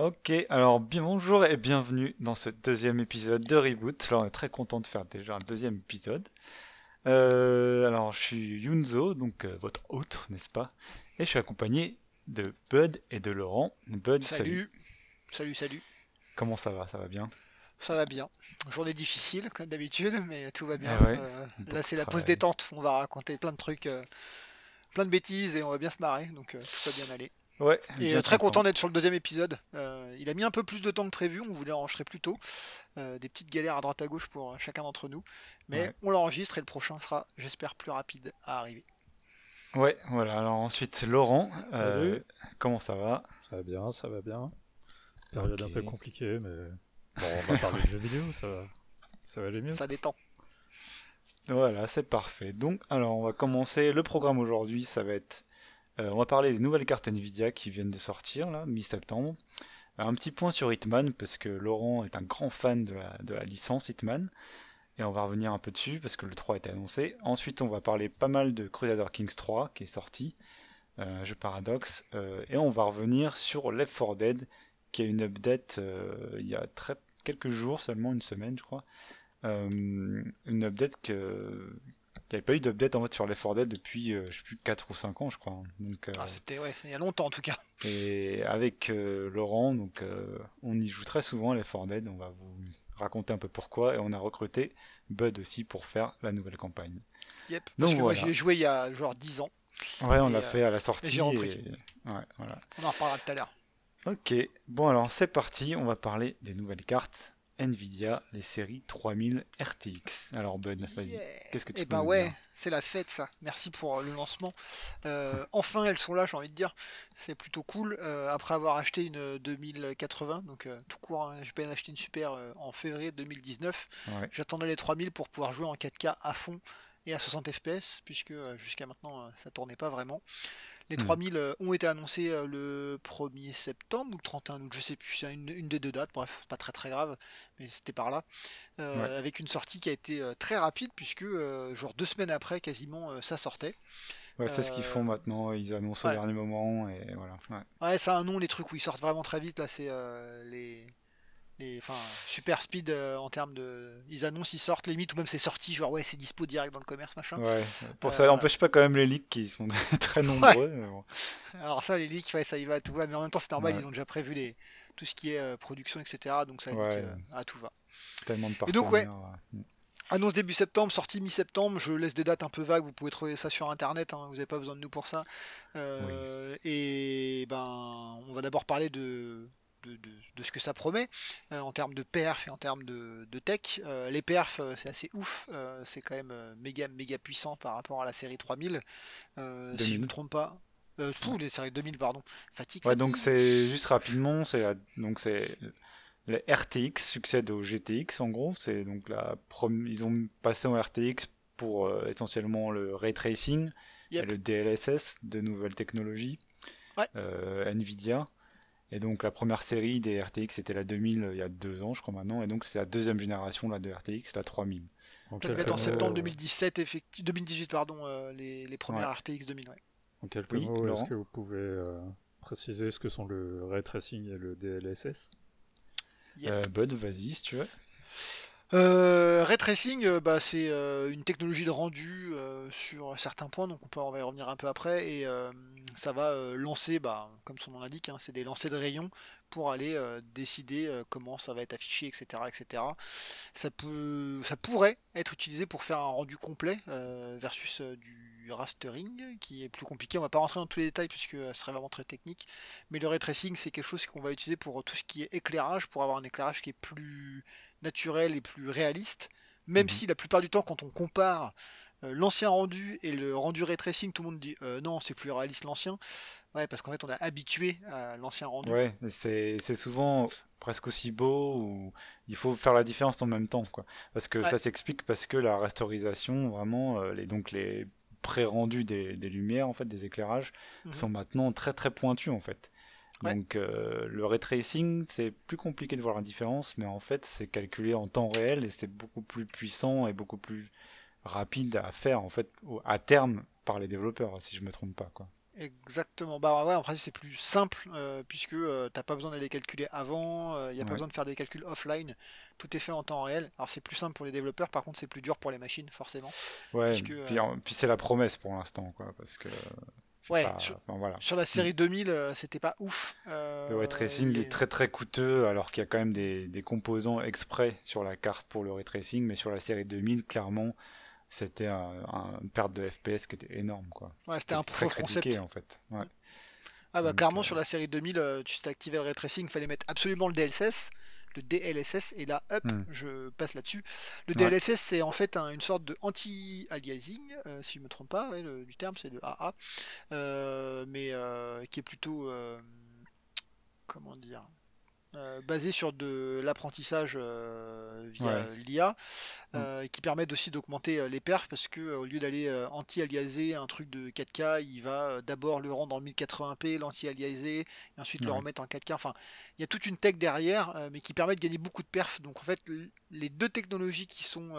Ok, alors bien bonjour et bienvenue dans ce deuxième épisode de Reboot. Là, on est très content de faire déjà un deuxième épisode. Euh, alors, je suis Yunzo, donc euh, votre hôte, n'est-ce pas? Et je suis accompagné de Bud et de Laurent. Bud, salut. Salut, salut. Comment ça va? Ça va bien? Ça va bien. Journée difficile, comme d'habitude, mais tout va bien. Ah ouais, Euh, là, c'est la pause détente. On va raconter plein de trucs, plein de bêtises et on va bien se marrer. Donc, tout va bien aller. Ouais, Et euh, très content d'être sur le deuxième épisode. Euh, il a mis un peu plus de temps que prévu. On voulait enregistrer plus tôt. Euh, des petites galères à droite à gauche pour chacun d'entre nous. Mais Ouais. on l'enregistre et le prochain sera, j'espère, plus rapide à arriver. Ouais, voilà. Alors ensuite, Laurent, euh, Salut. comment ça va? Ça va bien, ça va bien. Période un peu compliquée, mais bon, on va parler de jeux vidéo, ça va, ça va aller mieux. Ça détend. Voilà, c'est parfait. Donc, alors, on va commencer. Le programme aujourd'hui, ça va être. Euh, on va parler des nouvelles cartes Nvidia qui viennent de sortir, là, mi-septembre. Un petit point sur Hitman, parce que Laurent est un grand fan de la, licence Hitman. Et on va revenir un peu dessus, parce que le 3 a été annoncé. Ensuite, on va parler pas mal de Crusader Kings 3, qui est sorti. euh, jeu paradoxe. euh, et on va revenir sur Left 4 Dead, qui a une update euh, il y a quelques jours, seulement une semaine, je crois. Euh, une update que il n'y avait pas eu d'update en fait sur Left 4 Dead depuis euh, je sais plus 4 ou 5 ans je crois. Donc, euh, Ah, C'était ouais, il y a longtemps en tout cas. et avec euh, Laurent, donc on y joue très souvent Left 4 Dead, on va vous raconter un peu pourquoi et on a recruté Bud aussi pour faire la nouvelle campagne. Yep. Donc Parce que moi, j'y ai joué il y a genre 10 ans. Ouais, on l'a fait à la sortie repris. et- ouais, voilà. On en reparlera tout à l'heure. Ok, bon alors c'est parti, on va parler des nouvelles cartes Nvidia, les séries 3000 RTX. Alors Bud, vas-y, Yeah. qu'est-ce que tu Eh ben nous ouais, c'est la fête ça. Merci pour euh, le lancement. Euh, enfin, elles sont là, j'ai envie de dire. C'est plutôt cool. Euh, après avoir acheté une 2080, donc euh, tout court, hein, j'ai pas acheté une super en février 2019. Ouais. J'attendais les 3000 pour pouvoir jouer en 4K à fond et à 60 FPS, puisque jusqu'à maintenant ça tournait pas vraiment. Les Hmm. 3000 euh, ont été annoncés euh, le 1er septembre ou le 31 août, je sais plus, c'est une, une des deux dates, bref, pas très très grave, mais c'était par là. Euh, Ouais. Avec une sortie qui a été très rapide, puisque euh, genre deux semaines après, quasiment, ça sortait. Ouais, c'est ce qu'ils font maintenant, ils annoncent ouais. au dernier moment et voilà. Ouais. Ouais, ça a un nom, les trucs où ils sortent vraiment très vite, là, c'est euh, les. Les, enfin, super speed euh, en termes de. Ils annoncent, ils sortent limite, ou même c'est sorti, genre ouais, c'est dispo direct dans le commerce, machin. Ouais, pour Euh, ça n'empêche pas quand même les leaks qui sont très nombreux. mais bon. Alors ça, les leaks, ouais, ça y va à tout va, mais en même temps, c'est normal, Ouais. ils ont déjà prévu les, tout ce qui est euh, production, etc. Donc ça leak à tout va. Tellement de Et donc, ouais. ouais. Annonce début septembre, sortie mi-septembre. Je laisse des dates un peu vagues. Vous pouvez trouver ça sur internet. hein, vous n'avez pas besoin de nous pour ça. Euh, Et ben, on va d'abord parler de, de, de- de ce que ça promet euh, en termes de perf et en termes de, de tech. Euh, les perfs, euh, c'est assez ouf. Euh, c'est quand même méga méga puissant par rapport à la série 3000. Euh, si je 2000. me trompe pas. Euh, fou, les séries 2000, pardon. Fatigue. Ouais, donc c'est juste rapidement, c'est donc c'est les RTX succèdent au GTX en gros. C'est donc la ils ont passé en RTX pour essentiellement le ray tracing Yep. et le DLSS de nouvelles technologies. Ouais. Nvidia. Et donc la première série des RTX c'était la 2000 euh, il y a deux ans je crois maintenant et donc c'est la deuxième génération là, de RTX, la 3000. En Ça devait quelques être en septembre euh, 2017, effecti- 2018, pardon, euh, les, les premières RTX 2000. ouais. En quelques Oui, mots, est-ce que vous pouvez euh, préciser ce que sont le ray tracing et le DLSS Yep. Euh, Bud, vas-y si tu veux. Euh, Ray tracing, euh, bah, c'est euh, une technologie de rendu euh, sur certains points, donc on, peut, on va y revenir un peu après, et ça va lancer, bah, comme son nom l'indique, hein, c'est des lancers de rayons pour aller euh, décider euh, comment ça va être affiché, etc., etc. Ça peut, ça pourrait être utilisé pour faire un rendu complet euh, versus du rastering, qui est plus compliqué. On va pas rentrer dans tous les détails puisque ce serait vraiment très technique, mais le ray tracing, c'est quelque chose qu'on va utiliser pour tout ce qui est éclairage, pour avoir un éclairage qui est plus naturel et plus réaliste, même Mhm. si la plupart du temps, quand on compare euh, l'ancien rendu et le rendu ray tracing, tout le monde dit euh, non, c'est plus réaliste l'ancien. Ouais, parce qu'en fait, on a habitué à l'ancien rendu. Ouais, c'est souvent presque aussi beau ou il faut faire la différence en même temps quoi. Parce que Ouais. ça s'explique parce que la rasterisation vraiment euh, les donc les pré-rendus des, des lumières en fait des éclairages Mhm. sont maintenant très très pointus en fait. Ouais. Donc euh, le ray tracing c'est plus compliqué de voir la différence mais en fait c'est calculé en temps réel et c'est beaucoup plus puissant et beaucoup plus rapide à faire en fait à terme par les développeurs si je me trompe pas quoi. Exactement. Bah ouais, en principe c'est plus simple euh, puisque euh, t'as pas besoin d'aller calculer avant, il n'y a pas Ouais. besoin de faire des calculs offline, tout est fait en temps réel. Alors c'est plus simple pour les développeurs, par contre c'est plus dur pour les machines forcément. Ouais, Puisque, puis, euh, puis c'est la promesse pour l'instant, quoi, parce que Ouais, sur, enfin, voilà. sur la série 2000 euh, c'était pas ouf. euh, Le ray tracing est très très coûteux, alors qu'il y a quand même des, des composants exprès sur la carte pour le ray tracing, mais sur la série 2000, clairement, c'était un, un- une perte de FPS qui était énorme, quoi. Ouais, c'était un très concept. critiqué en fait. Ouais. Ah bah Donc, clairement euh, sur la série 2000, euh, tu t'activais le ray tracing, il fallait mettre absolument le DLSS, le DLSS, et là hop, Hmm. je passe là-dessus. Le Ouais. DLSS c'est en fait un- une sorte de anti-aliasing, euh, si je me trompe pas, ouais, le, du terme c'est le AA, euh, mais qui est plutôt, comment dire, euh, basé sur de l'apprentissage euh, via Ouais. l'IA, euh, qui permet aussi d'augmenter les perfs parce que au lieu d'aller anti-aliaser un truc de 4K, il va d'abord le rendre en 1080p, l'anti-aliaser, et ensuite le remettre en 4K. Enfin, il y a toute une tech derrière, mais qui permet de gagner beaucoup de perfs. Donc en fait, les deux technologies qui sont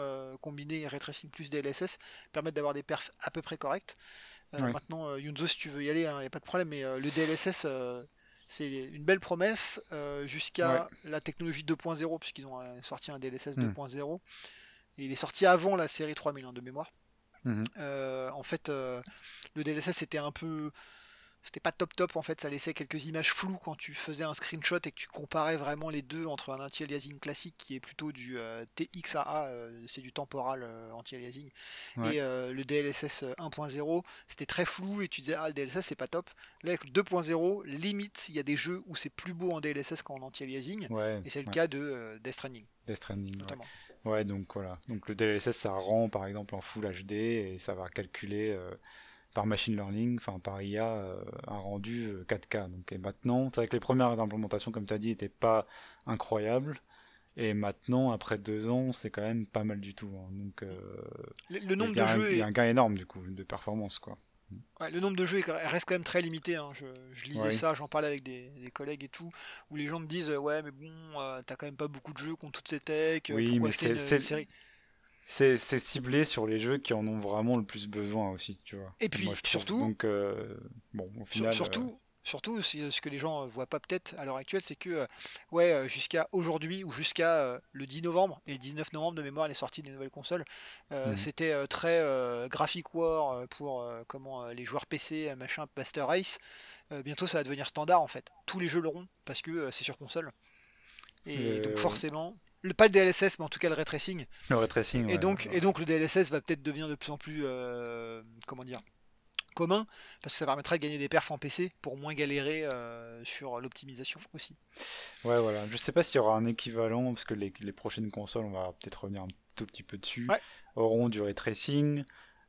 combinées, Ray Tracing plus DLSS, permettent d'avoir des perfs à peu près corrects. Ouais. Maintenant, Yunzo, si tu veux y aller, il n'y a pas de problème, mais le DLSS, c'est une belle promesse euh, jusqu'à la technologie 2.0, puisqu'ils ont euh, sorti un DLSS Hmm. 2.0. Et il est sorti avant la série 3000 hein, de mémoire. Mhm. Euh, en fait, euh, le DLSS c'était un peu. C'était pas top top en fait, ça laissait quelques images floues quand tu faisais un screenshot et que tu comparais vraiment les deux entre un anti-aliasing classique qui est plutôt du euh, TXAA, euh, c'est du temporal euh, anti-aliasing, Ouais. et le DLSS 1.0, c'était très flou et tu disais ah le DLSS c'est pas top. Là avec le 2.0, limite il y a des jeux où c'est plus beau en DLSS qu'en anti-aliasing, Ouais, et c'est le ouais. cas de Death Stranding Death Stranding, notamment. Ouais, donc voilà. Donc le DLSS, ça rend par exemple en Full HD et ça va calculer par machine learning, enfin par IA, euh, un rendu euh, 4K. Donc et maintenant, c'est vrai que les premières implémentations, comme tu as dit, n'étaient pas incroyables. Et maintenant, après deux ans, c'est quand même pas mal du tout. hein. Donc euh, Le, le nombre de un- jeux il y est, a un gain énorme du coup de performance, quoi. Ouais, le nombre de jeux est- reste quand même très limité. hein. Je, je lisais Ouais. ça, j'en parlais avec des, des collègues et tout, où les gens me disent euh, ouais mais bon, euh, t'as quand même pas beaucoup de jeux qui ont toutes ces techs. euh, Oui, pourquoi mais c'est- une, c'est- une série C'est c'est ciblé sur les jeux qui en ont vraiment le plus besoin aussi, tu vois. Et puis, Moi, surtout- Donc euh, bon, au final, euh, surtout, surtout si- ce que les gens euh, voient pas peut-être à l'heure actuelle, c'est que euh, ouais euh, jusqu'à aujourd'hui ou jusqu'à euh, le 10 novembre et le 19 novembre de mémoire les sorties des nouvelles consoles, euh, Mhm. c'était euh, très euh, graphic war euh, pour euh, comment euh, les joueurs PC euh, machin Master Race. Euh, bientôt ça va devenir standard en fait. Tous les jeux l'auront parce que euh, c'est sur console. Et Euh, donc forcément, le, pas le DLSS mais en tout cas le ray tracing. le ray tracing, Et ouais, donc, ouais. et donc le DLSS va peut-être devenir de plus en plus, euh, comment dire, commun, parce que ça permettra de gagner des perfs en PC pour moins galérer euh, sur l'optimisation aussi. Ouais, voilà. Je sais pas s'il y aura un équivalent, parce que les, les prochaines consoles, on va peut-être revenir un tout petit peu dessus, Ouais. auront du ray tracing,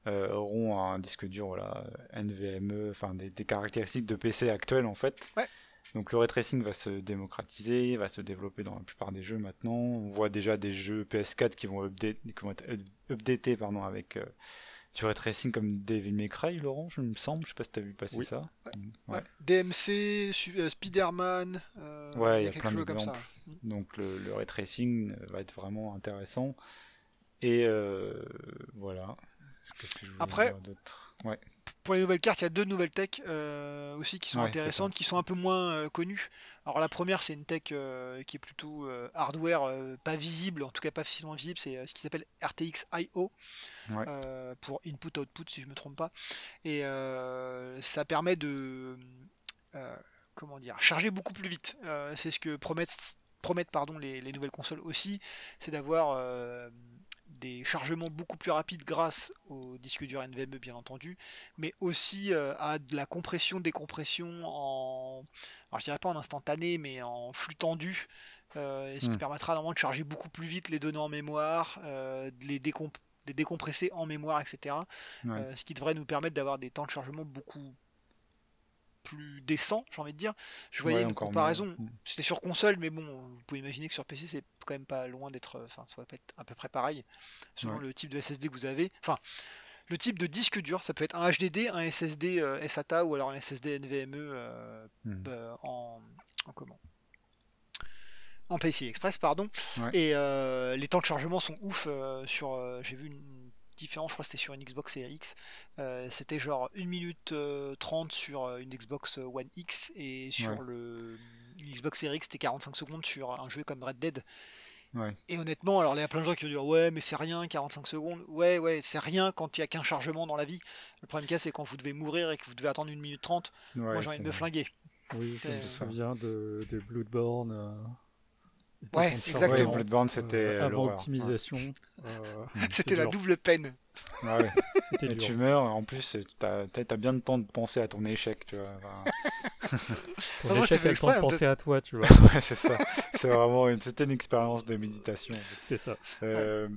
euh, auront un disque dur, voilà, NVMe, enfin des, des caractéristiques de PC actuels en fait. Ouais. Donc le ray tracing va se démocratiser, va se développer dans la plupart des jeux maintenant. On voit déjà des jeux PS4 qui vont, update, qui vont être up- updatés pardon, avec euh, du ray tracing comme Devil May Cry, Laurent, je me semble. Je sais pas si t'as vu passer Oui. ça. Ouais. Ouais. DMC, euh, Spider-Man, euh, Ouais, il y y a plein comme ça. Donc le, le ray tracing euh, va être vraiment intéressant. Et euh, voilà. Qu'est-ce que je voulais Après- dire d'autre? Ouais. Pour les nouvelles cartes, il y a deux nouvelles techs euh, aussi qui sont Ouais, intéressantes, qui sont un peu moins euh, connues. Alors la première, c'est une tech euh, qui est plutôt hardware pas visible, en tout cas pas facilement visible, c'est ce qui s'appelle RTX IO. Ouais. pour input-output si je me trompe pas. Et ça permet de comment dire charger beaucoup plus vite. C'est ce que promettent, promettent pardon, les, les nouvelles consoles aussi, c'est d'avoir des chargements beaucoup plus rapides grâce au disque dur NVMe bien entendu, mais aussi euh, à de la compression, décompression en, alors je dirais pas en instantané, mais en flux tendu, euh, ce qui Mm. permettra normalement de charger beaucoup plus vite les données en mémoire, euh, de les décomp- de décompresser en mémoire, etc. Ouais. Ce qui devrait nous permettre d'avoir des temps de chargement beaucoup plus décents, j'ai envie de dire. Je voyais Ouais, une comparaison, Mm. c'était sur console, mais bon, vous pouvez imaginer que sur PC, c'est quand même pas loin d'être, euh, enfin, ça va pas être à peu près pareil, selon Ouais. le type de SSD que vous avez. Enfin, le type de disque dur, ça peut être un HDD, un SSD euh, SATA ou alors un SSD NVMe euh, Mm. euh, en, en comment? En PCI Express pardon Ouais. et les temps de chargement sont ouf sur j'ai vu une différent, je crois que c'était sur une Xbox Series X. Euh, c'était genre 1 minute 30 sur une Xbox One X et sur le une Xbox Series X c'était 45 secondes sur un jeu comme Red Dead. Et honnêtement, alors il y a plein de gens qui vont dire ouais mais c'est rien 45 secondes. Ouais ouais c'est rien quand il n'y a qu'un chargement dans la vie. Le problème cas c'est quand vous devez mourir et que vous devez attendre 1 minute 30. moi j'ai envie de me flinguer. Oui, je me souviens de, de Bloodborne. Ouais, exactement. Ouais, Bloodborne, c'était euh, avant optimisation. Euh, c'était la double peine. Ah ouais. et tu meurs, en plus, t'as as bien de temps de penser à ton échec, tu vois. Enfin... ton échec, t'as le temps de penser à toi, tu vois. ouais, c'est ça. C'est vraiment une, une expérience de méditation. C'est ça. Euh...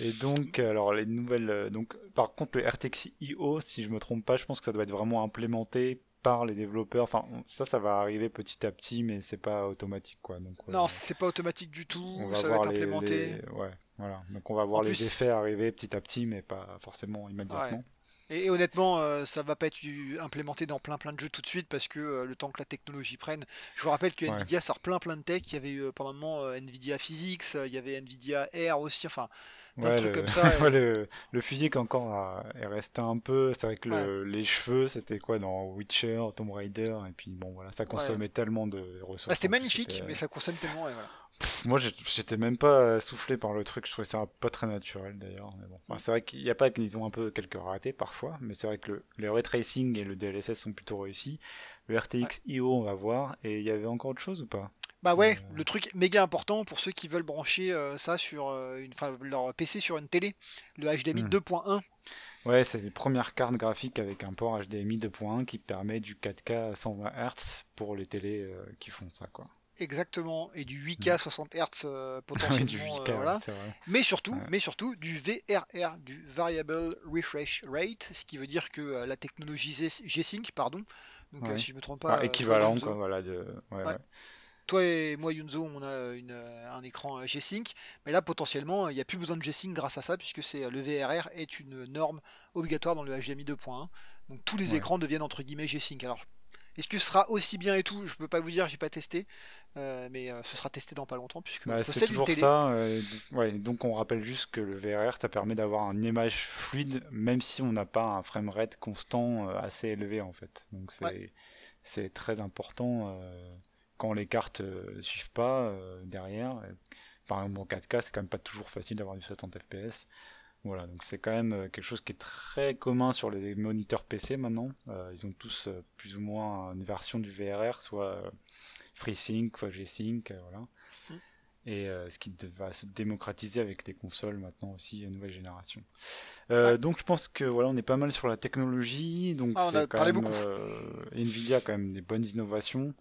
Et donc, alors les nouvelles, euh, donc par contre le RTX IO, si je me trompe pas, je pense que ça doit être vraiment implémenté par les développeurs. Enfin, ça, ça va arriver petit à petit, mais c'est pas automatique, quoi. Donc, non, c'est pas automatique du tout. On va ça va être implémenté. Ouais, voilà. Donc, on va voir les effets arriver petit à petit, mais pas forcément immédiatement. Et, honnêtement, euh, ça va pas être implémenté dans plein plein de jeux tout de suite parce que euh, le temps que la technologie prenne. Je vous rappelle que Nvidia sort plein plein de tech. Il y avait eu pendant un moment euh, Nvidia Physics, il y avait Nvidia Air aussi. Enfin, Ouais, le... comme ça. le, le, physique encore est resté un peu. C'est vrai que le, les cheveux, c'était quoi dans Witcher, Tomb Raider, et puis bon voilà, ça consommait tellement de ressources. Bah, c'était magnifique, mais ça consomme tellement. voilà. Moi, j'étais même pas soufflé par le truc. Je trouvais ça pas très naturel d'ailleurs. Mais bon, c'est vrai qu'il n'y a pas qu'ils ont un peu quelques ratés parfois, mais c'est vrai que le, le ray tracing et le DLSS sont plutôt réussis. Le RTX IO, on va voir. Et il y avait encore autre chose ou pas? Bah ouais, euh. le truc méga important pour ceux qui veulent brancher euh, ça sur euh, une, leur PC sur une télé, le HDMI 2.1. Hmm. Ouais, c'est les premières cartes graphiques avec un port HDMI 2.1 qui permet du 4K à 120 Hz pour les télés qui font ça quoi. Exactement, et du 8K 60 Hz potentiellement, voilà. Mais surtout, mais surtout du VRR, du Variable Refresh Rate, ce qui veut dire que la technologie G-Sync, pardon, donc si je me trompe pas, équivalent quoi, voilà, de... toi et moi, Yunzo, on a une, un écran euh, G-Sync, mais là potentiellement, il n'y a plus besoin de G-Sync grâce à ça, puisque c'est le VRR est une norme obligatoire dans le HDMI 2.1. Donc tous les écrans deviennent entre guillemets G-Sync. Alors, est-ce que ce sera aussi bien et tout? Je peux pas vous dire, j'ai pas testé, euh, mais euh, ce sera testé dans pas longtemps puisque bah, c'est toujours ça. ouais, donc on rappelle juste que le VRR, ça permet d'avoir une image fluide, même si on n'a pas un framerate constant assez élevé en fait. Donc c'est très important quand les cartes euh, suivent pas euh, derrière. Par exemple en 4K, c'est quand même pas toujours facile d'avoir du 60 fps. Voilà, donc c'est quand même euh, quelque chose qui est très commun sur les moniteurs PC maintenant. ils ont tous plus ou moins une version du VRR, soit FreeSync, soit G-Sync, voilà. Mm. Et ce qui va se démocratiser avec les consoles maintenant aussi, nouvelle génération. Donc je pense que voilà, on est pas mal sur la technologie. Donc ah, c'est quand même Nvidia a quand même des bonnes innovations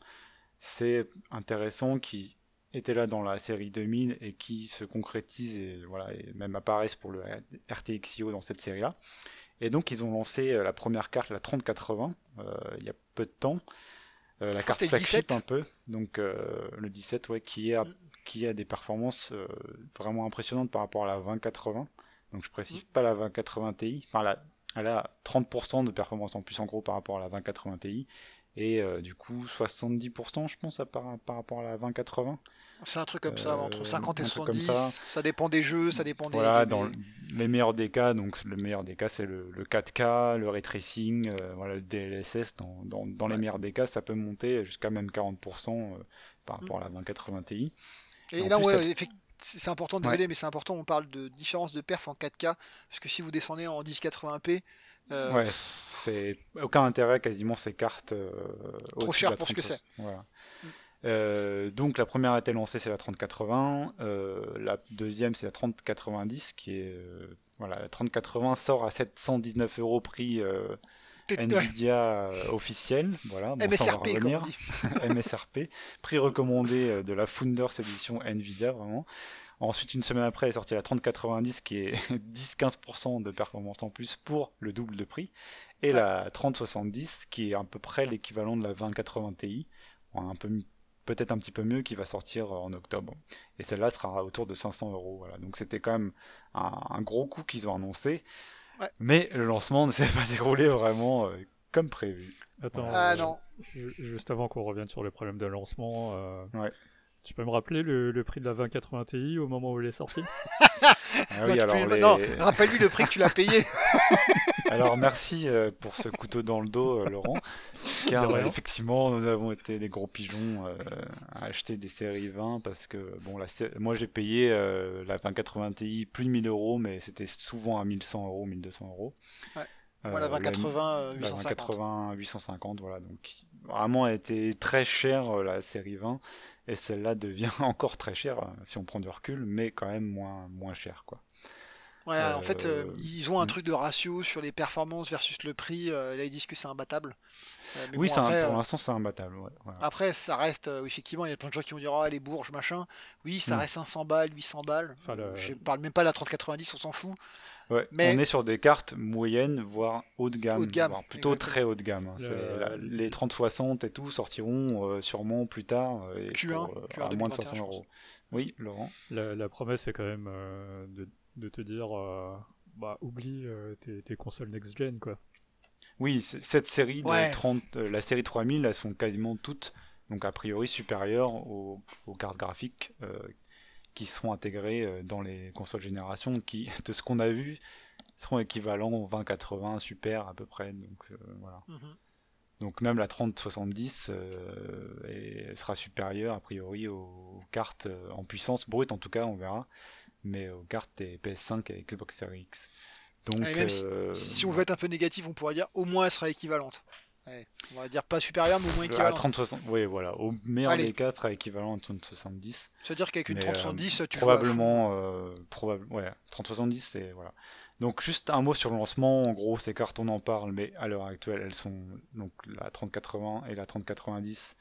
c'est intéressant, qui était là dans la série 2000 et qui se concrétise et, voilà, et même apparaissent pour le RTXIO dans cette série-là. Et donc ils ont lancé euh, la première carte, la 3080, euh, il y a peu de temps. Euh, la carte flagship un peu, donc le 17, ouais, qui a, mm. qui a des performances vraiment impressionnantes par rapport à la 2080. Donc je précise mm. pas la 2080 Ti, enfin elle a 30% de performance en plus en gros par rapport à la 2080 Ti et euh, du coup 70% je pense par, par rapport à la 2080. C'est un truc comme ça, entre 50 et 70, ça. dépend des jeux, ça dépend des... Voilà, dans les meilleurs des cas, donc le meilleur des cas c'est le, 4K, le ray tracing, euh, voilà, le DLSS, dans, dans, dans les meilleurs des cas ça peut monter jusqu'à même 40% euh, par rapport à la 2080 Ti. Et, là, ouais, c'est important, désolé, mais c'est important, on parle de différence de perf en 4K, parce que si vous descendez en 1080p, ouais, c'est aucun intérêt quasiment ces cartes. Euh, trop cher pour ce que c'est. Voilà. Mm. Euh, donc la première a été lancée c'est la 3080, euh, la deuxième c'est la 3090 qui est voilà la 3080 sort à 719 euros prix Nvidia officiel, voilà. MSRP, MSRP, prix recommandé de la Founders Edition Nvidia vraiment. Ensuite, une semaine après, est sortie la 3090 qui est 10-15% de performance en plus pour le double de prix. Et la 3070 qui est à peu près l'équivalent de la 2080 Ti, un peu peut-être un petit peu mieux, qui va sortir en octobre. Et celle-là sera autour de 500 euros. Voilà. Donc c'était quand même un, gros coup qu'ils ont annoncé. Mais le lancement ne s'est pas déroulé vraiment euh, comme prévu. Attends, ah, non. juste avant qu'on revienne sur les problèmes de lancement, euh, Tu peux me rappeler le, le prix de la 2080 Ti au moment où elle est sortie? Ah Non, oui, tu alors, peux- les- non, rappelle-lui le prix que tu l'as payé. alors merci euh, pour ce couteau dans le dos, euh, Laurent. Car euh, effectivement, nous avons été des gros pigeons euh, à acheter des séries 20 parce que bon, la moi j'ai payé la 2080 Ti plus de 1000 euros, mais c'était souvent à 1100 euros, 1200 euros. Ouais. Voilà, la- 2080, euh, la 850. 2080 850, voilà. Donc vraiment, elle était très chère la série 20 et celle-là devient encore très chère euh, si on prend du recul, mais quand même moins moins chère quoi. Ouais, en fait, euh, Euh, ils ont un mm. truc de ratio sur les performances versus le prix. euh, là, ils disent que c'est imbattable. Euh, mais oui, bon, un- pour euh, l'instant c'est imbattable. ouais, voilà. après, ça reste. euh, effectivement, il y a plein de gens qui vont dire, oh, les bourges, machin. Oui, ça Mm. reste 500 balles, 800 balles. Enfin, le- Je parle même pas de la 3090, on s'en fout. Ouais, Mais- On est sur des cartes moyennes, voire haut de gamme, Haut de gamme, voire plutôt exactement. très haut de gamme. hein. Le- C'est la- les 3060 et tout sortiront euh, sûrement plus tard euh, et Q1, pour, euh, Q1 à moins de 2021, 500 je euros. Oui, Laurent. la, la promesse est quand même euh, de, de te dire euh, bah, oublie euh, tes, tes consoles next-gen, quoi. Oui, cette série de Ouais. 30, euh, la série 3000, elles sont quasiment toutes, donc a priori supérieures aux, aux cartes graphiques euh, qui seront intégrées euh, dans les consoles génération, qui, de ce qu'on a vu, seront équivalents aux 2080 super à peu près. Donc euh, voilà. Mhm. Donc même la 3070 euh, sera supérieure a priori aux cartes en puissance brute en tout cas on verra, mais aux cartes des PS5 et Xbox Series X. Donc Et même si- Si, si on veut être un peu négatif, on pourrait dire au moins elle sera équivalente. Ouais, on va dire pas supérieure, mais au moins à équivalente. 3060, oui voilà, au meilleur Allez. des cas, sera équivalent à 3070. C'est-à-dire qu'avec une Mais, 3070, euh, tu à probablement, euh, probable, ouais, 3070 c'est voilà. Donc juste un mot sur le lancement. En gros, ces cartes on en parle, mais à l'heure actuelle, elles sont donc la 3080 et la 3090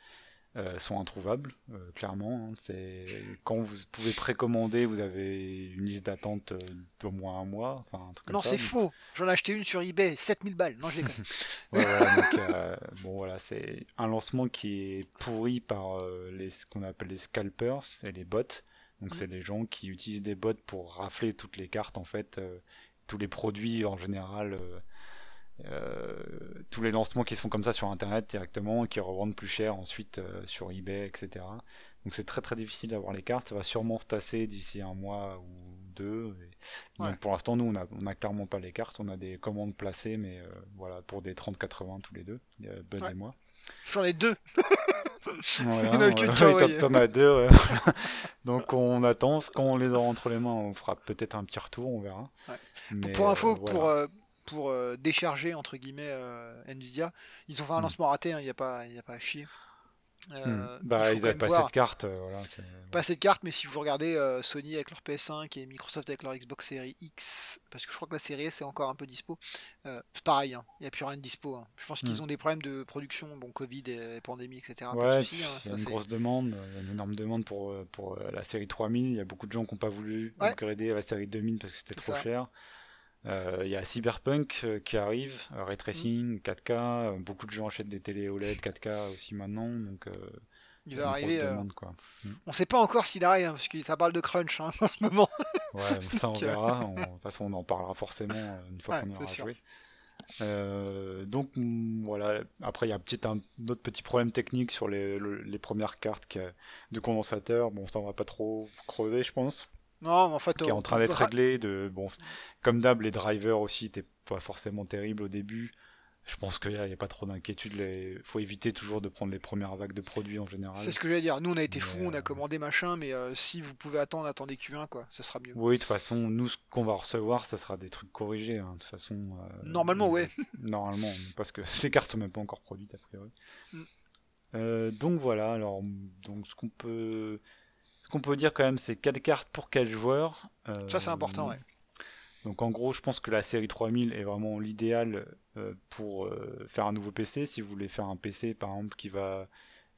euh, sont introuvables, euh, clairement. hein. C'est quand vous pouvez précommander, vous avez une liste d'attente euh, d'au moins un mois, enfin un truc comme Non, c'est donc- faux. J'en ai acheté une sur eBay, 7000 balles. Non, je déconne. Ouais, voilà, donc, euh, bon voilà, c'est un lancement qui est pourri par les ce qu'on appelle les scalpers et les bots. Donc c'est les gens qui utilisent des bots pour rafler toutes les cartes en fait, tous les produits en général, tous les lancements qui se font comme ça sur internet directement et qui revendent plus cher ensuite euh, sur eBay, etc. Donc c'est très très difficile d'avoir les cartes. Ça va sûrement se tasser d'ici un mois ou deux. Et- Ouais. Donc pour l'instant, nous on a, on a clairement pas les cartes. On a des commandes placées, mais euh, voilà pour des 30-80 tous les deux, euh, Bud Ouais. et moi. J'en ai deux. Voilà, Il a ouais, a t'en- as deux. Donc on attend. Quand on les aura entre les mains, on fera peut-être un petit retour, on verra. Mais, pour info, euh, voilà. pour, euh, pour euh, décharger entre guillemets euh, Nvidia, ils ont fait un Hmm. lancement raté, il n'y a, pas- y a pas à chier. Hmm. Euh, bah il faut ils quand avaient même pas voir. cette carte. voilà, Pas cette carte, mais si vous regardez Sony avec leur PS5 et Microsoft avec leur Xbox Series X, parce que je crois que la série S est encore un peu dispo, pareil, hein, il n'y a plus rien de dispo. hein. Je pense qu'ils Hmm. ont des problèmes de production, bon, Covid et pandémie, etc. Pas Ouais, de soucis, puis hein, il y a une grosse demande, il y a une énorme demande pour, pour la série 3000. Il y a beaucoup de gens qui n'ont pas voulu Ouais. upgrader à la série 2000 parce que c'était trop ça. cher. Euh, Il y a Cyberpunk euh, qui arrive, euh, Ray Tracing, 4K. euh, beaucoup de gens achètent des télé OLED 4K aussi maintenant. Donc, euh, il va arriver. euh, demande, quoi. on sait pas encore s'il arrive, hein, parce que ça parle de crunch hein, en ce moment. Ouais, ça on verra. On- De toute façon, on en parlera forcément une fois Ouais, qu'on aura joué. Euh, donc mm, voilà. Après, il y a peut-être un autre petit problème technique sur les, le- les premières cartes de condensateur. Bon, ça on va pas trop creuser, je pense. Non, mais en fait, Qui est en train d'être réglé. De bon, comme d'hab, les drivers aussi étaient pas forcément terribles au début. Je pense qu'il n'y a, il y a pas trop d'inquiétude. Il faut éviter toujours de prendre les premières vagues de produits en général. C'est ce que j'allais dire. Nous, on a été fous, on a euh, commandé machin, mais euh, si vous pouvez attendre, attendez Q1, quoi. Ce sera mieux. Oui, de toute façon, nous, ce qu'on va recevoir, ça sera des trucs corrigés. hein, De toute façon. euh, Normalement, ouais. Normalement, parce que les cartes sont même pas encore produites a priori. Mm. Euh, donc voilà. Alors, donc ce qu'on peut, qu'on peut dire quand même, c'est quelle carte pour quel joueur. euh, Ça, c'est important, ouais. Donc en gros, je pense que la série 3000 est vraiment l'idéal euh, pour euh, faire un nouveau PC. Si vous voulez faire un PC, par exemple, qui va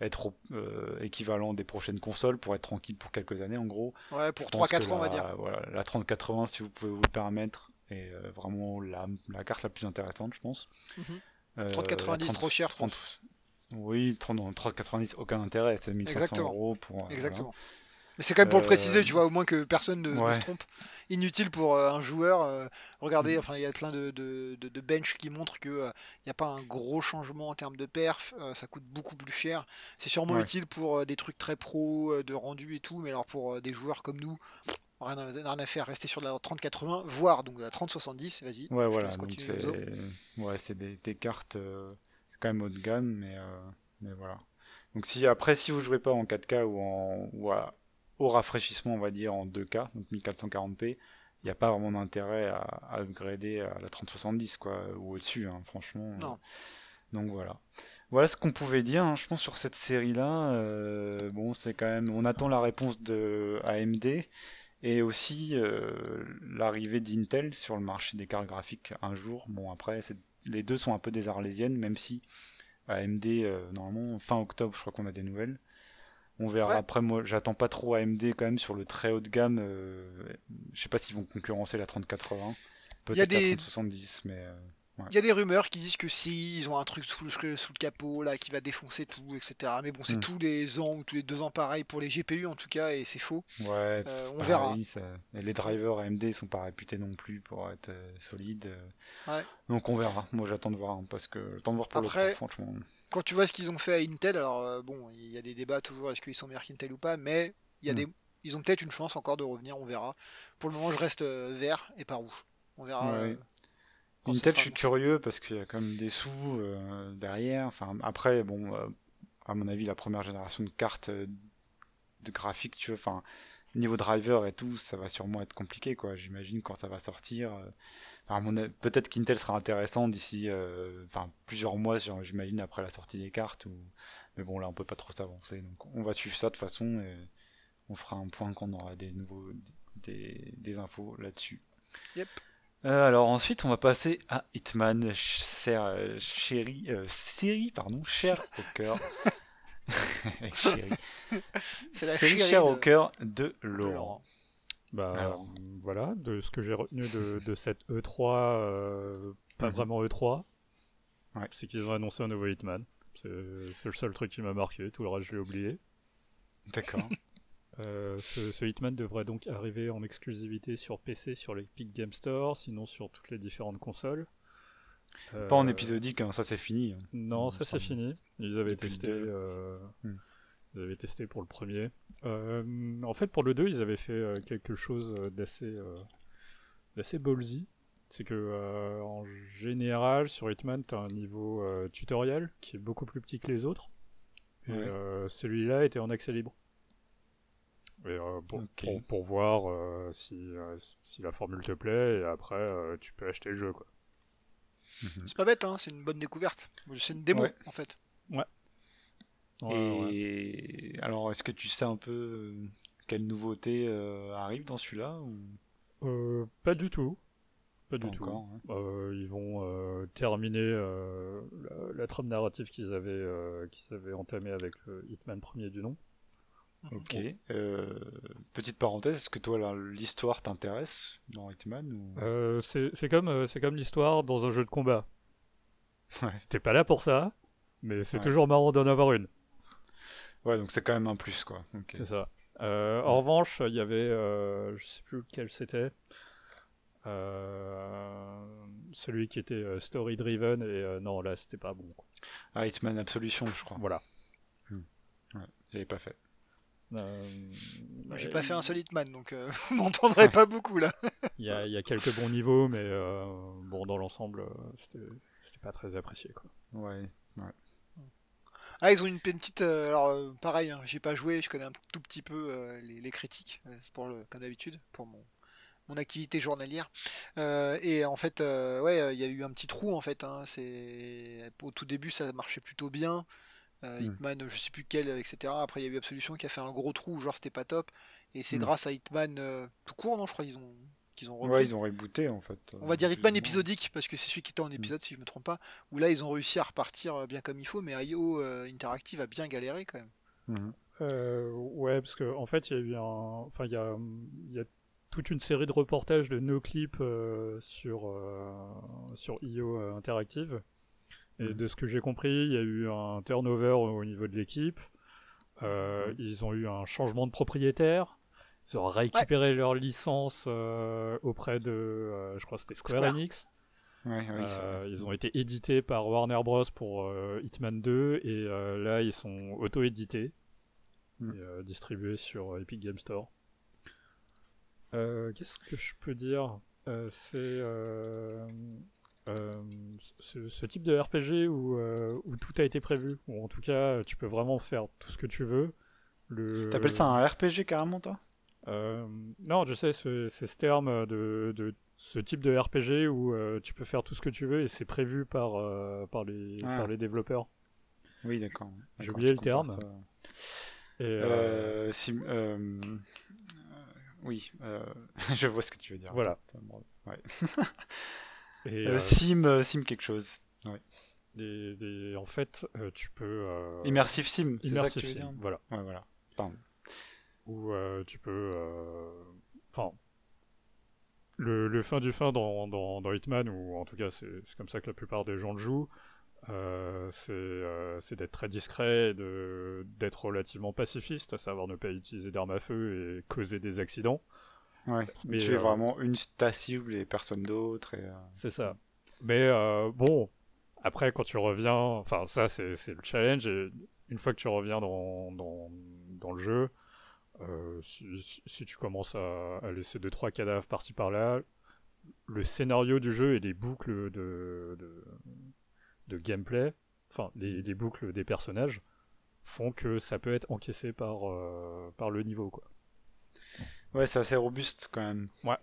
être euh, équivalent des prochaines consoles pour être tranquille pour quelques années, en gros. Ouais, pour Je pense 3-4 que ans, on va dire. Voilà, la 3080, si vous pouvez vous le permettre, est euh, vraiment la, la carte la plus intéressante, je pense. Mhm. Euh, 3090 la trop cher, je 30 Oui, 30 non, 3090, aucun intérêt, c'est 1500 Exactement. euros pour. euh, voilà. Mais c'est quand même pour le Euh, préciser, tu vois, au moins que personne ne, se trompe. Inutile pour euh, un joueur. euh, regardez, Mm. enfin, il y a plein de, de, de, de bench qui montrent que euh, il n'y a pas un gros changement en termes de perf. euh, ça coûte beaucoup plus cher. C'est sûrement Ouais. utile pour euh, des trucs très pro, euh, de rendu et tout. Mais alors pour euh, des joueurs comme nous, rien à, rien à faire. Rester sur la 30-80, voire donc la 30-70. Vas-y. Ouais, voilà. c'est, ouais, c'est des, des cartes, euh, c'est quand même haut de gamme, mais, euh, mais voilà. Donc si après, si vous jouez pas en 4K ou en ou à- au rafraîchissement, on va dire en 2K, donc 1440p, il n'y a pas vraiment d'intérêt à, à upgrader à la 3070 quoi, ou au-dessus, hein, franchement. Non. Donc voilà. Voilà ce qu'on pouvait dire, hein, je pense, sur cette série-là. Euh, bon, c'est quand même, on attend la réponse de AMD et aussi euh, l'arrivée d'Intel sur le marché des cartes graphiques un jour. Bon, après, les deux sont un peu des arlésiennes, même si AMD, euh, normalement, fin octobre, je crois qu'on a des nouvelles. On verra. Ouais. Après, moi, j'attends pas trop AMD quand même sur le très haut de gamme. euh, je sais pas s'ils vont concurrencer la 3080, Il y a peut-être la des- 3070, mais euh, Il y a des rumeurs qui disent que si, ils ont un truc sous le, sous le capot là qui va défoncer tout, etc. Mais bon, c'est Hmm. tous les ans ou tous les deux ans pareil pour les GPU en tout cas, et c'est faux. ouais, Euh, on pareil, verra. ça- et les drivers AMD sont pas réputés non plus pour être solides. Ouais. Donc on verra. Moi, j'attends de voir hein, parce que j'attends de voir pour Après, le franchement. Quand tu vois ce qu'ils ont fait à Intel, alors euh, bon, il y a des débats toujours est-ce qu'ils sont meilleurs qu'Intel ou pas, mais il y a Hmm. des, ils ont peut-être une chance encore de revenir, on verra. Pour le moment, je reste euh, vert et pas rouge. On verra. Ouais. euh, Intel, je suis bon. curieux parce qu'il y a quand même des sous euh, derrière. Enfin, après, bon, euh, à mon avis, la première génération de cartes euh, de graphiques, tu vois, enfin, niveau driver et tout, ça va sûrement être compliqué, quoi. J'imagine quand ça va sortir. Peut-être qu'Intel sera intéressant d'ici, euh, enfin, plusieurs mois, j'imagine, après la sortie des cartes. Ou... Mais bon, là, on peut pas trop s'avancer. Donc, on va suivre ça de toute façon et on fera un point quand on aura des nouveaux, des, des infos là-dessus. Yep. Euh, alors ensuite, on va passer à Hitman, ch- ser- euh, chéri, euh, série, pardon, cher au cœur. C'est la Série chérie chère de- au cœur de de Laurent. Bah Alors. voilà, de ce que j'ai retenu de, de cette E3, euh, pas Mhm. vraiment E3, Ouais. c'est qu'ils ont annoncé un nouveau Hitman. C'est le seul truc qui m'a marqué, tout le reste je l'ai oublié. D'accord. Euh, ce, ce Hitman devrait donc arriver en exclusivité sur PC, sur l'Epic Game Store, sinon sur toutes les différentes consoles. Pas en Euh, épisodique, hein, ça c'est fini. Non, il ça c'est fini. Ils avaient Depuis testé. Hmm. Ils avaient testé pour le premier. Euh, en fait, pour le 2, ils avaient fait euh, quelque chose euh, d'assez euh, d'assez ballsy. C'est que euh, en général, sur Hitman, tu as un niveau euh, tutoriel qui est beaucoup plus petit que les autres. Et Ouais. euh, celui-là était en accès libre. Et, euh, pour, Ok. pour, pour voir euh, si, euh, si la formule te plaît, et après, euh, tu peux acheter le jeu. Quoi. Mhm. C'est pas bête, hein, c'est une bonne découverte. C'est une démo Ouais. en fait. Ouais, ouais. Et alors, est-ce que tu sais un peu euh, quelle nouveauté euh, arrive dans celui-là ou? Euh, pas du tout. Pas du pas tout. encore hein Euh, ils vont terminer la, la trame narrative qu'ils avaient, qu'ils avaient entamée avec le Hitman premier du nom. Ok. Euh, petite parenthèse, est-ce que toi là, l'histoire t'intéresse dans Hitman ou... Euh, c'est comme, c'est comme l'histoire dans un jeu de combat. Ouais. C'était pas là pour ça, mais c'est Ouais. toujours marrant d'en avoir une. Ouais, donc c'est quand même un plus quoi. C'est ça. Euh, en revanche, il y avait, euh, je sais plus lequel c'était, euh, celui qui était euh, story driven et euh, non là c'était pas bon. quoi. Ah, Hitman Absolution, je crois. Voilà. J'avais pas fait. Euh, J'ai et- pas fait un seul Hitman, donc euh, vous m'entendrez pas beaucoup là. Il y a, il y a quelques bons niveaux, mais euh, bon, dans l'ensemble, c'était c'était pas très apprécié. Quoi. Ouais. Ah, ils ont une, une petite. euh, alors, euh, pareil, hein, j'ai pas joué, je connais un tout petit peu euh, les, les critiques, pour le, comme d'habitude, pour mon, mon activité journalière. Et en fait, euh, ouais, il y a eu un petit trou en fait. Hein, c'est au tout début, ça marchait plutôt bien. Euh, Hmm. Hitman, je sais plus quel, etc. Après, il y a eu Absolution qui a fait un gros trou, genre c'était pas top. Et c'est Hmm. grâce à Hitman euh, tout court, non Je crois qu'ils ont qu'ils ont repris. Ouais, ils ont rebooté en fait. On va dire Hitman épisodique parce que c'est celui qui était en épisode si je me trompe pas. Où là ils ont réussi à repartir euh, bien comme il faut, mais IO euh, Interactive a bien galéré quand même. Mhm. Euh, ouais, parce qu'en en fait, il y a eu un. Enfin, il y a, il y a toute une série de reportages de no clips euh, sur, euh, sur IO Interactive. Et Mhm. de ce que j'ai compris, il y a eu un turnover au niveau de l'équipe. Euh, ils ont eu un changement de propriétaire. Ils ont récupéré leur licence euh, auprès de, euh, je crois que c'était Square, Square. Enix. Ouais, oui, c'est Euh, ils ont été édités par Warner Bros pour Hitman 2 et là ils sont auto-édités Mm. et distribués sur Epic Game Store. Qu'est-ce que je peux dire? C'est euh, euh, ce, ce type de RPG où, euh, où tout a été prévu, ou en tout cas tu peux vraiment faire tout ce que tu veux. Le... T'appelles ça un RPG carrément, toi? Euh, non, je sais, c'est ce terme de, de ce type de RPG où euh, tu peux faire tout ce que tu veux et c'est prévu par, euh, par, les, Ah. par les développeurs. Oui, d'accord. J'ai oublié le terme. Et, oui, je vois ce que tu veux dire. Voilà. Ouais. et, sim, sim quelque chose. des- des- en fait, tu peux. Immersive sim, c'est ça que immersive tu veux sim, dire? voilà. Ouais, voilà. Pardon. Où euh, tu peux. euh, Enfin. le, le fin du fin dans, dans, dans Hitman, ou en tout cas c'est comme ça que la plupart des gens le jouent, euh, c'est euh, d'être très discret, d'être relativement pacifiste, à savoir ne pas utiliser d'armes à feu et causer des accidents. Ouais. Mais, tu es euh, vraiment une ta cible et personne d'autre. C'est ça. Mais bon, après quand tu reviens, enfin ça c'est c'est le challenge, et une fois que tu reviens dans, dans, dans le jeu, euh, si, si- tu commences à, à laisser 2-3 cadavres par-ci par-là, le scénario du jeu et les boucles de, de, de gameplay, enfin les, les boucles des personnages, font que ça peut être encaissé par, euh, par le niveau. Quoi. Ouais, c'est assez robuste quand même. Ouais,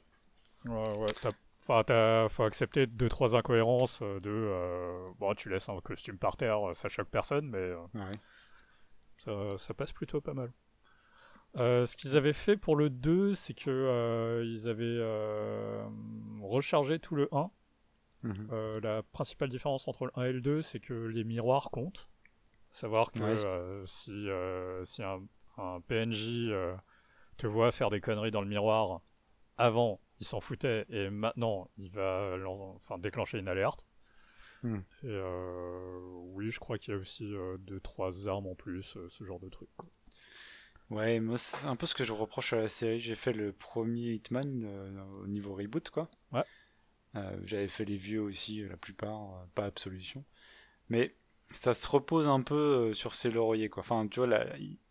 ouais, t'as- Enfin, t'as- faut accepter deux trois incohérences euh, de euh, bon, tu laisses un costume par terre, ça choque personne, mais Ouais. ça, ça passe plutôt pas mal. Euh, ce qu'ils avaient fait pour le 2, c'est que euh, ils avaient euh, rechargé tout le 1. Mhm. Euh, la principale différence entre le 1 et le 2, c'est que les miroirs comptent. Savoir que Ouais. euh, si, si un, un PNJ te voit faire des conneries dans le miroir, avant il s'en foutait et maintenant il va enfin, déclencher une alerte. Hmm. Et oui, je crois qu'il y a aussi 2-3 armes en plus, ce genre de truc. quoi. Ouais, moi c'est un peu ce que je reproche à la série. J'ai fait le premier Hitman euh, au niveau reboot, quoi. Ouais. Euh, J'avais fait les vieux aussi, la plupart, euh, pas Absolution. Mais ça se repose un peu euh, sur ses lauriers, quoi. Enfin, tu vois,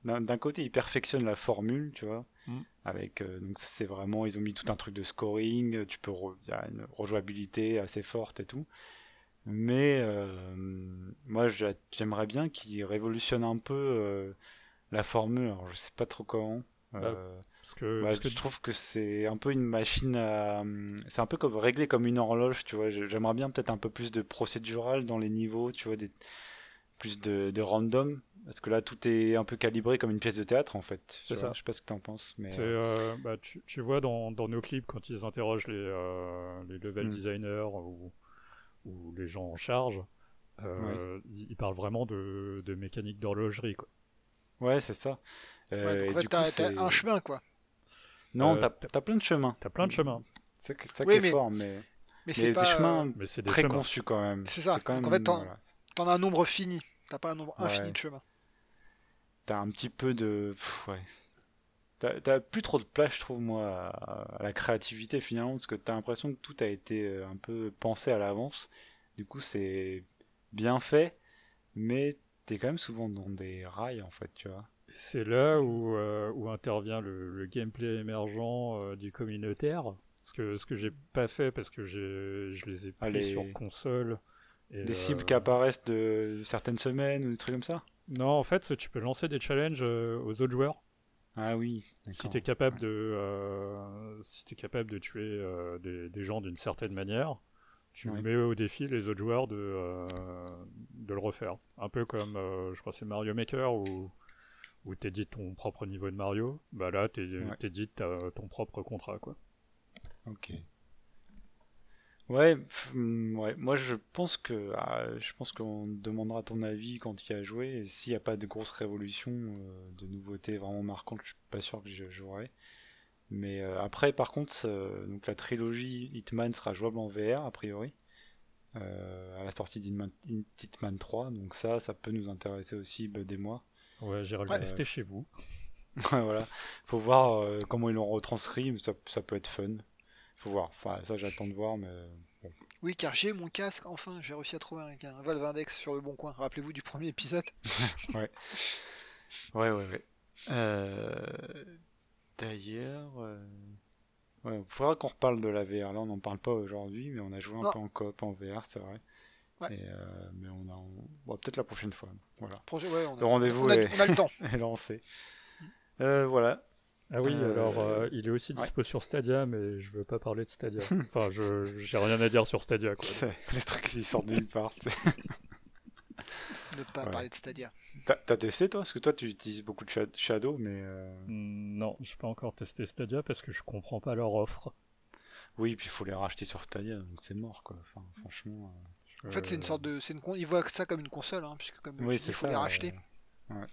d'un côté, ils perfectionnent la formule, tu vois. Mm. Avec, euh, donc c'est vraiment, ils ont mis tout un truc de scoring, euh, tu peux, il y a une rejouabilité assez forte et tout. Mais euh, moi, j'a- j'aimerais bien qu'ils révolutionnent un peu euh, la formule. Alors, je sais pas trop comment. Bah, Euh, Parce que, bah, parce que je trouve que c'est un peu une machine à. C'est un peu comme réglé comme une horloge, tu vois. J'ai- J'aimerais bien peut-être un peu plus de procédural dans les niveaux, tu vois, des... plus de, de random. Parce que là, tout est un peu calibré comme une pièce de théâtre, en fait. tu C'est ça. Je sais pas ce que t'en penses, mais. Euh, euh, bah, tu, tu vois dans, dans nos clips quand ils interrogent les, euh, les level Mm. designers ou, ou les gens en charge, euh, ils, ils parlent vraiment de, de mécanique d'horlogerie. Quoi. Ouais, c'est ça. Euh, Ouais, donc, et en fait, du t'as un chemin, quoi. Non, Euh, t'as t'as plein de chemins. T'as plein de chemins, C'est que- ça Oui, qui est mais- fort, mais. Mais c'est des pas. chemins euh, mais c'est des préconçus chemins. quand même. C'est ça. quand Donc, en même- fait, t'en- voilà. T'en as un nombre fini. T'as pas un nombre Ouais. infini de chemins. T'as un petit peu de. pff, ouais. T'as t'as plus trop de place, je trouve, moi, à, à la créativité finalement, parce que t'as l'impression que tout a été euh, un peu pensé à l'avance. Du coup, c'est bien fait, mais t'es quand même souvent dans des rails, en fait, tu vois. C'est là où, euh, où intervient le, le gameplay émergent euh, du communautaire. Ce que, ce que j'ai pas fait parce que je les ai pris Ah, les- sur console. et, Les cibles euh, qui apparaissent de certaines semaines ou des trucs comme ça? Non, en fait, tu peux lancer des challenges aux autres joueurs. Ah oui, Si d'accord. tu es capable de, euh, si t'es capable de tuer euh, des, des gens d'une certaine manière, tu Ouais. mets au défi les autres joueurs de, euh, de le refaire. Un peu comme, euh, je crois, c'est Mario Maker où, où t'édites ton propre niveau de Mario. Bah là, t'é- Ouais. t'édites ta- ton propre contrat, quoi. Ok. Ouais, pff, hum, ouais. Moi, je pense que, ah, je pense qu'on demandera ton avis quand tu y as joué. Et s'il n'y a pas de grosse révolution, euh, de nouveautés vraiment marquantes, je suis pas sûr que je jouerai. Mais euh, après, par contre, euh, donc la trilogie Hitman sera jouable en VR a priori euh, à la sortie d'Hitman Hitman 3. Donc ça, ça peut nous intéresser aussi bah, des mois. Ouais, j'irai le Ouais. tester chez vous. Ouais, voilà. Faut voir euh, comment ils l'ont retranscrit, mais ça, ça peut être fun. Faut voir. Enfin, ça, j'attends de voir, mais. Oui, car j'ai mon casque, enfin, j'ai réussi à trouver un, un Valve Index sur le bon coin. Rappelez-vous du premier épisode. Ouais, ouais, ouais. Euh, D'ailleurs. euh, Ouais, faudra qu'on reparle de la VR. Là, on n'en parle pas aujourd'hui, mais on a joué un Non. peu en coop en VR, c'est vrai. Ouais. Et, euh, mais on a. on- bon, peut-être la prochaine fois. Voilà. Projet, ouais, on a, Le rendez-vous on a, est- on a le temps. est lancé. Euh, voilà. Ah oui, Euh, alors euh, il est aussi ouais. dispo sur Stadia, mais je veux pas parler de Stadia. enfin, je j'ai rien à dire sur Stadia, quoi. Les trucs qui sortent nulle part. Ne pas Ouais. parler de Stadia. T'as testé toi? Parce que toi tu utilises beaucoup de Sha- Shadow, mais euh, Hmm, Non, je peux encore tester Stadia parce que je comprends pas leur offre. oui, puis il faut les racheter sur Stadia, donc c'est mort quoi. Enfin, franchement. euh, En fait, c'est une sorte de, c'est une con... ils voient ça comme une console, hein, puisque comme Oui, il faut ça. les racheter. euh, ouais.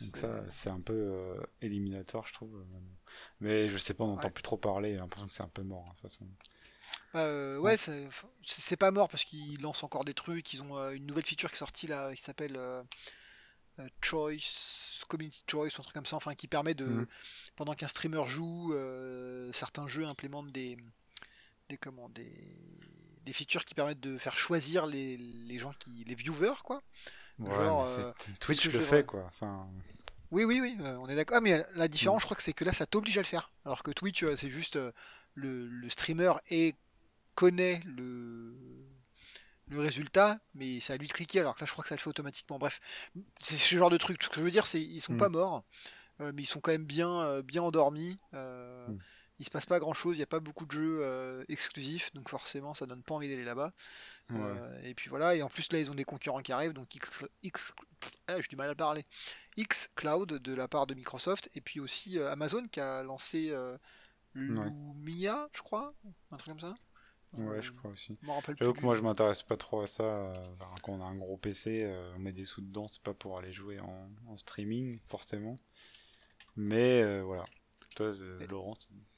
Donc ça, c'est un peu euh, éliminatoire, je trouve. Mais je sais pas, on n'entend Ouais. plus trop parler. J'ai l'impression que c'est un peu mort, hein, de toute façon. Euh, ouais, c'est pas mort parce qu'ils lancent encore des trucs. Ils ont euh, une nouvelle feature qui est sortie là, qui s'appelle euh, Choice, Community Choice, ou un truc comme ça, enfin qui permet de, Mhm. pendant qu'un streamer joue, certains jeux implémentent des, des comment, des, des features qui permettent de faire choisir les, les gens qui, les viewers quoi. Ouais, Genre, Twitch le fait quoi. Enfin, Oui, oui, oui, on est d'accord. Ah, mais la différence, Mm. je crois que c'est que là, ça t'oblige à le faire. Alors que Twitch, c'est juste le, le streamer et connaît le, le résultat, mais c'est à lui de cliquer. Alors que là, je crois que ça le fait automatiquement. Bref, c'est ce genre de truc. Ce que je veux dire, c'est ils sont Mm. pas morts, euh, mais ils sont quand même bien, euh, bien endormis. Euh, Mm. Il se passe pas grand chose. Il n'y a pas beaucoup de jeux euh, exclusifs, donc forcément, ça donne pas envie d'aller là-bas. et puis voilà, et en plus là ils ont des concurrents qui arrivent, donc X, X ah, j'ai du mal à parler, X Cloud de la part de Microsoft, et puis aussi Amazon qui a lancé Lumia, je crois, un truc comme ça. Ouais, Euh, je crois aussi. Je m'en rappelle J'avoue plus. que moi je m'intéresse pas trop à ça. euh, enfin, quand on a un gros PC, euh, on met des sous dedans, c'est pas pour aller jouer en, en streaming forcément. Mais euh, voilà. Toi, euh, Et- Laurent,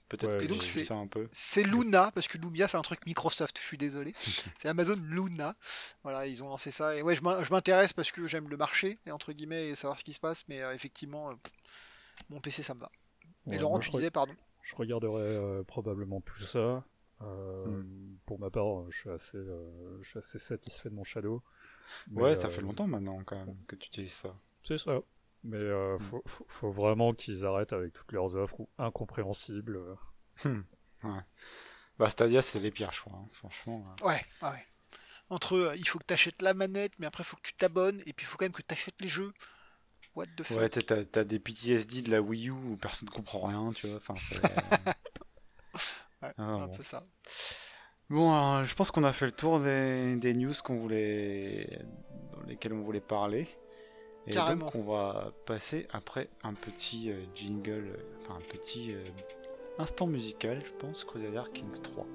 peut-être Ouais, que ça un peu. C'est Luna, parce que Lumia c'est un truc Microsoft, je suis désolé. c'est Amazon Luna. Voilà, ils ont lancé ça. Et ouais, je m'in- je m'intéresse parce que j'aime le marché, et entre guillemets, et savoir ce qui se passe, mais euh, effectivement, euh, mon PC ça me va. Mais Ouais, Laurent, moi, tu disais, pardon. je regarderai euh, probablement tout ça. Euh, Hmm. Pour ma part, euh, je suis assez, euh, je suis assez satisfait de mon Shadow. Mais, Ouais, ça euh, fait longtemps maintenant quand même que tu utilises ça. C'est ça. Mais euh, Hmm. faut, faut, faut vraiment qu'ils arrêtent avec toutes leurs offres ou incompréhensibles. Bah Stadia c'est les pires je crois, hein, franchement. euh. Ouais, ouais. Entre eux, il faut que tu achètes la manette, mais après il faut que tu t'abonnes, et puis il faut quand même que tu achètes les jeux. What the fuck? Ouais, t'as- des PTSD de la Wii U où personne ne comprend rien, tu vois. Enfin, c'est- Ouais, Ah, c'est un bon. peu ça. Bon, alors, je pense qu'on a fait le tour des, des news qu'on voulait, dans lesquelles on voulait parler. Et Carrément. donc, on va passer après un petit euh, jingle, euh, enfin un petit euh, instant musical, je pense, Crusader Kings 3.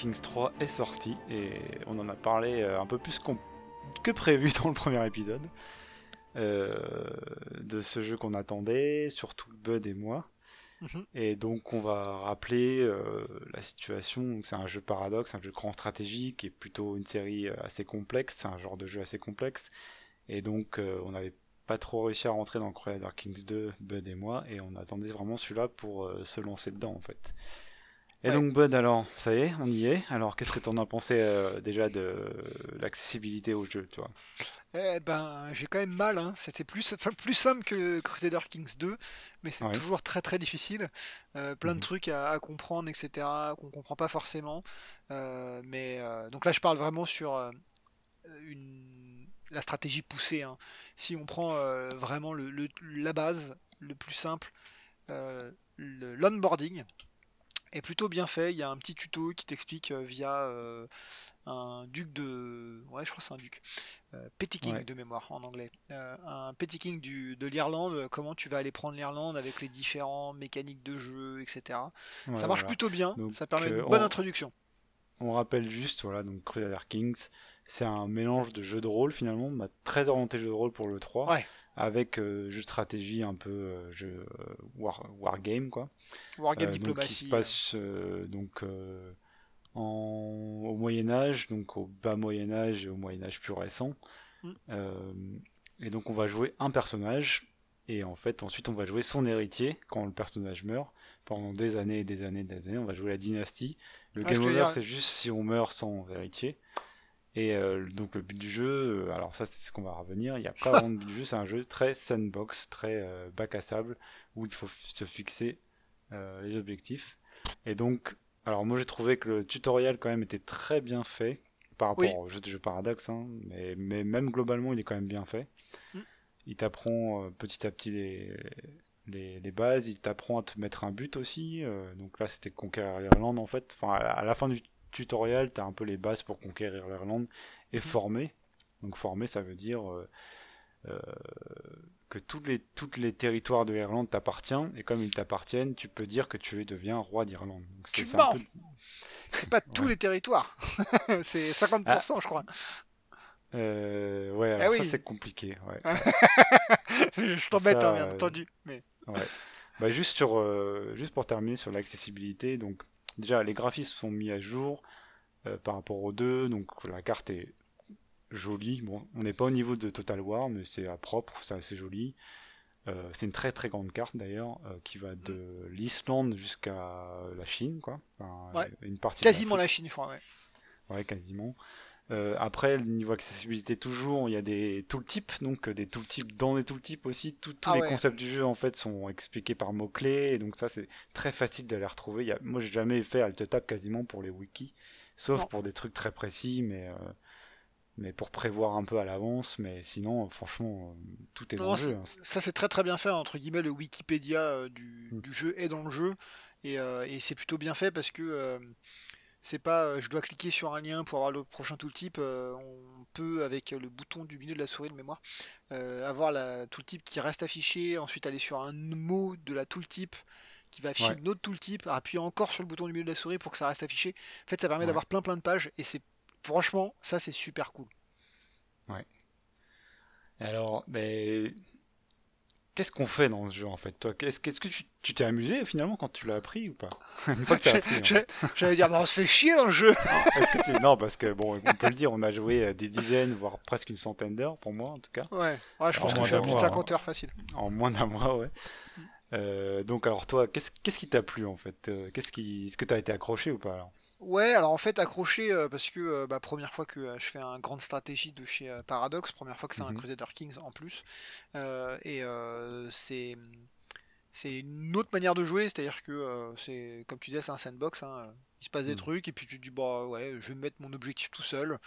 Kings 3 est sorti et on en a parlé euh, un peu plus que prévu dans le premier épisode euh, de ce jeu qu'on attendait, surtout Bud et moi. Mhm. Et donc on va rappeler euh, la situation. C'est un jeu paradoxe, un jeu grand stratégique et plutôt une série assez complexe. C'est un genre de jeu assez complexe. Et donc euh, on n'avait pas trop réussi à rentrer dans Crusader Kings 2, Bud et moi, et on attendait vraiment celui-là pour se lancer dedans en fait. Et Ouais. donc Bud, alors, ça y est, on y est. Alors, qu'est-ce que t'en as pensé euh, déjà de l'accessibilité au jeu, tu vois? Eh ben, j'ai quand même mal, hein. C'était plus, enfin, plus simple que le Crusader Kings 2, mais c'est Ouais. toujours très très difficile. Euh, plein de Mhm. trucs à, à comprendre, etc., qu'on comprend pas forcément. Euh, mais euh, donc là, je parle vraiment sur une, la stratégie poussée. hein. Si on prend vraiment le, le- la base, le plus simple, le- l'onboarding est plutôt bien fait. Il y a un petit tuto qui t'explique euh, via euh, un duc de, ouais, je crois que c'est un duc. Euh, Petty King Ouais. de mémoire en anglais. Euh, un Petty King du, de l'Irlande, comment tu vas aller prendre l'Irlande avec les différents mécaniques de jeu, etc. Ouais, ça marche voilà. plutôt bien, Donc, ça permet une bonne on- introduction. On rappelle juste, voilà, donc Crusader Kings, c'est un mélange de jeux de rôle finalement, bah, très orienté jeu de rôle pour le 3, Ouais. Avec euh, jeu de stratégie un peu euh, jeu euh, war, wargame quoi. Wargame Euh, donc qui diplomatie. se passe donc en, au Moyen Âge, donc au bas Moyen Âge et au Moyen Âge plus récent. Mm. Et donc on va jouer un personnage et en fait ensuite on va jouer son héritier quand le personnage meurt. Pendant des années et des années et des années, on va jouer la dynastie. Le je game over c'est juste si on meurt sans héritier. Et euh, donc le but du jeu, euh, alors ça c'est ce qu'on va revenir, il n'y a pas vraiment de but du jeu, c'est un jeu très sandbox, très euh, bac à sable, où il faut se fixer euh, les objectifs. Et donc, alors moi j'ai trouvé que le tutoriel quand même était très bien fait par rapport Oui. au jeu de jeu Paradox, hein, mais, mais même globalement il est quand même bien fait. Mm. Il t'apprend petit à petit les, les, les bases, il t'apprend à te mettre un but aussi. donc là c'était conquérir l'Irlande en fait. Enfin, à la, à la fin du tutoriel, tu as un peu les bases pour conquérir l'Irlande et Mhm. former. Donc former ça veut dire euh, euh, que tous les, toutes les territoires de l'Irlande t'appartiennent et comme ils t'appartiennent, tu peux dire que tu deviens roi d'Irlande. Tu c'est peu- pas tous Ouais. les territoires, c'est 50% je crois. Euh, ouais, alors Ah ça oui. c'est compliqué. Ouais. je t'embête, hein, bien entendu. Mais Ouais. Bah, juste, sur, juste pour terminer sur l'accessibilité, donc déjà les graphismes sont mis à jour euh, par rapport aux deux, donc la carte est jolie. Bon, on n'est pas au niveau de Total War, mais c'est à propre, c'est assez joli. Euh, c'est une très très grande carte d'ailleurs, euh, qui va de l'Islande jusqu'à la Chine, quoi. Enfin, Ouais. Une partie quasiment la Chine, je crois. Ouais. Ouais, quasiment. Euh, après, niveau accessibilité, toujours, il y a des tooltips, donc euh, des tooltips dans des tooltips aussi. Tout- tous Ah les ouais. concepts du jeu, en fait, sont expliqués par mots-clés, et donc ça, c'est très facile de les retrouver. Il y a... Moi, j'ai jamais fait alt-tab quasiment pour les wikis, sauf Non. pour des trucs très précis, mais, euh, mais pour prévoir un peu à l'avance. Mais sinon, franchement, tout est dans le jeu. hein. Ça c'est très très bien fait, entre guillemets, le Wikipédia du, Mm. du jeu est dans le jeu, et, euh, et c'est plutôt bien fait parce que c'est pas euh, je dois cliquer sur un lien pour avoir le prochain tooltip, euh, on peut avec le bouton du milieu de la souris de mémoire euh, avoir la tooltip qui reste affichée, ensuite aller sur un mot de la tooltip qui va afficher Ouais. une autre tooltip, appuyer encore sur le bouton du milieu de la souris pour que ça reste affiché. En fait ça permet Ouais. d'avoir plein plein de pages et c'est franchement ça c'est super cool. Alors, mais qu'est-ce qu'on fait dans ce jeu, en fait, toi? Qu'est-ce qu'est-ce que tu tu t'es amusé finalement quand tu l'as appris ou pas? Une fois que t'as appris, hein. J'ai- J'allais dire, mais on se fait chier dans le jeu! Que Non, parce que bon, on peut le dire, on a joué euh, des dizaines, voire presque une centaine d'heures, pour moi en tout cas, Ouais, ouais, je En pense que je suis à plus de mois, 50 heures facile. en moins d'un mois, ouais. Euh, donc alors toi, qu'est-ce qu'est-ce qui t'a plu en fait? Euh, Qu'est-ce qui, est-ce que t'as été accroché ou pas alors? Ouais, alors en fait, accroché euh, parce que euh, bah, première fois que euh, je fais un grande stratégie de chez Paradox, première fois que c'est un Mhm. Crusader Kings en plus, et euh, c'est c'est une autre manière de jouer, c'est-à-dire que euh, c'est comme tu disais, c'est un sandbox, hein, il se passe des Mhm. trucs et puis tu te dis bah ouais, je vais me mettre mon objectif tout seul,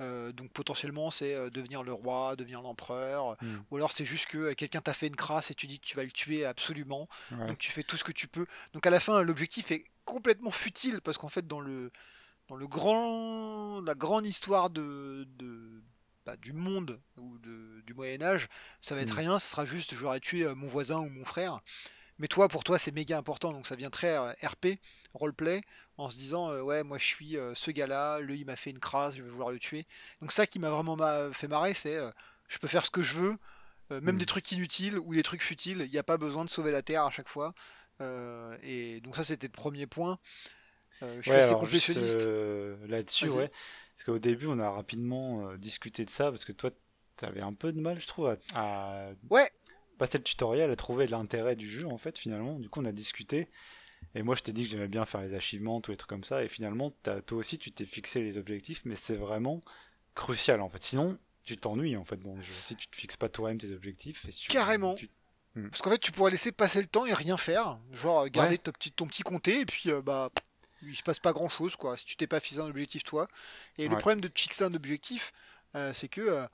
Euh, donc potentiellement c'est euh, devenir le roi, devenir l'empereur, Hmm, ou alors c'est juste que quelqu'un t'a fait une crasse et tu dis que tu vas le tuer absolument. ouais. Donc tu fais tout ce que tu peux. Donc à la fin, l'objectif est complètement futile parce qu'en fait, dans le dans le grand la grande histoire de, de bah, du monde ou de, du Moyen Âge, ça va être Mm. rien. Ce sera juste j'aurais tué euh, mon voisin ou mon frère. Mais toi, pour toi, c'est méga important. Donc ça vient très euh, RP, roleplay, en se disant euh, ouais, moi je suis euh, ce gars-là. Lui, il m'a fait une crasse, je vais vouloir le tuer. Donc ça qui m'a vraiment ma- fait marrer, c'est euh, je peux faire ce que je veux. même Mm. des trucs inutiles ou des trucs futiles, il n'y a pas besoin de sauver la Terre à chaque fois. Et donc ça c'était le premier point. Je suis Ouais, assez complétionniste. là-dessus, ouais. Parce qu'au début, on a rapidement euh, discuté de ça, parce que toi, t'avais un peu de mal, je trouve, à, à Ouais, passer le tutoriel, à trouver l'intérêt du jeu, en fait, finalement. Du coup, on a discuté. Et moi, je t'ai dit que j'aimais bien faire les achievements, tous les trucs comme ça. Et finalement, toi aussi, tu t'es fixé les objectifs, mais c'est vraiment crucial en fait. Sinon, tu t'ennuies en fait jeu. Si tu te fixes pas toi-même tes objectifs, et si tu- Carrément. tu- Parce qu'en fait, tu pourrais laisser passer le temps et rien faire. Genre, garder Ouais. ton, petit, ton petit comté et puis, euh, bah, il se passe pas grand chose, quoi. Si tu t'es pas fixé un objectif, toi. Et le problème de fixer un objectif, euh, c'est que. euh,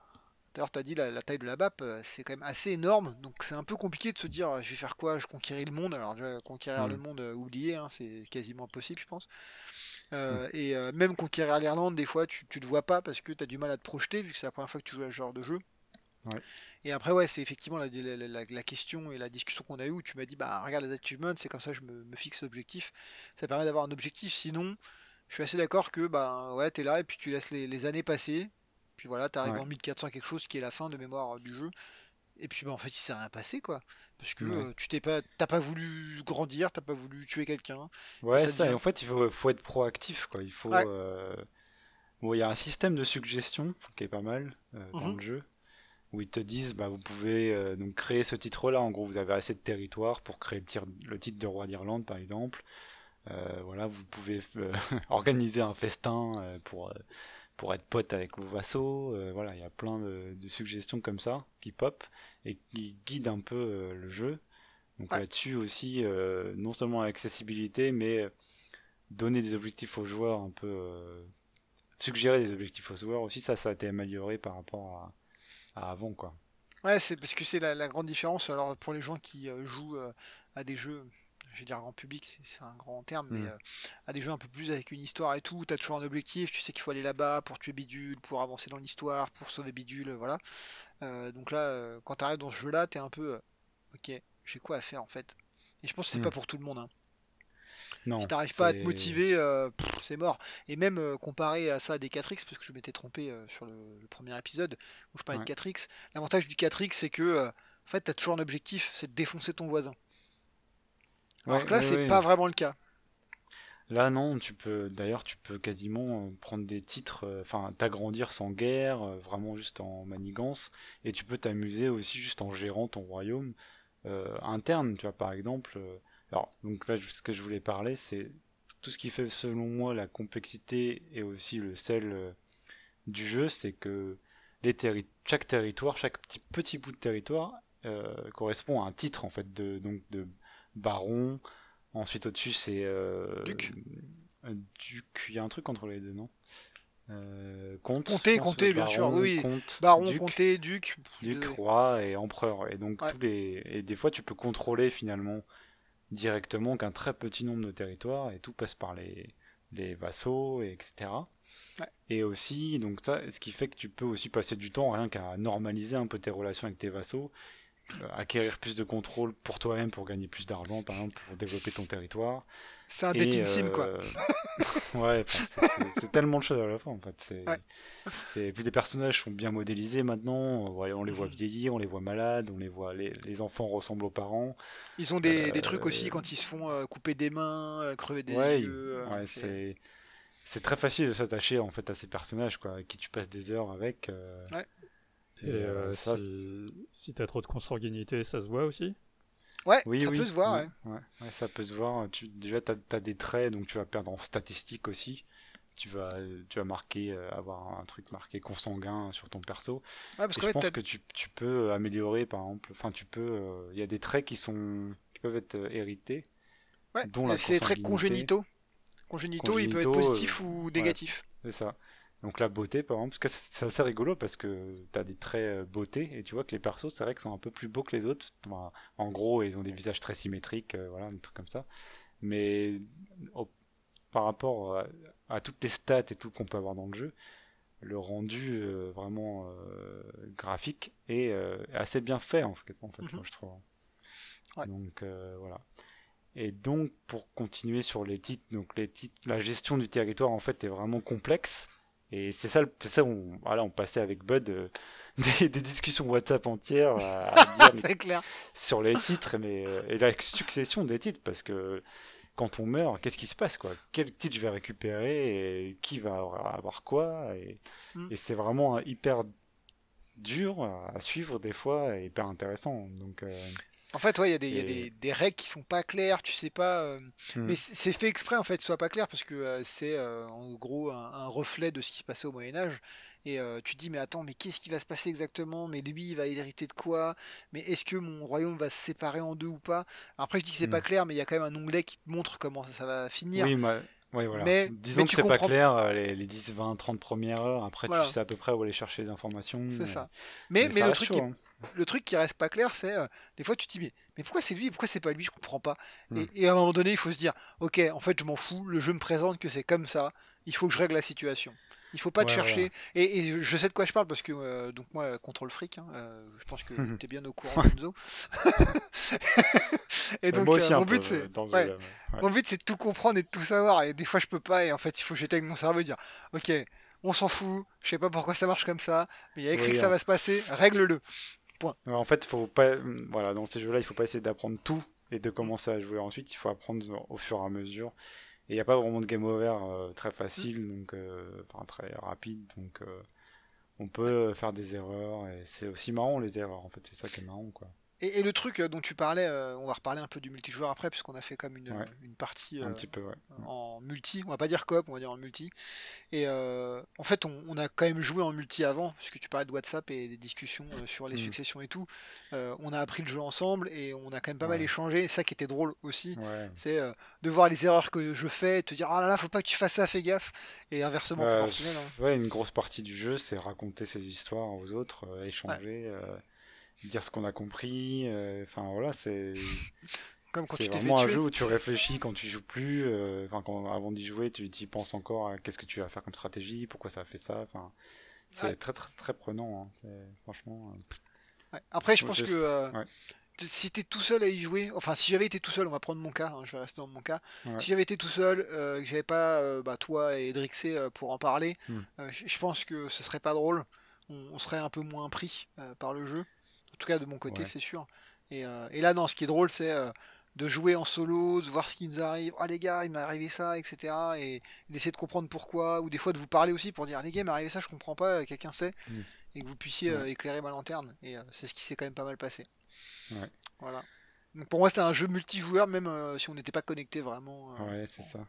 D'ailleurs, tu as dit la, la taille de la map, euh, c'est quand même assez énorme, donc c'est un peu compliqué de se dire je vais faire quoi, je conquéris le monde. Alors, déjà, conquérir Mm. le monde, euh, oublié, hein, c'est quasiment impossible, je pense. Mm. Euh, Et euh, même conquérir l'Irlande, des fois, tu, tu te vois pas parce que tu as du mal à te projeter, vu que c'est la première fois que tu joues à ce genre de jeu. Ouais. Et après, ouais, c'est effectivement la, la- la- la question et la discussion qu'on a eue où tu m'as dit, bah regarde les achievements, c'est comme ça que je me, me fixe l'objectif. Ça permet d'avoir un objectif, sinon, je suis assez d'accord que, bah ouais, t'es là et puis tu laisses les, les années passer. Puis voilà, t'arrives Ouais. en 1400 quelque chose qui est la fin de mémoire euh, du jeu. Et puis bah en fait, il s'est rien passé quoi. Parce que Ouais. euh, tu t'es pas, t'as pas voulu grandir, t'as pas voulu tuer quelqu'un. Ouais, ça ça, et en fait, il faut, faut être proactif, quoi. Il faut. Ouais. euh, Bon, il y a un système de suggestion qui est pas mal euh, dans Mhm. le jeu, où ils te disent, bah, vous pouvez euh, donc créer ce titre-là. En gros, vous avez assez de territoire pour créer le, tir- le titre de roi d'Irlande, par exemple. Euh, voilà, vous pouvez euh, organiser un festin pour, pour être pote avec vos vassaux. Voilà, il y a plein de, de suggestions comme ça qui pop et qui guident un peu le jeu. Donc Ouais. là-dessus aussi, non seulement l'accessibilité, mais donner des objectifs aux joueurs un peu. suggérer des objectifs aux joueurs aussi, ça, ça a été amélioré par rapport à, à avant, quoi. Ouais, c'est parce que c'est la, la grande différence. Alors pour les gens qui euh, jouent euh, à des jeux, je vais dire grand public, c'est- un grand terme, mais Mm. euh, à des jeux un peu plus avec une histoire et tout, t'as toujours un objectif, tu sais qu'il faut aller là-bas pour tuer Bidule, pour avancer dans l'histoire, pour sauver Bidule, voilà. Donc là, quand t'arrives dans ce jeu-là, t'es un peu, ok, j'ai quoi à faire en fait. Et je pense que c'est Mm. pas pour tout le monde. hein. Non, Si t'arrives pas à te motiver, euh, c'est mort. Et même euh, comparé à ça à des 4X, parce que je m'étais trompé euh, sur le, le premier épisode où je parlais Ouais. de 4X, l'avantage du 4X c'est que en fait t'as toujours un objectif, c'est de défoncer ton voisin. Alors Ouais, que là ouais, c'est pas vraiment le cas. Là, non, tu peux. D'ailleurs, tu peux quasiment prendre des titres, enfin, t'agrandir sans guerre, vraiment juste en manigance, et tu peux t'amuser aussi juste en gérant ton royaume interne, tu vois, par exemple. Alors, donc là, ce que je voulais parler, c'est tout ce qui fait, selon moi, la complexité et aussi le sel euh, du jeu, c'est que les terri- chaque territoire, chaque petit, petit bout de territoire euh, correspond à un titre, en fait, de, donc de baron. Ensuite, au-dessus, c'est euh, Duc. Duc. Il y a un truc entre les deux, non? Euh, Comte. Comté, comté, bien sûr, oui. Comte, Baron, duc, comté, duc. duc, roi et empereur. Et donc Ouais. tous les et des fois, tu peux contrôler finalement directement qu'un très petit nombre de territoires et tout passe par les les vassaux, et etc. Ouais. Et aussi, donc ça, ce qui fait que tu peux aussi passer du temps rien qu'à normaliser un peu tes relations avec tes vassaux, euh, acquérir plus de contrôle pour toi-même pour gagner plus d'argent, par exemple, pour développer ton territoire. C'est un dating sim quoi. euh, ouais, c'est- tellement de choses à la fois en fait. C'est, Ouais. Puis les personnages sont bien modélisés maintenant. Ouais, on les voit Mhm. vieillir, on les voit malades, on les voit. Les, les enfants ressemblent aux parents. Ils ont des, euh, des trucs aussi quand ils se font euh, couper des mains, euh, crever des ouais, yeux. euh, ouais, c'est- très facile de s'attacher en fait à ces personnages quoi, avec qui tu passes des heures avec. euh, Ouais. Et euh, ça, si, si t'as trop de consanguinité, ça se voit aussi? Ouais, Oui, ça oui, peut se voir. oui, ouais. ouais, ouais, ça peut se voir. Tu, déjà, tu as, des traits, donc tu vas perdre en statistiques aussi. Tu vas, tu vas marquer, euh, avoir un truc marqué consanguin sur ton perso. Ouais, parce Et qu'en je pense que tu, tu peux améliorer, par exemple, enfin, tu peux, euh, il y a des traits qui sont, qui peuvent être euh, hérités, ouais, dont la c'est des traits consanguinité. congénitaux. Congénitaux, ils peuvent être Congénitaux, positifs ou négatifs. c'est ça. Donc la beauté, par exemple, parce que c'est assez rigolo parce que tu as des traits euh, beauté et tu vois que les persos, c'est vrai qu'ils sont un peu plus beaux que les autres. Enfin, en gros, ils ont des visages très symétriques, euh, voilà, des trucs comme ça. Mais par rapport à, à toutes les stats et tout qu'on peut avoir dans le jeu, le rendu euh, vraiment euh, graphique est euh, assez bien fait en fait, en fait Mhm. moi, je trouve. Ouais. Donc euh, voilà. Et donc pour continuer sur les titres, donc les titres, la gestion du territoire en fait est vraiment complexe. Et c'est ça, c'est ça, on, voilà, on passait avec Bud euh, des, des discussions WhatsApp entières à, à dire mais c'est clair. sur les titres, mais euh, et la succession des titres, parce que quand on meurt, qu'est-ce qui se passe quoi? Quel titre je vais récupérer et qui va avoir quoi? Et, Mm. et c'est vraiment euh, hyper dur à suivre des fois et hyper intéressant. Donc euh, En fait, ouais, il y a, des, il y a Et- des, des règles qui sont pas claires, tu sais pas. euh, Hmm. Mais c'est fait exprès en fait, soit pas clair parce que euh, c'est euh, en gros un, un reflet de ce qui se passait au Moyen Âge. Et tu te dis mais attends, mais qu'est-ce qui va se passer exactement? Mais lui, il va hériter de quoi? Mais est-ce que mon royaume va se séparer en deux ou pas? Après, je dis que c'est Hmm. pas clair, mais il y a quand même un onglet qui te montre comment ça, ça va finir. Oui, moi- ouais, voilà. Mais- Disons mais que c'est pas comprends- clair euh, les, les 10, 20, 30 premières heures. Après, Voilà. tu sais à peu près où aller chercher les informations. C'est mais- ça. Mais, mais ça le truc chaud, qui est hein. Le truc qui reste pas clair, c'est euh, des fois tu te dis mais, mais pourquoi c'est lui, pourquoi c'est pas lui, je comprends pas. Hmm. Et, et à un moment donné, il faut se dire ok, en fait je m'en fous, le jeu me présente que c'est comme ça, il faut que je règle la situation. Il faut pas te Ouais, chercher. Et, et je sais de quoi je parle parce que euh, donc moi contrôle fric, hein, euh, je pense que tu es bien au courant Enzo. et donc moi aussi un mon but c'est ouais, mon but c'est de tout comprendre et de tout savoir et des fois je peux pas et en fait il faut que j'éteigne mon cerveau et dire ok on s'en fout, je sais pas pourquoi ça marche comme ça, mais il y a écrit Oui, que ça hein. va se passer, règle-le. En fait, faut pas, voilà, dans ces jeux-là, il faut pas essayer d'apprendre tout et de commencer à jouer ensuite. Il faut apprendre au fur et à mesure. Et il n'y a pas vraiment de game over euh, très facile, donc, euh, enfin très rapide. Donc, euh, on peut faire des erreurs et c'est aussi marrant les erreurs. En fait, c'est ça qui est marrant, quoi. Et, et le truc euh, dont tu parlais, euh, on va reparler un peu du multijoueur après, puisqu'on a fait comme une, Ouais. une partie Un euh, petit peu, ouais. en multi, on va pas dire coop, on va dire en multi. Et euh, en fait, on, on a quand même joué en multi avant, puisque tu parlais de WhatsApp et des discussions sur les Mm. successions et tout. On a appris le jeu ensemble et on a quand même pas mal échangé. Et ça qui était drôle aussi, c'est de voir les erreurs que je fais, et te dire ah là là, faut pas que tu fasses ça, fais gaffe. Et inversement proportionnel. hein. ouais, une grosse partie du jeu, c'est raconter ses histoires aux autres, échanger, dire ce qu'on a compris. euh, Enfin, voilà, c'est. Comme quand C'est vraiment un jeu où tu réfléchis quand tu joues plus, euh, enfin quand avant d'y jouer, tu y penses encore à qu'est-ce que tu vas faire comme stratégie, pourquoi ça a fait ça, enfin c'est Ouais. très, très très prenant, hein. C'est- franchement. euh, Ouais. Après, je pense je que euh, ouais. si t'es tout seul à y jouer, enfin si j'avais été tout seul, on va prendre mon cas, hein, je vais rester dans mon cas. Ouais. Si j'avais été tout seul, euh, que j'avais pas euh, bah, toi et Drixé euh, pour en parler, Hmm. je pense que ce serait pas drôle. On, on serait un peu moins pris par le jeu. En tout cas de mon côté, Ouais. c'est sûr. Et, euh, et là, non, ce qui est drôle, c'est euh, de jouer en solo, de voir ce qui nous arrive. Oh les gars, il m'est arrivé ça, etc. Et d'essayer de comprendre pourquoi, ou des fois de vous parler aussi pour dire les gars, il m'est arrivé ça, je comprends pas, euh, quelqu'un sait, et que vous puissiez Ouais. éclairer ma lanterne. Et c'est ce qui s'est quand même pas mal passé. Ouais. Voilà. Donc pour moi, c'était un jeu multijoueur, même si on n'était pas connecté vraiment. Ouais, c'est ça.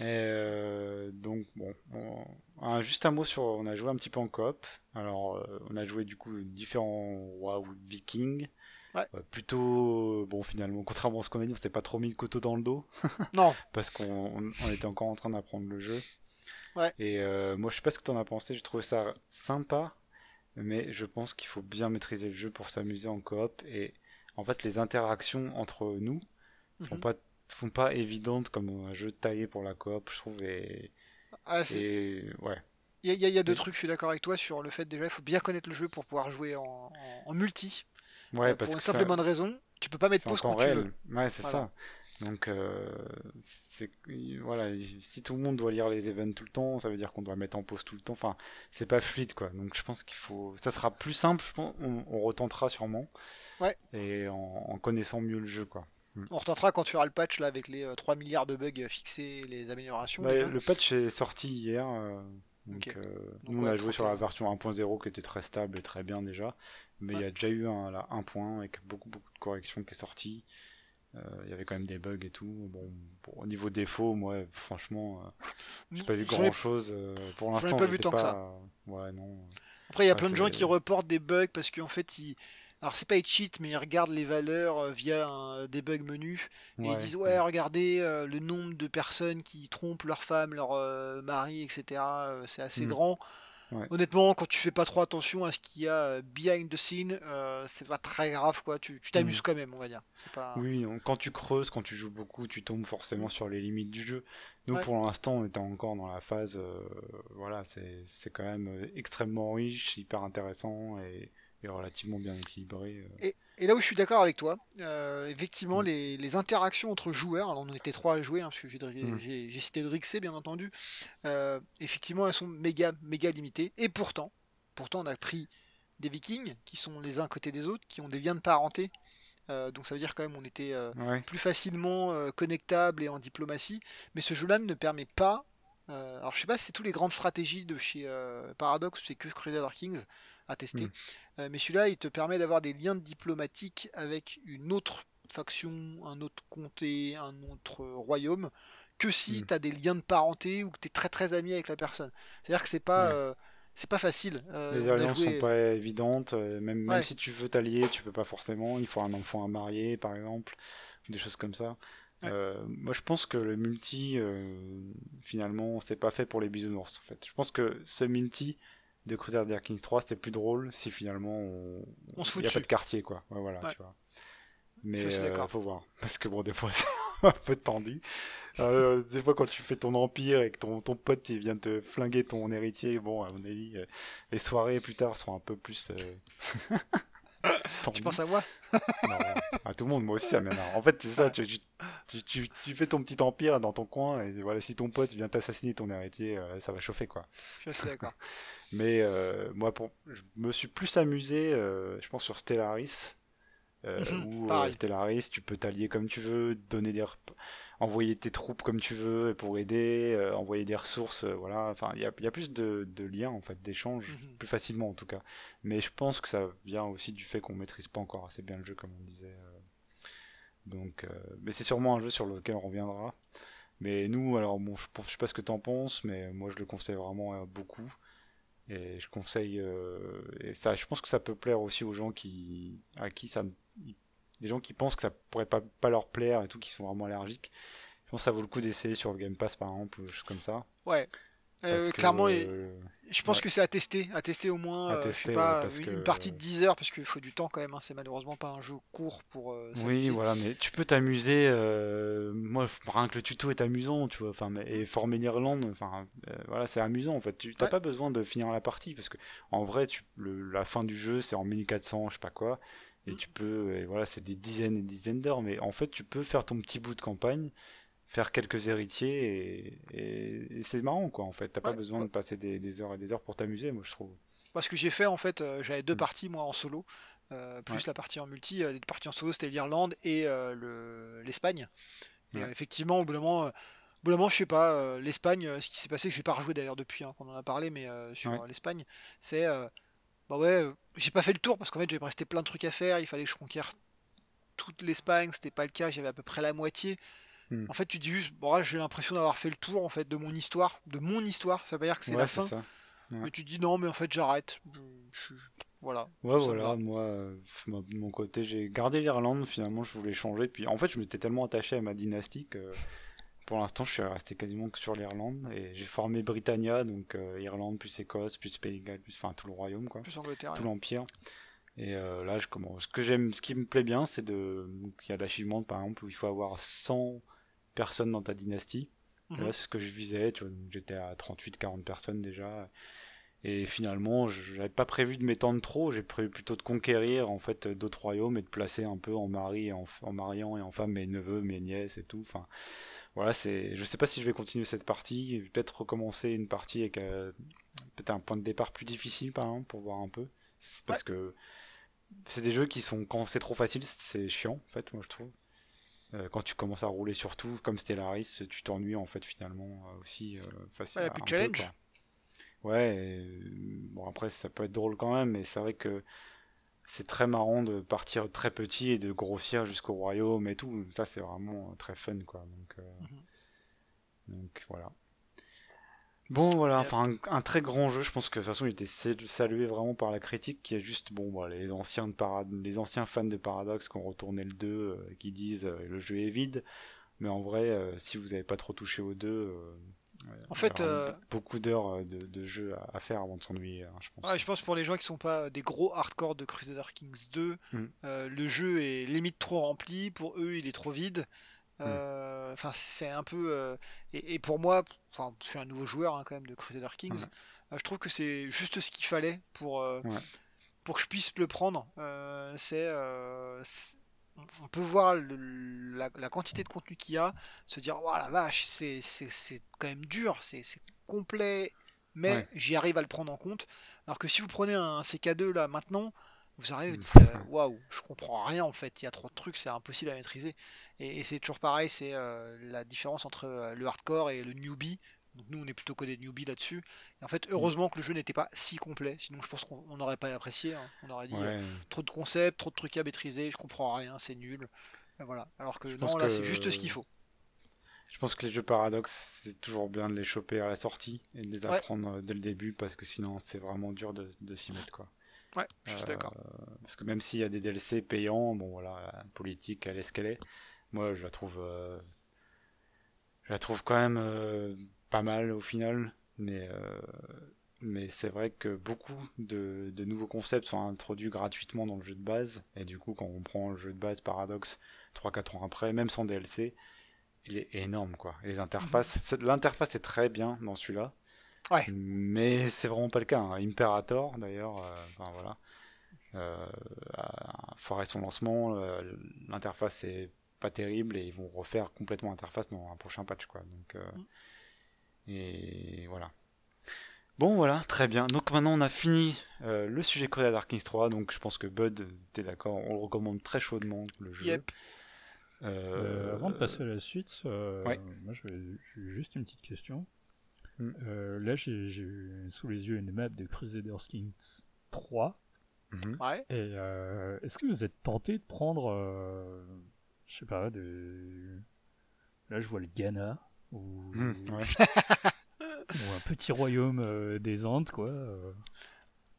Et euh, donc bon, on- un- juste un mot sur, on a joué un petit peu en coop. Alors euh, on a joué du coup différents rois ou vikings. Ouais. Euh, plutôt bon finalement, contrairement à ce qu'on a dit, on s'était pas trop mis le couteau dans le dos. Non, parce qu'on on- on était encore en train d'apprendre le jeu. Ouais. Et euh, moi, je sais pas ce que t'en as pensé, j'ai trouvé ça sympa, mais je pense qu'il faut bien maîtriser le jeu pour s'amuser en coop. Et en fait, les interactions entre nous sont Mhm. pas sont pas évidentes comme un jeu taillé pour la coop, je trouve. Et, Ah, et ouais, Il y, a- il y a- il y a deux Et- trucs, je suis d'accord avec toi sur le fait déjà, il faut bien connaître le jeu pour pouvoir jouer en, en- en multi. ouais, Euh, parce pour une que simple bonne raison, tu peux pas mettre pause quand tu réel. veux. Ouais, c'est Voilà. ça. Donc, euh, c'est voilà, si tout le monde doit lire les events tout le temps, ça veut dire qu'on doit mettre en pause tout le temps. Enfin, c'est pas fluide, quoi. Donc, je pense qu'il faut, ça sera plus simple. Je pense, on, on retentera sûrement. Ouais. Et en, en connaissant mieux le jeu, quoi. On retentera quand tu auras le patch là avec les euh, 3 milliards de bugs fixés et les améliorations. Bah, déjà. le patch est sorti hier. euh, donc, euh, Donc, nous, on a joué sur la 31. version 1.0 qui était très stable et très bien déjà. Mais il y a déjà eu un, un point avec beaucoup, beaucoup de corrections qui est sorti. Euh, Il y avait quand même des bugs et tout. Bon, bon, au niveau défaut, moi, franchement, euh, j'ai pas vu grand chose. pour l'instant, pas vu tant que ça. Ouais, non. Après, il y a Ouais, plein de gens qui reportent des bugs parce qu'en fait, ils. Alors, c'est pas ils cheat, mais ils regardent les valeurs euh, via un debug menu et ils disent Ouais, regardez euh, le nombre de personnes qui trompent leur femme, leur euh, mari, etc. euh, c'est assez Mm. grand. Ouais. Honnêtement, quand tu fais pas trop attention à ce qu'il y a euh, behind the scene, euh, c'est pas très grave quoi. Tu t'amuses quand même, on va dire. Pas. Oui, donc, quand tu creuses, quand tu joues beaucoup, tu tombes forcément sur les limites du jeu. Nous, pour l'instant, on était encore dans la phase, euh, voilà, c'est c'est quand même euh, extrêmement riche, hyper intéressant et, relativement bien équilibré. euh. Et, et là où je suis d'accord avec toi, euh, effectivement, Mm. les, les interactions entre joueurs, alors on était trois à jouer, hein, parce que j'ai Mm. j'ai- j'ai cité Drixé bien entendu, euh, effectivement elles sont méga méga limitées. Et pourtant, pourtant on a pris des Vikings qui sont les uns à côté des autres, qui ont des liens de parenté. Euh, donc ça veut dire quand même on était Ouais, plus facilement connectable et en diplomatie. Mais ce jeu-là ne permet pas. alors je sais pas si c'est tous les grandes stratégies de chez euh, Paradox c'est que Crusader Kings. à tester. Mm. Euh, mais celui-là, il te permet d'avoir des liens diplomatiques avec une autre faction, un autre comté, un autre royaume, que si Mm. tu as des liens de parenté ou que tu es très très ami avec la personne. C'est-à-dire que c'est pas, Ouais. euh, c'est pas facile. Euh, Les alliances joué- sont pas évidentes, même, si tu veux t'allier, tu peux pas forcément, il faut un enfant à marier par exemple, des choses comme ça. Ouais. Euh, moi je pense que le multi, euh, finalement, c'est pas fait pour les bisounours en fait. Je pense que ce multi de Crusader Kings 3 c'était plus drôle si finalement on, On se fout il y a pas de quartier quoi. Ouais, voilà, Ouais. tu vois. Mais euh, faut voir, parce que bon des fois c'est un peu tendu. Euh, des fois quand tu fais ton empire et que ton, ton pote il vient te flinguer ton héritier, bon à mon avis euh, les soirées plus tard seront un peu plus euh, Tu penses à moi? Non, à tout le monde, moi aussi ça m'énerve. En fait c'est ça, tu, tu, tu, tu fais ton petit empire dans ton coin et voilà si ton pote vient t'assassiner ton héritier, ça va chauffer quoi. Je suis assez d'accord. Mais euh, moi, pour... je me suis plus amusé, euh, je pense, sur Stellaris. Euh, Mhm, où euh. Stellaris, tu peux t'allier comme tu veux, donner des envoyer tes troupes comme tu veux pour aider, euh, envoyer des ressources, euh, voilà. Enfin, il y a, il y a plus de, de liens en fait, d'échanges, Mhm. plus facilement en tout cas. Mais je pense que ça vient aussi du fait qu'on maîtrise pas encore assez bien le jeu, comme on disait. Donc, euh, mais c'est sûrement un jeu sur lequel on reviendra. Mais nous, alors bon, je, je sais pas ce que t'en penses, mais moi je le conseille vraiment beaucoup. Et je conseille, euh, et ça, je pense que ça peut plaire aussi aux gens qui, à qui ça, des gens qui pensent que ça pourrait pas, pas leur plaire et tout, qui sont vraiment allergiques. Je pense que ça vaut le coup d'essayer sur le Game Pass par exemple, ou choses comme ça. Ouais. Euh, que, clairement, euh, je pense ouais. que c'est à tester, à tester au moins, À euh, je tester, sais pas, ouais, parce une, que- une partie de 10 heures, parce qu'il faut du temps quand même, hein, c'est malheureusement pas un jeu court pour euh, Oui, voilà, mais tu peux t'amuser. euh, moi, rien que le tuto est amusant, tu vois. Enfin, et former l'Irlande, enfin, euh, voilà, c'est amusant en fait. Tu t'as Ouais. pas besoin de finir la partie parce que en vrai, tu, le- la fin du jeu, c'est en 1400, je sais pas quoi, et Mm. tu peux, et voilà, c'est des dizaines et des dizaines d'heures, mais en fait, tu peux faire ton petit bout de campagne, faire quelques héritiers, et, et- et c'est marrant quoi. En fait, t'as pas besoin ouais. de passer des, des heures et des heures pour t'amuser, moi je trouve. Parce que j'ai fait en fait, euh, j'avais deux Mm. parties moi en solo, euh, plus Ouais. la partie en multi. Euh, les parties en solo c'était l'Irlande et euh, le- l'Espagne. Et Ouais. effectivement, au bout d'un moment, au bout d'un moment, je sais pas, l'Espagne, ce qui s'est passé, que j'ai pas rejoué d'ailleurs depuis hein, qu'on en a parlé, mais sur l'Espagne, c'est bah ouais, j'ai pas fait le tour parce qu'en fait j'avais resté plein de trucs à faire, il fallait que je conquière toute l'Espagne, c'était pas le cas, j'avais à peu près la moitié. Mm. En fait, tu dis juste, bon, là, j'ai l'impression d'avoir fait le tour en fait de mon histoire, de mon histoire. Ça veut pas dire que c'est Ouais, la fin, ça. Ouais. mais tu dis non, mais en fait, j'arrête. Voilà. Ouais, voilà, moi, euh, de mon côté, j'ai gardé l'Irlande, finalement, je voulais changer. Puis, en fait, je m'étais tellement attaché à ma dynastie que pour l'instant, je suis resté quasiment que sur l'Irlande. Et j'ai formé Britannia, donc euh, Irlande, plus Écosse, plus Pays de Galles, plus, enfin, tout le royaume, quoi, Plus Angleterre. tout l'empire. Et euh, là, je commence. Ce que j'aime, ce qui me plaît bien, c'est de. Il y a l'achievement, par exemple, où il faut avoir 100 personnes dans ta dynastie. Mhm. là, c'est ce que je visais, tu vois, j'étais à 38-40 personnes déjà. Et finalement, je j'avais pas prévu de m'étendre trop, j'ai prévu plutôt de conquérir en fait d'autres royaumes et de placer un peu en mari, et en, en mariant et en femme mes neveux, mes nièces et tout. Enfin, voilà, c'est. Je sais pas si je vais continuer cette partie, peut-être recommencer une partie avec euh, peut-être un point de départ plus difficile par exemple pour voir un peu. C'est Parce que c'est des jeux qui sont quand c'est trop facile, c'est chiant en fait, moi je trouve. Euh, quand tu commences à rouler sur tout, comme Stellaris, tu t'ennuies en fait finalement euh, aussi euh, facile. Ouais, y a plus de peu, challenge. Ouais, et, bon après ça peut être drôle quand même, mais c'est vrai que c'est très marrant de partir très petit et de grossir jusqu'au royaume et tout. Ça c'est vraiment très fun quoi. Donc, euh, Mhm. donc voilà. Bon voilà, enfin un, un très grand jeu, je pense que de toute façon il était sal- salué vraiment par la critique qui est juste bon voilà, les anciens de Parad- les anciens fans de Paradox qui ont retourné le 2 euh, qui disent euh, le jeu est vide, mais en vrai euh, si vous n'avez pas trop touché au 2 euh, En fait, beaucoup d'heures de, de jeu à, à faire avant de s'ennuyer, hein, je pense. Ouais, je pense pour les gens qui sont pas des gros hardcore de Crusader Kings 2, Mm. euh, le jeu est limite trop rempli. Pour eux, il est trop vide. Mm. Euh, Enfin, c'est un peu. euh, et, et pour moi, je suis un nouveau joueur hein, quand même de Crusader Kings. Ouais. euh, je trouve que c'est juste ce qu'il fallait pour Ouais. pour que je puisse le prendre. C'est on peut voir le- la, la quantité de contenu qu'il y a, se dire, oh la vache, c'est c'est- c'est quand même dur, c'est c'est complet, mais Ouais. j'y arrive à le prendre en compte. Alors que si vous prenez un CK2 là maintenant, vous arrivez, Mm. vous dites, euh, waouh, je comprends rien en fait, il y a trop de trucs, c'est impossible à maîtriser. Et, et c'est toujours pareil, c'est euh, la différence entre euh, le hardcore et le newbie. Donc nous, on est plutôt codé newbie là-dessus. Et en fait, heureusement que le jeu n'était pas si complet. Sinon, je pense qu'on n'aurait pas apprécié. hein. On aurait dit euh, trop de concepts, trop de trucs à maîtriser, je comprends rien, c'est nul. Et voilà. Alors que non, là, que- c'est juste ce qu'il faut. Je pense que les jeux paradoxes, c'est toujours bien de les choper à la sortie et de les apprendre dès le début parce que sinon c'est vraiment dur de, de s'y mettre quoi. Ouais, je suis Euh, d'accord. Parce que même s'il y a des DLC payants, bon voilà, la politique elle est ce qu'elle est. Moi je la trouve, euh, je la trouve quand même euh, pas mal au final, mais mais c'est vrai que beaucoup de, de nouveaux concepts sont introduits gratuitement dans le jeu de base et du coup quand on prend le jeu de base Paradox 3-4 ans après, même sans DLC, il est énorme quoi. Et les interfaces, c'est- l'interface est très bien dans celui-là. Ouais. Mais c'est vraiment pas le cas. hein. Imperator d'ailleurs, euh, enfin voilà, euh, a foiré son lancement. euh, l'interface est pas terrible et ils vont refaire complètement l'interface dans un prochain patch quoi. Donc euh, Mm. et voilà. Bon voilà, très bien. Donc maintenant on a fini euh, le sujet Coda Dark Kings 3. Donc je pense que Bud, t'es d'accord, on le recommande très chaudement le jeu. Yep. Euh, Euh, avant de passer à la suite, euh, ouais. moi j'ai juste une petite question. Hmm. Euh, là j'ai sous les yeux une map de Crusaders Kings 3. mhm. Ouais. Et euh, est-ce que vous êtes tenté de prendre, euh, je sais pas, de... là je vois le Ghana ou, ouais. ou un petit royaume euh, des Andes quoi.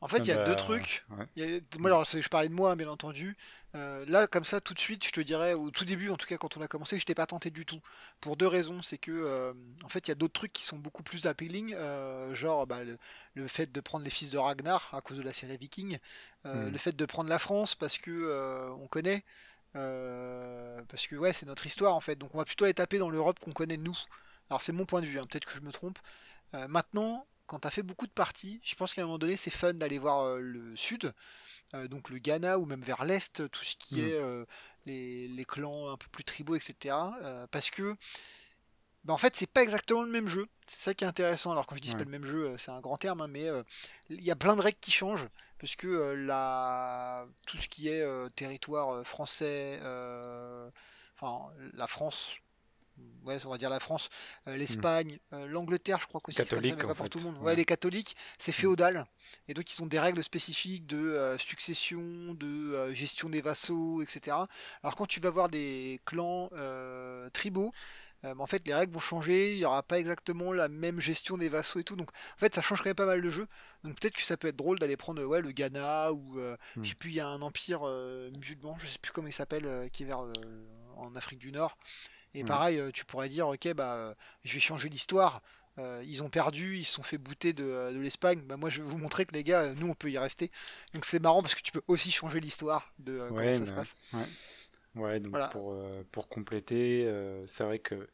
En fait, il y a Ah deux bah, trucs. ouais. Il y a- Moi, alors, je parlais de moi, bien entendu. Euh, là, comme ça, tout de suite, je te dirais, au tout début, en tout cas, quand on a commencé, je n'étais pas tenté du tout. Pour deux raisons. C'est que, euh, en fait, il y a d'autres trucs qui sont beaucoup plus appealing, euh, genre bah, le, le fait de prendre les fils de Ragnar à cause de la série Viking, euh, Mm. le fait de prendre la France parce que on connaît, parce que ouais, c'est notre histoire en fait. Donc, on va plutôt aller taper dans l'Europe qu'on connaît nous. Alors, c'est mon point de vue. hein, Peut-être que je me trompe. Maintenant, quand tu as fait beaucoup de parties, je pense qu'à un moment donné, c'est fun d'aller voir euh, le sud, euh, donc le Ghana ou même vers l'est, tout ce qui Mm. est euh, les, les clans un peu plus tribaux, etc. parce que, bah, en fait, c'est pas exactement le même jeu. C'est ça qui est intéressant. Alors, quand je dis c'est Ouais. pas le même jeu, c'est un grand terme, hein, mais euh, il y a plein de règles qui changent, parce que euh, la... tout ce qui est euh, territoire français, enfin, la France. Ouais, on va dire la France, euh, l'Espagne, euh, l'Angleterre, je crois qu'aussi c'est comme ça, mais pas pour fait. tout le monde. Ouais. Ouais, les catholiques, c'est féodal. Et donc ils ont des règles spécifiques de euh, succession, de gestion des vassaux, etc. Alors quand tu vas voir des clans tribaux, bah, en fait les règles vont changer, il n'y aura pas exactement la même gestion des vassaux et tout. Donc en fait ça change quand même pas mal le jeu. Donc peut-être que ça peut être drôle d'aller prendre ouais, le Ghana ou Hmm. je sais plus, il y a un empire musulman, je sais plus comment il s'appelle, qui est vers en Afrique du Nord. Et Hmm. pareil, euh, tu pourrais dire ok bah euh, je vais changer l'histoire. Euh, ils ont perdu, ils se sont fait bouter de, de l'Espagne. Bah, moi, je vais vous montrer que les gars, nous, on peut y rester. Donc c'est marrant parce que tu peux aussi changer l'histoire de euh, Ouais, comment ça mais se ouais. passe. Ouais, donc Voilà. pour, euh, pour compléter, c'est vrai que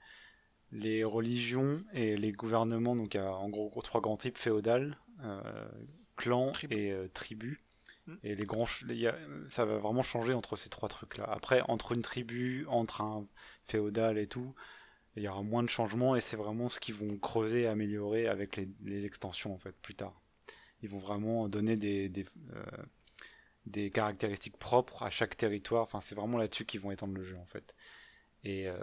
les religions et les gouvernements, donc il y a en gros trois grands types féodales, clans Tribus. et tribus. Mm. Et les grands, ça va vraiment changer entre ces trois trucs-là. Après, entre une tribu, entre un féodal et tout, il y aura moins de changements et c'est vraiment ce qu'ils vont creuser et améliorer avec les, extensions en fait plus tard. Ils vont vraiment donner des, des, euh, des caractéristiques propres à chaque territoire. Enfin, c'est vraiment là-dessus qu'ils vont étendre le jeu en fait. Et, euh,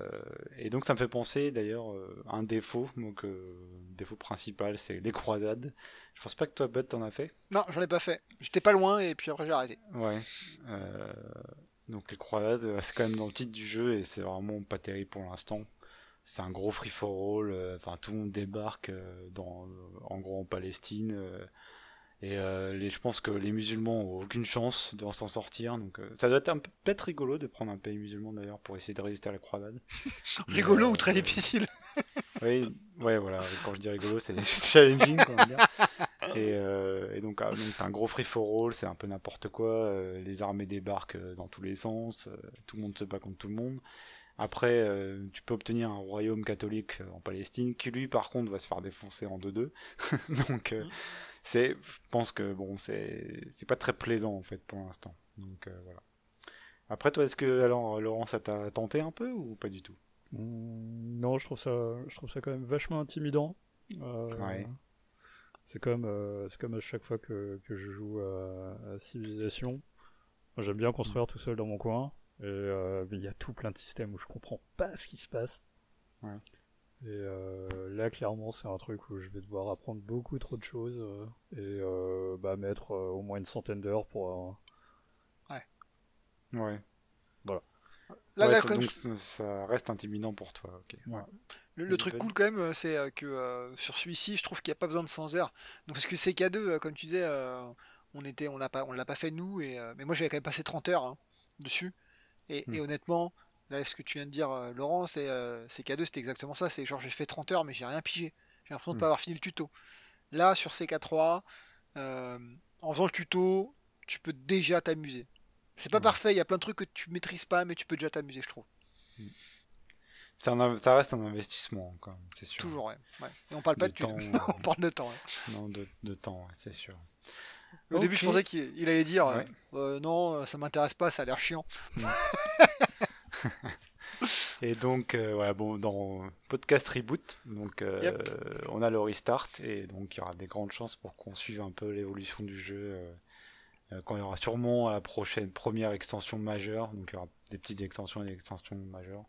et donc ça me fait penser d'ailleurs euh, à un défaut, donc euh, défaut principal, c'est les croisades. Je pense pas que toi, Bud, t'en as fait. Non, j'en ai pas fait. J'étais pas loin et puis après j'ai arrêté. Ouais. Euh, donc les croisades, euh, c'est quand même dans le titre du jeu et c'est vraiment pas terrible pour l'instant. C'est un gros free for all. euh, Enfin, tout le monde débarque euh, dans, en gros en Palestine. Euh, et euh, les, je pense que les musulmans ont aucune chance de s'en sortir. Donc euh, ça doit être peut-être rigolo de prendre un pays musulman d'ailleurs pour essayer de résister à la croisade. Rigolo euh, ou très difficile. Oui, ouais, voilà. Quand je dis rigolo, c'est challenging, va dire. Et, euh, et donc, ah, donc un gros free for all, c'est un peu n'importe quoi. euh, les armées débarquent euh, dans tous les sens, euh, tout le monde se bat contre tout le monde. Après, euh, tu peux obtenir un royaume catholique euh, en Palestine, qui lui, par contre, va se faire défoncer en 2-2. donc, euh, Mhm. C'est, je pense que bon, c'est, c'est pas très plaisant en fait pour l'instant. Donc euh, voilà. Après, toi, est-ce que alors, Laurent, ça t'a tenté un peu ou pas du tout? Mm, Non, je trouve ça, je trouve ça quand même vachement intimidant. Euh, Ouais. C'est comme, euh, c'est comme à chaque fois que, que je joue à, à Civilization. Moi, J'aime bien construire tout seul dans mon coin. Et mais il y a tout plein de systèmes où je comprends pas ce qui se passe. Ouais. Et euh, là, clairement, c'est un truc où je vais devoir apprendre beaucoup trop de choses euh, et euh, bah, mettre euh, au moins une centaine d'heures pour. Ouais. Là, Ouais, là, ça- comme donc je- ça- ça reste intimidant pour toi. Ok. le, truc cool quand même, euh, c'est euh, que euh, sur celui-ci, je trouve qu'il n'y a pas besoin de 100 heures. Donc parce que CK2, euh, comme tu disais, euh, on était, on l'a pas, on l'a pas fait nous, et euh, mais moi j'avais quand même passé 30 heures hein, dessus. Et, et Hmm. honnêtement, là, ce que tu viens de dire, euh, Laurent, c'est euh, CK2, c'était exactement ça. C'est genre j'ai fait 30 heures, mais j'ai rien pigé. J'ai l'impression de Hmm. pas avoir fini le tuto. Là, sur CK3, euh, en faisant le tuto, tu peux déjà t'amuser. C'est pas parfait, il y a plein de trucs que tu maîtrises pas, mais tu peux déjà t'amuser, je trouve. Un in- ça reste un investissement quand même, c'est sûr. Toujours, ouais. ouais. Et on parle pas de, De temps, on parle de temps. ouais. Non, de, de temps, c'est sûr. Au début, je pensais qu'il il allait dire euh, Ouais. euh, non, euh, ça m'intéresse pas, ça a l'air chiant. Et donc, euh, voilà, bon, dans podcast reboot, donc euh, Yep. on a le restart et donc il y aura des grandes chances pour qu'on suive un peu l'évolution du jeu euh, euh, quand il y aura sûrement la prochaine première extension majeure. Donc il y aura des petites extensions et des extensions majeures.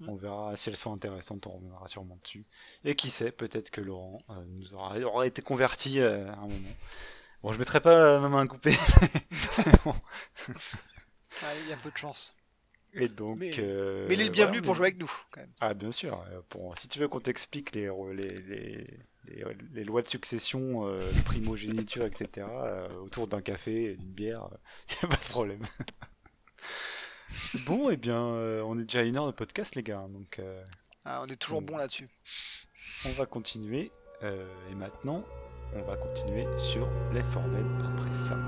Mm. On verra si elles sont intéressantes, on reviendra sûrement dessus. Et qui sait, peut-être que Laurent nous aura, aura été converti à un moment. Bon, je mettrai pas ma main coupée. Ah, il y a peu de chance. Et donc, Mais- euh, Mais il est le bienvenu pour jouer avec nous, quand même. Ah, bien sûr. euh, Pour, si tu veux qu'on t'explique les, les, les, les, les lois de succession, euh, de primogéniture, etc., euh, autour d'un café et d'une bière, il n'y a pas de problème. bon, eh bien, euh, on est déjà à une heure de podcast, les gars. Donc, euh, Ah, on est toujours bon là-dessus. on va continuer. euh, et maintenant, on va continuer sur 4 Dead après ça.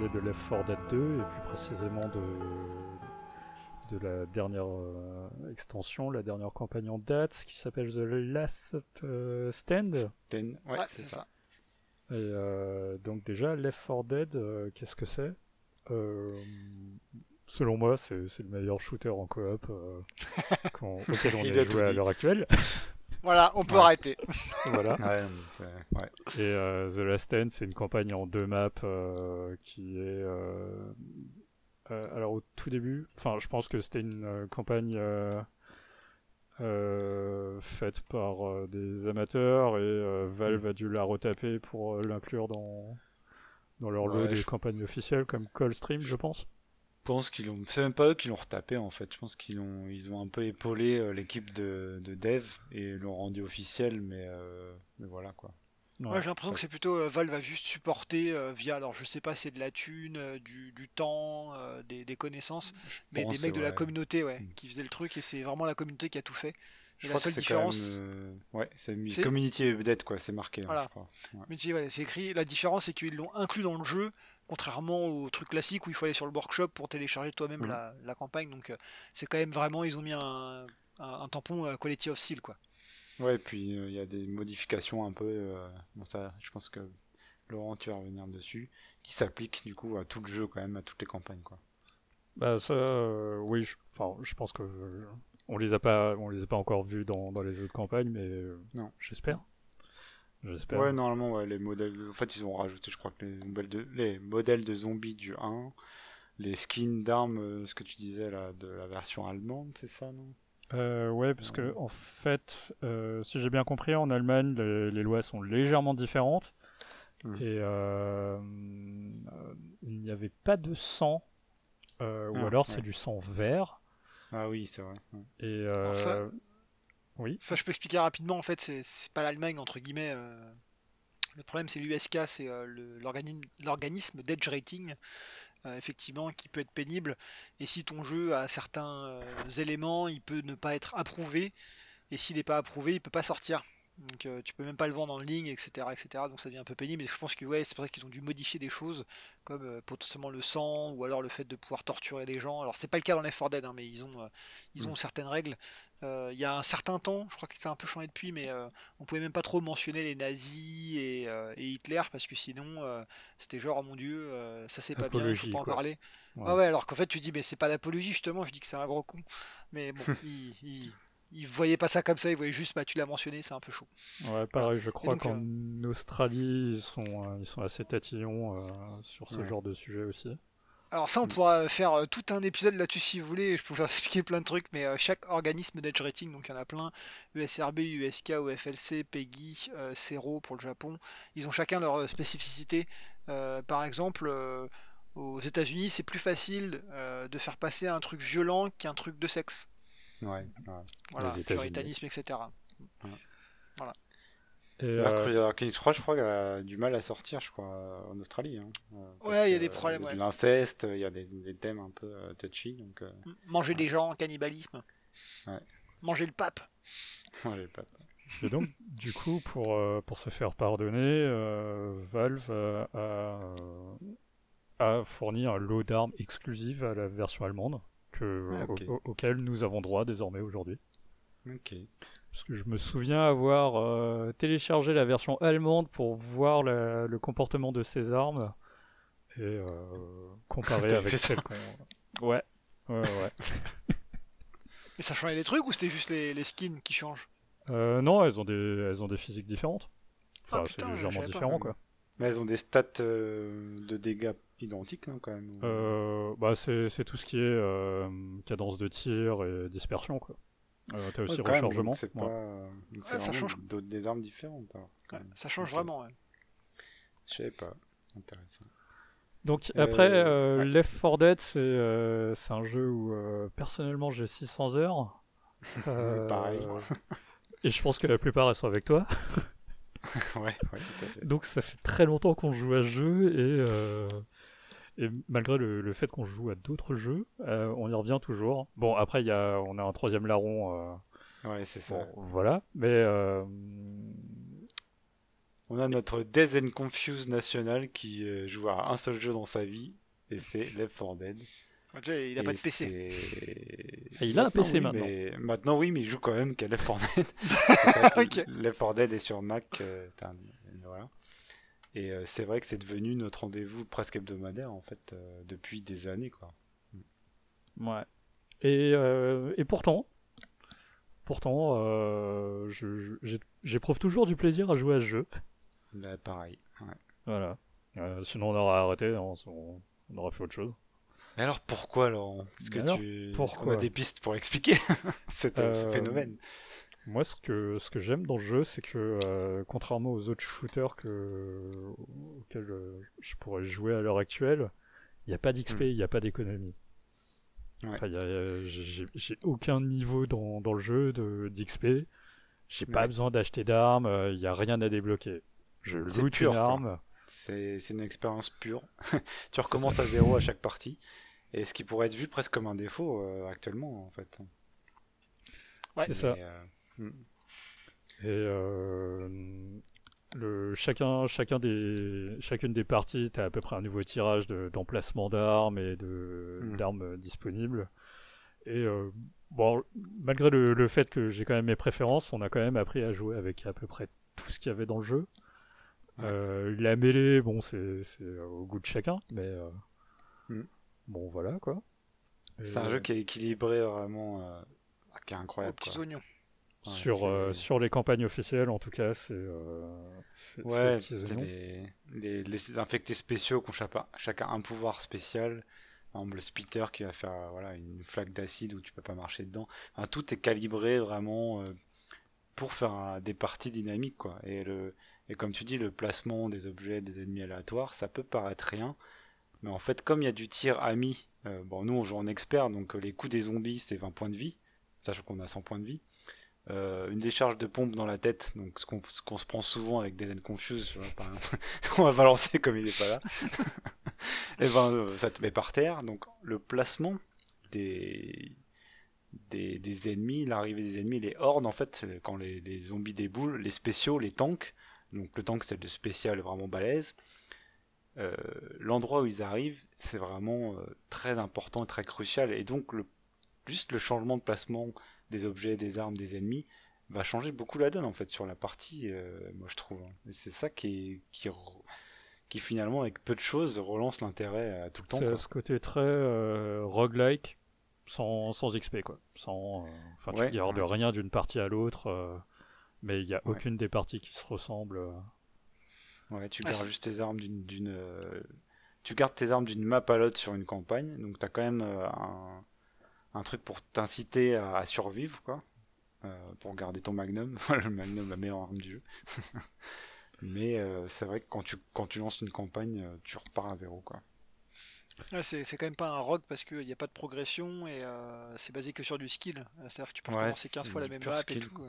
Parler de Left 4 Dead 2 et plus précisément de, de la dernière euh, extension, la dernière campagne en date qui s'appelle The Last euh, Stand. Ouais, Ouais, c'est ça. ça. Et euh, donc déjà, Left 4 Dead, euh, qu'est-ce que c'est? Euh, Selon moi, c'est c'est le meilleur shooter en coop euh, auquel on a joué à l'heure actuelle. Voilà, on peut Ouais. arrêter. voilà. Ouais, ouais. Et euh, The Last Stand, c'est une campagne en deux maps euh, qui est. euh, euh, alors, au tout début, enfin, je pense que c'était une euh, campagne euh, euh, faite par euh, des amateurs et euh, Valve a dû la retaper pour euh, l'inclure dans, dans leur lot Ouais, des je- campagnes officielles comme Coldstream, je pense. Je pense qu'ils ont. C'est même pas eux qui l'ont retapé en fait. Je pense qu'ils ont, ils ont un peu épaulé euh, l'équipe de, de dev et l'ont rendu officiel, mais, euh, mais voilà quoi. Moi, Ouais. j'ai l'impression que c'est plutôt euh, Valve va juste supporter euh, via, alors je sais pas, c'est de la thune, euh, du, du temps, euh, des, des connaissances, mais pense, des mecs de la communauté, ouais, Mm. qui faisaient le truc et c'est vraiment la communauté qui a tout fait. Je Et la crois seule que c'est quand même, différence, euh, ouais, c'est community update quoi, c'est marqué. hein, Voilà. je crois. Ouais. mais tu sais, ouais, c'est écrit. La différence, c'est qu'ils l'ont inclus dans le jeu, contrairement au truc classique où il faut aller sur le workshop pour télécharger toi-même Mhm. la, la campagne. Donc, euh, c'est quand même vraiment, ils ont mis un, un, un tampon euh, quality of seal, quoi. Ouais, et puis euh, il y a des modifications un peu. euh, bon, ça, je pense que Laurent, tu vas revenir dessus, qui s'appliquent du coup à tout le jeu quand même, à toutes les campagnes quoi. Bah ça, euh, oui, je, enfin, je pense que on les a pas, on les a pas encore vus dans, dans les autres campagnes, mais euh, Non. j'espère. J'espère. Ouais, normalement, ouais, les modèles. En fait, ils ont rajouté, je crois que les modèles de, les modèles de zombies du 1, les skins d'armes, euh, ce que tu disais là, de la version allemande, c'est ça, non? Euh, ouais, parce que en fait, euh, si j'ai bien compris, en Allemagne, les, les lois sont légèrement différentes Mhm. et euh, euh, il n'y avait pas de sang, euh, ou Ah, alors ouais. c'est du sang vert. Ah oui, c'est vrai. ouais. Et Alors ça- oui. Ça, je peux expliquer rapidement. En fait, c'est pas l'Allemagne, entre guillemets. euh, Le problème, c'est l'USK, c'est euh, l'organisme d'edge rating euh, effectivement, qui peut être pénible. Et si ton jeu a certains euh, éléments, il peut ne pas être approuvé. Et s'il n'est pas approuvé, il peut pas sortir. Donc euh, tu peux même pas le vendre en ligne, etc., etc. Donc ça devient un peu pénible. Et je pense que ouais, c'est pour ça qu'ils ont dû modifier des choses, comme euh, potentiellement le sang, ou alors le fait de pouvoir torturer les gens. Alors c'est pas le cas dans Left 4 Dead, hein, mais ils ont, euh, ils ont Mm. certaines règles. Euh, Il y a un certain temps, je crois que ça a un peu changé depuis, mais euh, on pouvait même pas trop mentionner les nazis et, euh, et Hitler parce que sinon c'était genre oh mon dieu, ça c'est pas bien, il faut Apologie, pas en parler. Ouais. Ah ouais, alors qu'en fait tu dis mais c'est pas l'apologie justement, je dis que c'est un gros con. Mais bon, il, il, il voyait pas ça comme ça, il voyait juste bah tu l'as mentionné, c'est un peu chaud. Ouais, pareil, je crois qu'en Australie, ils sont, ils sont assez tatillons euh, sur ce Ouais. genre de sujet aussi. Alors ça, on Mm. pourra faire euh, tout un épisode là-dessus si vous voulez, je pourrais expliquer plein de trucs, mais euh, chaque organisme d'edge rating, donc il y en a plein, USRB, USK, OFLC, PEGI, euh, CERO pour le Japon, ils ont chacun leur spécificité. Euh, par exemple, euh, aux États-Unis, c'est plus facile de faire passer un truc violent qu'un truc de sexe. Ouais, ouais. Voilà, puritanisme, etc. Que- alors je crois, je crois qu'il a du mal à sortir, je crois, en Australie. hein. Euh, Ouais, il y a des euh, problèmes, il y a ouais. De l'inceste, il y a des, des thèmes un peu euh, touchy, donc euh, Manger des gens, cannibalisme. Ouais. Manger le pape. moi j'ai pas. et donc, du coup, pour, euh, pour se faire pardonner, euh, Valve euh, a, euh, a fourni un lot d'armes exclusives à la version allemande, que, Ah, ok. au- au- auquel nous avons droit désormais aujourd'hui. Ok. Parce que je me souviens avoir euh, téléchargé la version allemande pour voir la- le comportement de ces armes et euh, comparer avec celles qu'on. Ouais, ouais, ouais. Et ça changeait les trucs ou c'était juste les, les skins qui changent? Euh, non, elles ont des, elles ont des physiques différentes. Enfin, Ah, c'est légèrement pas. différent, quoi. Mais elles ont des stats euh, de dégâts identiques hein, quand même. Euh, bah, c'est c'est tout ce qui est euh, cadence de tir et dispersion, quoi. Euh, T'as aussi rechargement. donc c'est ouais. pas. c'est Ouais, ça change. d'autres- des armes différentes. quand même. Ça change vraiment. ouais. Je savais pas. Intéressant. Donc Euh, après, euh, ouais. Left 4 Dead, c'est euh, c'est un jeu où euh, personnellement j'ai 600 heures. Euh, Pareil. Et je pense que la plupart elles sont avec toi. ouais, ouais, tout à fait. Donc ça fait très longtemps qu'on joue à ce jeu et, euh, et malgré le, le fait qu'on joue à d'autres jeux, euh, on y revient toujours. Bon après il y a, on a un troisième larron, euh, Ouais, c'est ça. bon, voilà. Mais euh, On a notre Death and Confuse national qui joue à un seul jeu dans sa vie, et c'est Left 4 Dead. Déjà, il a pas de PC. Ah, il a un Maintenant, PC oui, maintenant. Mais... Maintenant, oui, mais il joue quand même qu'à Left 4 Dead. Ok. Left 4 Dead est sur Mac. euh, Voilà. Et euh, c'est vrai que c'est devenu notre rendez-vous presque hebdomadaire, en fait, euh, depuis des années, quoi. ouais. Et, euh, et pourtant, pourtant, euh, j'éprouve toujours du plaisir à jouer à ce jeu. Là, pareil. ouais. Voilà. Euh, sinon on aurait arrêté, on, on- on aurait fait autre chose. Mais alors, pourquoi, Laurent? Est-ce que alors, tu... est-ce pourquoi qu'on a des pistes pour l'expliquer, cet, ce phénomène? Moi, ce que, ce que j'aime dans le jeu, c'est que, euh, contrairement aux autres shooters que, auxquels euh, je pourrais jouer à l'heure actuelle, il n'y a pas d'XP, Hmm. il n'y a pas d'économie. Ouais. Enfin, euh, j'ai- aucun niveau dans, dans le jeu d'XP. J'ai pas besoin d'acheter d'armes, il n'y a rien à débloquer. Je loot pur, une arme. C'est une expérience pure. tu recommences à zéro à chaque partie. Et ce qui pourrait être vu presque comme un défaut euh, actuellement, en fait. Ouais. C'est ça. Euh. Et euh, le, chacun, chacun des, chacune des parties, tu as à peu près un nouveau tirage de- d'emplacement d'armes et de- Mm. d'armes euh, disponibles. Et euh, bon, malgré le, le fait que j'ai quand même mes préférences, on a quand même appris à jouer avec à peu près tout ce qu'il y avait dans le jeu. Ouais. Euh, la mêlée, bon, c'est au goût de chacun, mais euh, Mm. bon, voilà quoi. C'est un jeu qui est équilibré vraiment, euh, qui est Aux incroyable. petits quoi. oignons. Ouais, sur, euh, sur les campagnes officielles, en tout cas, c'est euh, Ouais, les, les, les infectés spéciaux qui ont chacun, chacun un pouvoir spécial. Exemple, le spitter qui va faire euh, voilà, une flaque d'acide où tu peux pas marcher dedans. Enfin, tout est calibré vraiment euh, pour faire euh, des parties dynamiques. Quoi. Et, le, et comme tu dis, le placement des objets, des ennemis aléatoires, ça peut paraître rien. Mais en fait, comme il y a du tir ami, euh, bon, nous on joue en expert, donc euh, les coups des zombies c'est 20 points de vie, sachant qu'on a 100 points de vie. Euh, une décharge de pompe dans la tête, donc ce qu'on se prend souvent avec des N Confuse, tu vois, par exemple. on va balancer comme il est pas là. et ben euh, ça te met par terre. Donc le placement des des, ennemis, l'arrivée des ennemis, les hordes en fait, quand les, zombies déboulent, les spéciaux, les tanks. Donc le tank c'est le spécial vraiment balèze. Euh, l'endroit où ils arrivent, c'est vraiment très important et très crucial. Et donc, juste le changement de placement des objets, des armes, des ennemis va changer beaucoup la donne en fait sur la partie, euh, moi je trouve. Et c'est ça qui, qui, qui finalement, avec peu de choses, relance l'intérêt à tout le temps. C'est ce côté très roguelike, sans, sans XP quoi. Sans, enfin, tu gardes rien d'une partie à l'autre, mais il n'y a aucune des parties qui se ressemblent. Ouais, tu gardes juste tes armes d'une. Euh, tu gardes tes armes d'une map à l'autre sur une campagne, donc t'as quand même euh, un, un, truc pour t'inciter à, survivre, quoi. Euh, pour garder ton magnum. le magnum, la meilleure arme du jeu. Mais c'est vrai que quand tu, quand tu lances une campagne, tu repars à zéro, quoi. c'est, quand même pas un rogue parce qu'il n'y a pas de progression et c'est basé que sur du skill. C'est-à-dire que tu peux recommencer 15 fois la même map et tout.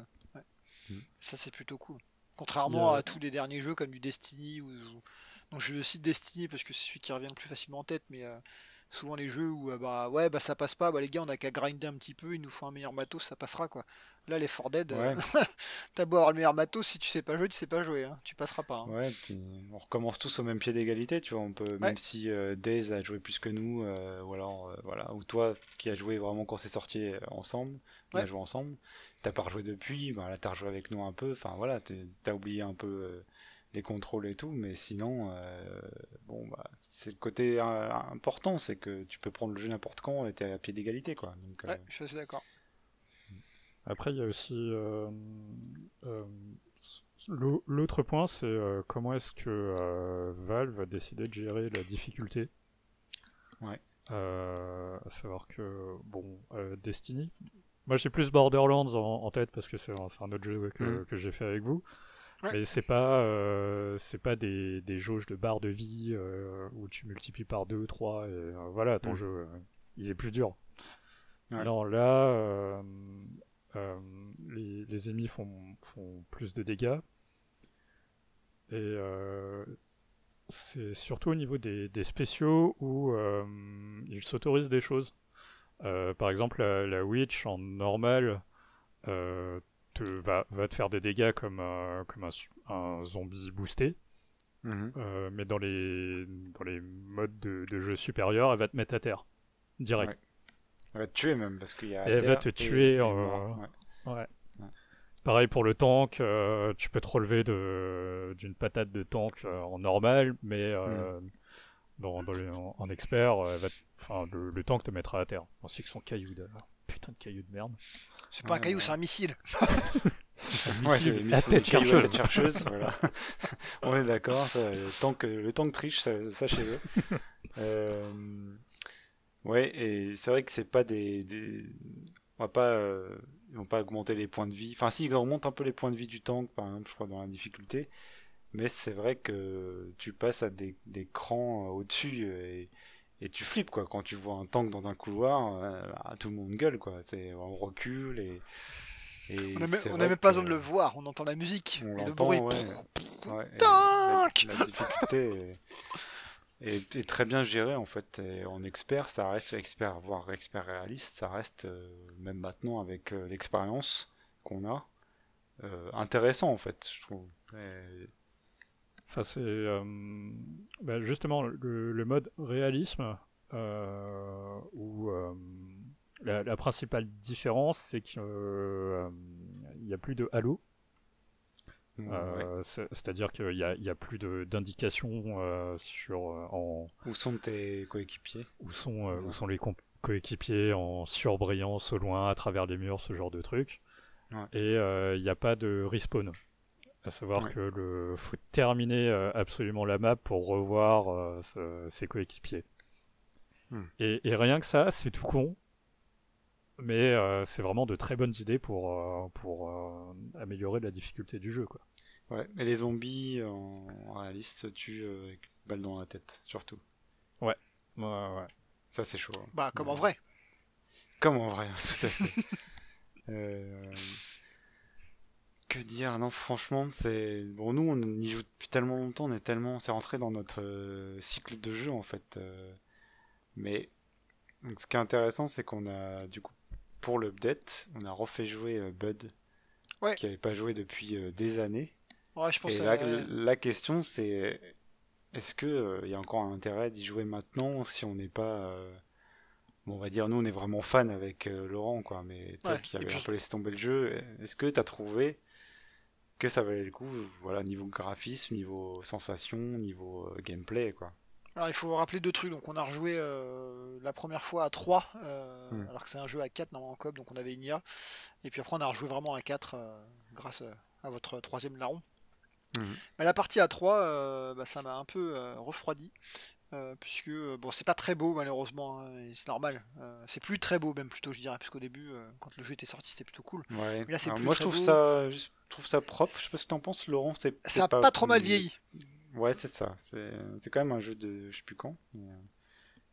Mm. Ça, c'est plutôt cool. Contrairement à tous les derniers jeux comme du Destiny ou, donc je le cite Destiny parce que c'est celui qui revient le plus facilement en tête, mais euh, souvent les jeux où euh, bah ouais bah ça passe pas, bah les gars on a qu'à grinder un petit peu, il nous faut un meilleur matos, ça passera quoi. Là les For Dead, euh, t'as beau avoir le meilleur matos, si tu sais pas jouer, tu sais pas jouer, hein. tu passeras pas. Hein. Ouais, puis on recommence tous au même pied d'égalité, tu vois, on peut même si Days a joué plus que nous, ou alors voilà, ou toi qui a joué vraiment quand c'est sorti ensemble, on a joué ensemble, t'as pas rejoué depuis, bah là t'as rejoué avec nous un peu, enfin voilà, t'as oublié un peu euh, les contrôles et tout, mais sinon, euh, bon bah c'est le côté euh, important, c'est que tu peux prendre le jeu n'importe quand et t'es à pied d'égalité quoi. Donc, ouais, je suis d'accord. Après il y a aussi l'autre point, c'est comment est-ce que Valve a décidé de gérer la difficulté. Ouais. à savoir que bon, Destiny, moi j'ai plus Borderlands en, tête parce que c'est un, autre jeu que, mm. que j'ai fait avec vous. Mais c'est pas, euh, c'est pas des, des, jauges de barres de vie euh, où tu multiplies par 2 ou 3 et euh, voilà, ton mm. jeu il est plus dur. Non, là, les, les, ennemis font, font, plus de dégâts. Et c'est surtout au niveau des, des spéciaux où ils s'autorisent des choses. Par exemple, la, Witch en normal te, va, va, te faire des dégâts comme, comme un, zombie boosté. Mhm. Euh, mais dans les, dans les modes de, jeu supérieurs, elle va te mettre à terre. Direct. Elle va te tuer même parce qu'il y a. elle va te tuer. ouais. Pareil pour le tank, tu peux te relever d'une patate de tank en normal, mais mhm dans, en, expert, euh, enfin, le, tank te mettra à terre. Ainsi que son caillou de... Putain de caillou de merde. C'est pas un caillou, c'est un missile. ouais, c'est une tête chercheuse. chercheuse voilà. On est d'accord, le tank, le tank triche, sachez-le. euh... Ouais, et c'est vrai que c'est pas des, des... on va pas, euh... ils vont pas augmenter les points de vie. Enfin, si ils augmentent un peu les points de vie du tank, par exemple, je crois dans la difficulté, mais c'est vrai que tu passes à des, des crans euh, au-dessus et, et, tu flippes quoi quand tu vois un tank dans un couloir euh, bah, tout le monde gueule quoi. C'est on recule et, et on n'a même pas besoin de le voir on entend la musique. On le bruit ouais, la, difficulté est, est, très bien gérée en fait. Et en expert ça reste expert voire expert réaliste ça reste euh, même maintenant avec l'expérience qu'on a intéressant en fait je trouve Enfin, c'est euh, bah, justement le, mode réalisme euh, où euh, la, principale différence, c'est qu'il n'y a plus de halo. C'est-à-dire qu'il n'y a, plus d'indications sur en où sont tes coéquipiers? Où sont où sont les coéquipiers en surbrillance au loin à travers les murs ce genre de trucs. Et il n'y a pas de respawn à savoir que le faut terminer euh, absolument la map pour revoir euh, ses coéquipiers. Hmm. Et, rien que ça, c'est tout con, mais euh, c'est vraiment de très bonnes idées pour, pour améliorer la difficulté du jeu. Quoi. Ouais, mais les zombies en, réaliste se tuent avec une balle dans la tête, surtout. Ouais, ouais, ouais. Ça, c'est chaud. Hein. Bah, comme en vrai. Comme en vrai, tout à fait. Que dire Non, franchement, c'est bon. Nous, on y joue depuis tellement longtemps, on est tellement, c'est rentré dans notre euh, cycle de jeu en fait. euh. Mais donc, ce qui est intéressant, c'est qu'on a du coup pour l'update, on a refait jouer euh, Bud, Ouais. qui avait pas joué depuis des années. Ouais, je pense Et euh, la question, c'est est-ce que il y a encore un intérêt d'y jouer maintenant si on n'est pas Bon, on va dire, nous, on est vraiment fan avec euh, Laurent, quoi, mais toi Ouais, qui puis- un peu laissé tomber le jeu, est-ce que tu as trouvé que ça valait le coup, voilà, niveau graphisme, niveau sensation, niveau euh, gameplay, quoi. Alors il faut rappeler deux trucs. Donc on a rejoué euh, la première fois à 3, euh, Hmm. alors que c'est un jeu à 4 normalement en coop, donc on avait une IA. Et puis après on a rejoué vraiment à 4 euh, grâce à votre troisième larron. Mhm. Mais la partie à 3, euh, bah, ça m'a un peu refroidi. Euh, puisque euh, bon c'est pas très beau malheureusement hein, et c'est normal Euh, c'est plus très beau même plutôt je dirais parce qu'au début euh, quand le jeu était sorti c'était plutôt cool Ouais. Mais là, c'est plus moi, je très trouve beau. ça, je trouve ça propre. Je sais pas ce que t'en penses, Laurent. C'est ça a pas, trop mal vieilli Ouais, c'est ça. C'est c'est quand même un jeu de, je sais plus quand, il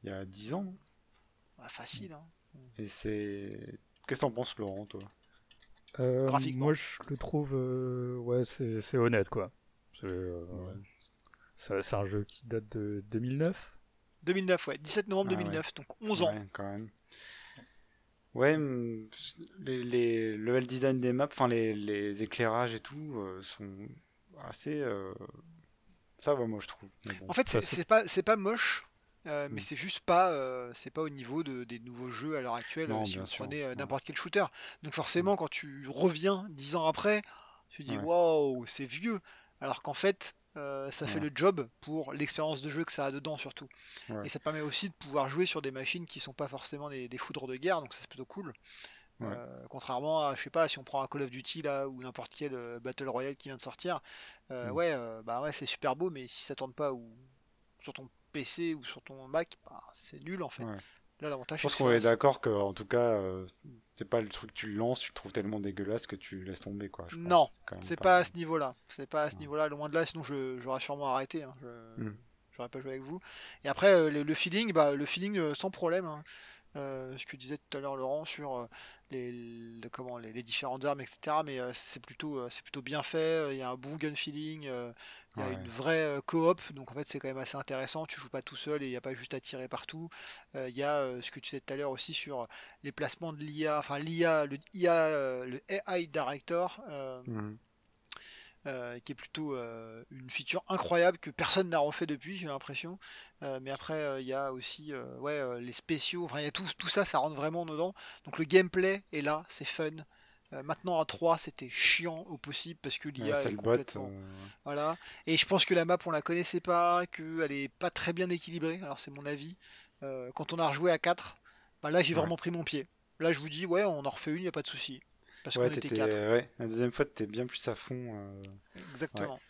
y a 10 ans. non Ah, facile hein. Et c'est. Qu'est-ce que t'en penses, Laurent, toi? Euh, Graphiquement. moi, je le trouve, euh, ouais, c'est honnête, quoi. C'est euh, Ouais. C'est- un jeu qui date de 2009. 2009 ouais 17 novembre Ah, ouais. 2009 donc 11 ans Ouais, quand même. Ouais, les, les level design des maps, enfin les, les éclairages et tout, euh, sont assez. euh, Ça va, moi, je trouve. Mais bon. En fait, c'est pas, pas moche, euh, mais Mm. c'est juste pas, euh, c'est pas au niveau de, des nouveaux jeux à l'heure actuelle. Non, si vous sûr, prenez euh, n'importe quel shooter, donc forcément, quand tu reviens dix ans après, tu dis Ouais. waouh, c'est vieux. Alors qu'en fait, euh, ça fait le job pour l'expérience de jeu que ça a dedans surtout. Ouais. Et ça permet aussi de pouvoir jouer sur des machines qui sont pas forcément des, des foudres de guerre, donc ça c'est plutôt cool. Ouais. Euh, contrairement à, je sais pas, si on prend un Call of Duty là ou n'importe quel euh, Battle Royale qui vient de sortir, Mm. ouais, bah ouais, c'est super beau, mais si ça tourne pas ou sur ton PC ou sur ton Mac, bah, c'est nul en fait. Ouais. Là, l'avantage, Je pense qu'on est d'accord que, en tout cas, euh, c'est pas le truc que tu lances, tu le trouves tellement dégueulasse que tu laisses tomber, quoi. je. Non, c'est pas à ce niveau-là. C'est pas à ce Ouais. niveau-là, loin de là, sinon je- j'aurais sûrement arrêté. hein. Je- Mm. J'aurais pas joué avec vous. Et après, euh, le, le feeling, bah, le feeling euh, sans problème. hein. Euh, ce que disait tout à l'heure Laurent sur euh, les, le- comment, les, les différentes armes, etc. Mais euh, c'est plutôt, c'est plutôt bien fait. Il y a un bon gun feeling. Il y a Ouais. une vraie coop. Donc en fait, c'est quand même assez intéressant. Tu joues pas tout seul et il n'y a pas juste à tirer partout. Il y a ce que tu disais tout à l'heure aussi sur les placements de l'IA. Enfin, l'IA, le, IA, le AI Director. Mhm. Euh, qui est plutôt euh, une feature incroyable que personne n'a refait depuis, j'ai l'impression. Euh, mais après, il y a aussi ouais, les spéciaux, enfin, il y a tout, tout ça, ça rentre vraiment dedans. Donc le gameplay est là, c'est fun. Maintenant à 3, c'était chiant au possible parce que Ouais, l'IA c'est est bot. complètement. Voilà. Et je pense que la map, on la connaissait pas, qu'elle est pas très bien équilibrée. Alors c'est mon avis. Quand on a rejoué à 4, bah là j'ai Ouais. vraiment pris mon pied. Là je vous dis, ouais, on en refait une, y a pas de souci. Parce Ouais, qu'on était t'étais- 4. ouais, la deuxième fois, t'étais bien plus à fond. euh, Exactement.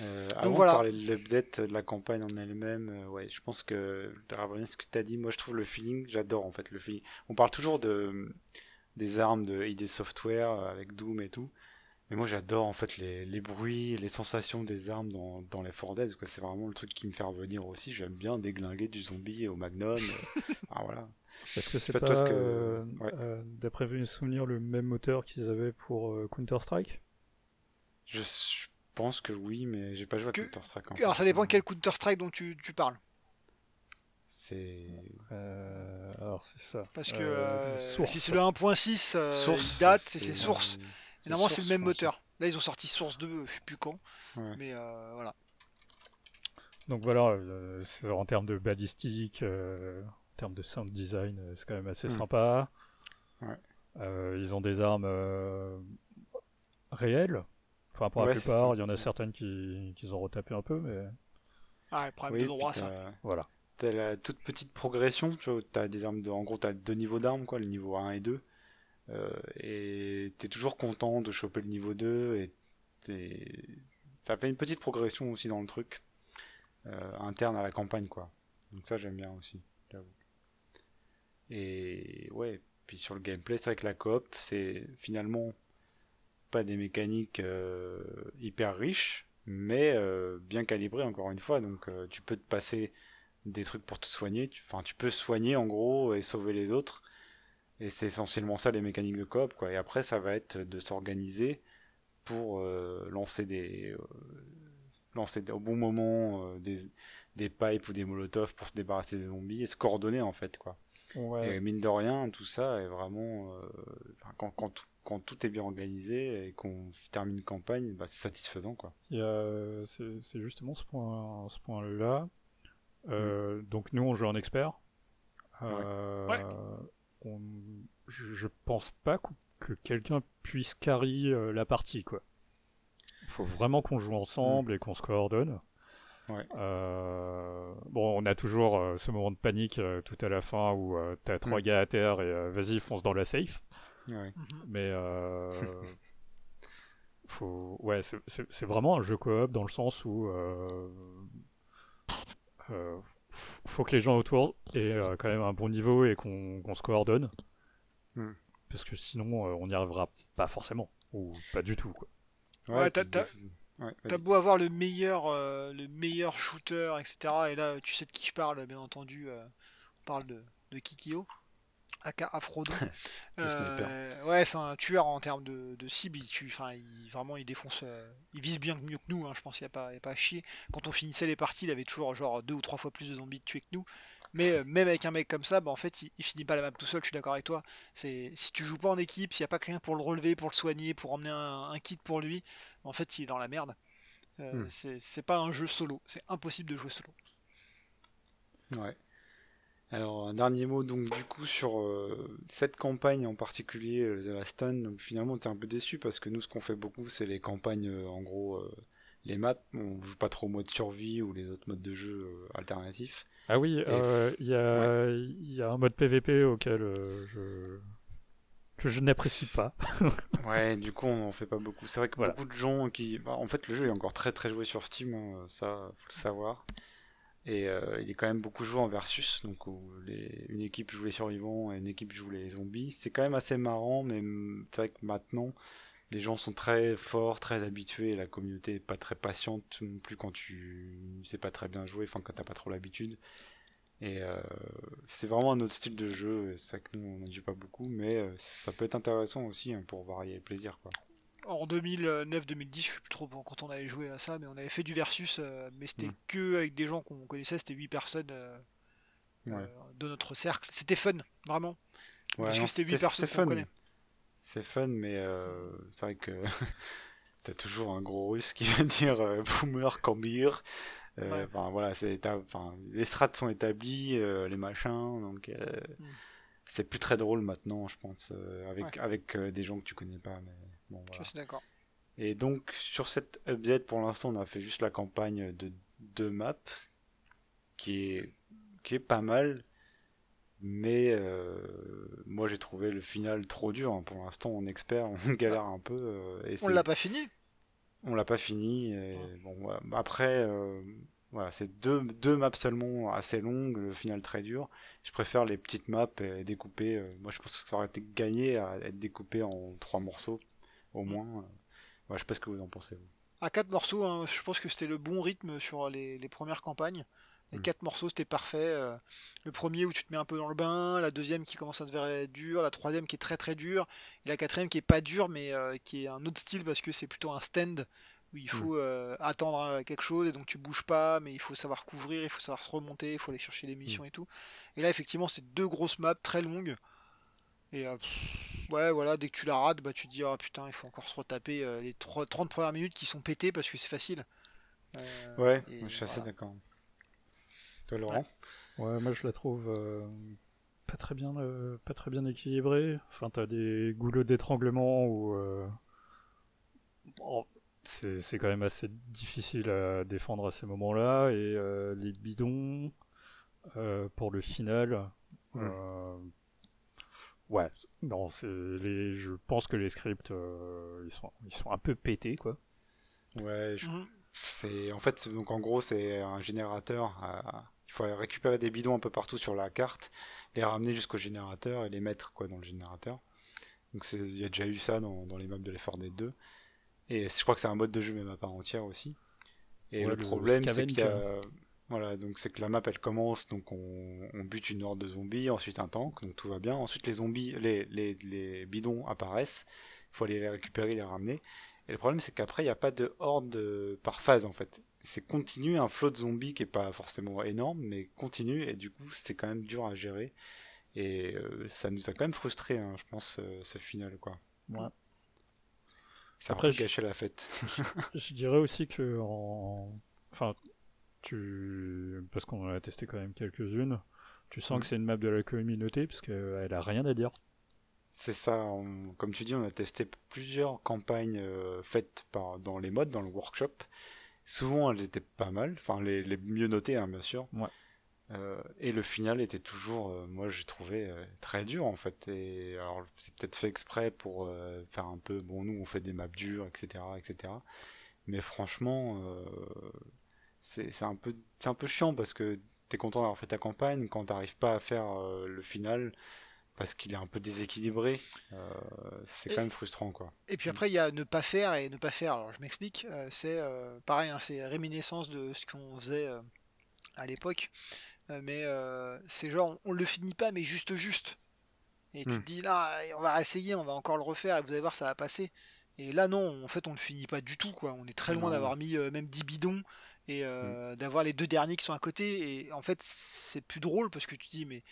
Euh, avant voilà. de parler de l'update de la campagne en elle-même, euh, ouais, je pense que à ce que tu as dit, moi je trouve le feeling, j'adore en fait le feeling. On parle toujours de des armes de ID Software euh, avec Doom et tout, mais moi j'adore en fait les, les bruits, les sensations des armes dans, dans les 4 Dead. C'est vraiment le truc qui me fait revenir aussi. J'aime bien déglinguer du zombie au Magnum. euh, ah, voilà. Est-ce que c'est pas pas, toi ce que- euh, ouais. euh, d'après mes souvenirs, le même moteur qu'ils avaient pour euh, Counter-Strike? Je, je pense que oui, mais j'ai pas joué à Que- Counter-Strike. Alors encore. ça dépend quel Counter-Strike dont tu, tu parles. C'est Euh, Alors, c'est ça. Parce que Euh, euh, Source. si c'est le 1.6, euh, Source. il date, c'est c'est Source. euh, Et normalement c'est le même moteur. Là ils ont sorti Source 2, je sais plus quand. Ouais. Mais euh, voilà. Donc voilà, euh, c'est- en termes de balistique, euh, termes de sound design, euh, c'est quand même assez Mm. sympa. Ouais. Euh, ils ont des armes euh, réelles. Enfin, pour Ouais, la plupart, il y en a certaines qui, qui ont retapé un peu, mais Ah, le problème Oui, de droit ça. t'as- voilà. T'as la toute petite progression, tu vois, t'as des armes de, en gros, t'as deux niveaux d'armes, quoi, le niveau 1 et 2. Euh, et t'es toujours content de choper le niveau 2 et t'es- ça fait une petite progression aussi dans le truc, euh, interne à la campagne, quoi. Donc ça, j'aime bien aussi, j'avoue. Et ouais, puis sur le gameplay, c'est vrai que la coop, c'est finalement pas des mécaniques euh, hyper riches, mais euh, bien calibrées encore une fois. Donc euh, tu peux te passer des trucs pour te soigner. Enfin, tu peux soigner en gros et sauver les autres. Et c'est essentiellement ça les mécaniques de coop, quoi. Et après, ça va être de s'organiser pour lancer des lancer au bon moment des, des pipes ou des molotovs pour se débarrasser des zombies et se coordonner en fait quoi. Et mine de rien, tout ça est vraiment quand, quand, quand tout est bien organisé et qu'on termine une campagne, bah, c'est satisfaisant quoi. C'est justement ce point ce point là. Mm. Donc nous on joue en expert. Ouais. On, je pense pas que quelqu'un puisse carry euh, la partie, quoi. Il faut vraiment qu'on joue ensemble mm. et qu'on se coordonne. Euh, bon, on a toujours euh, ce moment de panique tout à la fin où t'as trois gars à terre et vas-y, fonce dans la safe. Mm-hmm. Mais faut... ouais, c'est vraiment un jeu coop dans le sens où faut que les gens autour aient quand même un bon niveau et qu'on se coordonne. Hmm. Parce que sinon, euh, on n'y arrivera pas forcément. Ou pas du tout, quoi. Ouais, t'as beau avoir le meilleur, euh, le meilleur shooter, etc. Et là, tu sais de qui je parle, bien entendu. Euh, on parle de, de Kikyo. Aka Afrodo. euh, ouais, c'est un tueur en termes de, de cible. Il tue, enfin, il, vraiment, il défonce. Euh, il vise bien mieux que nous. Hein, je pense qu'il n'y a, pas, a pas à chier. Quand on finissait les parties, il avait toujours genre deux ou trois fois plus de zombies tués que nous. Mais euh, même avec un mec comme ça, bah, en fait, il, finit pas la map tout seul. Je suis d'accord avec toi. C'est si tu joues pas en équipe, s'il n'y a pas quelqu'un pour le relever, pour le soigner, pour emmener un, kit pour lui, en fait, il est dans la merde. Euh, hmm. C'est pas un jeu solo. C'est impossible de jouer solo. Ouais. Alors un dernier mot donc du coup sur euh, cette campagne en particulier, euh, The Last Stand, donc finalement t'es un peu déçu parce que nous ce qu'on fait beaucoup c'est les campagnes euh, en gros les maps, on joue pas trop au mode survie ou les autres modes de jeu alternatifs. Ah oui, il y, a, y, a un mode PVP auquel je que je n'apprécie pas. ouais, du coup on en fait pas beaucoup. C'est vrai que beaucoup de gens qui, bah, en fait le jeu est encore très très joué sur Steam, hein, ça faut le savoir. Et euh, il est quand même beaucoup joué en versus, donc une équipe joue les survivants et une équipe joue les zombies. C'est quand même assez marrant, mais c'est vrai que maintenant, les gens sont très forts, très habitués, la communauté est pas très patiente non plus quand tu sais pas très bien jouer, enfin quand t'as pas trop l'habitude. Et euh, c'est vraiment un autre style de jeu, c'est vrai que nous on n'en joue pas beaucoup, mais euh, ça peut être intéressant aussi hein, pour varier le plaisir. Quoi en 2009-2010, je sais plus trop quand on avait joué à ça, mais on avait fait du versus, euh, mais c'était mm. que avec des gens qu'on connaissait, c'était 8 personnes euh, euh, de notre cercle. C'était fun, vraiment. parce que c'était 8 personnes qu'on connaît. C'est fun, mais c'est vrai que t'as toujours un gros russe qui vient dire boomer, kambir. Enfin voilà, les strats sont établis, les machins, donc. Mm c'est plus très drôle maintenant, je pense, euh, avec, avec euh, des gens que tu connais pas. Mais bon, Je suis d'accord. Et donc, sur cette update, pour l'instant, on a fait juste la campagne de deux maps, qui est, qui est pas mal. Mais euh, moi, j'ai trouvé le final trop dur. Hein. Pour l'instant, on expert, on galère un peu. et on l'a pas fini On l'a pas fini. Et, bon, après, voilà, c'est deux, deux maps seulement assez longues, le final très dur. Je préfère les petites maps et découpées. Euh, moi, je pense que ça aurait été gagné à être découpé en trois morceaux, au moins. Ouais, je sais pas ce que vous en pensez. Vous. À quatre morceaux, hein, je pense que c'était le bon rythme sur les, les premières campagnes. Les hmm. quatre morceaux, c'était parfait. Euh, le premier où tu te mets un peu dans le bain, la deuxième qui commence à devenir dure, la troisième qui est très très dure, et la quatrième qui est pas dure mais euh, qui est un autre style parce que c'est plutôt un stand où il faut mm. euh, attendre euh, quelque chose et donc tu bouges pas, mais il faut savoir couvrir, il faut savoir se remonter, il faut aller chercher des munitions mm. et tout. Et là, effectivement, c'est deux grosses maps très longues. Et euh, ouais, voilà, dès que tu la rates, bah, tu te dis, oh putain, il faut encore se retaper les 30 premières minutes qui sont pétées parce que c'est facile. ouais, je suis assez d'accord. Toi, Laurent ouais. moi je la trouve pas très bien, pas très bien équilibrée. Enfin, t'as des goulots d'étranglement où c'est quand même assez difficile à défendre à ces moments-là. Et euh, les bidons, euh, pour le final, euh, ouais, non, les, je pense que les scripts, ils, sont, ils sont un peu pétés, quoi. Ouais, mhm. c'est en fait, donc en gros, c'est un générateur. il faut récupérer des bidons un peu partout sur la carte, les ramener jusqu'au générateur et les mettre quoi dans le générateur. Donc il y a déjà eu ça dans, dans les maps de l'effort des 2. Et je crois que c'est un mode de jeu même à part entière aussi. Et le, problème, c'est que voilà, donc c'est que la map elle commence, donc on, bute une horde de zombies, ensuite un tank, donc tout va bien. Ensuite les zombies, les, les, les bidons apparaissent, il faut aller les récupérer, les ramener. Et le problème, c'est qu'après, il n'y a pas de horde euh, par phase en fait. C'est continu, un flot de zombies qui est pas forcément énorme, mais continu, et du coup, c'est quand même dur à gérer. Et euh, ça nous a quand même frustré, hein, je pense, euh, ce final, quoi. Ouais. Ça a Après, je- gâché la fête. Je dirais aussi que en... enfin tu parce qu'on en a testé quand même quelques-unes, tu sens que c'est une map de la communauté parce qu'elle a rien à dire. C'est ça, on- comme tu dis, on a testé plusieurs campagnes euh, faites par, dans les modes, dans le workshop. Souvent, elles étaient pas mal, enfin les, les mieux notées, hein, bien sûr. Ouais. Euh, et le final était toujours, euh, moi j'ai trouvé euh, très dur en fait. Et alors c'est peut-être fait exprès pour euh, faire un peu, bon nous on fait des maps dures, etc., etc. Mais franchement, euh, c'est un peu, c'est un peu chiant parce que t'es content d'avoir fait ta campagne quand t'arrives pas à faire euh, le final parce qu'il est un peu déséquilibré. euh, c'est quand même frustrant quoi. Et puis après, il y a ne pas faire et ne pas faire. Alors, je m'explique. euh, c'est euh, pareil, hein, c'est réminiscence de ce qu'on faisait à l'époque. Mais c'est genre, on, on le finit pas, mais juste juste. Et tu Hmm. te dis, là, on va essayer, on va encore le refaire, et vous allez voir, ça va passer. Et là, non, en fait, on le finit pas du tout, quoi. On est très loin d'avoir mis même 10 bidons et euh, d'avoir les deux derniers qui sont à côté. Et en fait, c'est plus drôle parce que tu dis, mais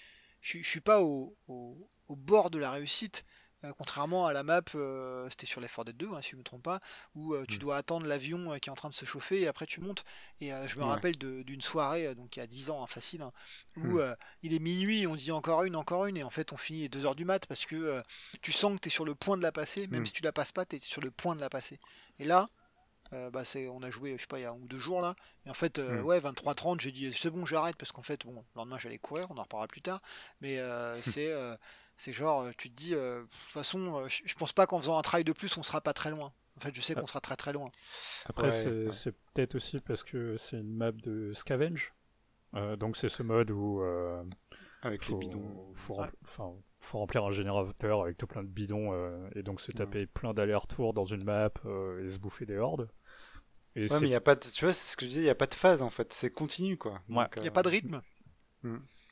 je, je suis pas au, au- au bord de la réussite. Euh, contrairement à la map, euh, c'était sur l'effort Dead 2, hein, si je me trompe pas, où tu Mm. dois attendre l'avion qui est en train de se chauffer et après tu montes. Et je me Ouais. rappelle d'une soirée, donc il y a 10 ans, hein, facile, hein, où Mm. il est minuit on dit encore une, encore une, et en fait on finit les 2 heures du mat parce que tu sens que tu es sur le point de la passer, même Mm. si tu la passes pas, tu es sur le point de la passer. Et là, euh, bah c'est, on a joué, je sais pas, il y a un ou deux jours là, et en fait, euh, Mm. ouais, 23-30, j'ai dit c'est bon, j'arrête parce qu'en fait, bon, le lendemain j'allais courir, on en reparlera plus tard, mais euh, c'est, euh, c'est genre, tu te dis, euh, de toute façon, euh, je pense pas qu'en faisant un travail de plus, on sera pas très loin. En fait, je sais Ah. qu'on sera très très loin. Après Ouais, c'est ouais. c'est peut-être aussi parce que c'est une map de scavenge. Euh, donc c'est ce mode où euh, Avec faut, les bidons. faut, Ouais. rempl- enfin, faut remplir un générateur avec tout plein de bidons euh, et donc se Ouais. taper plein d'allers-retours dans une map euh, et se bouffer des hordes. Et Ouais, mais il y a pas de, tu vois, c'est ce que je disais, il y a pas de phase en fait, c'est continu quoi. Ouais. Il n'y a euh, pas de rythme.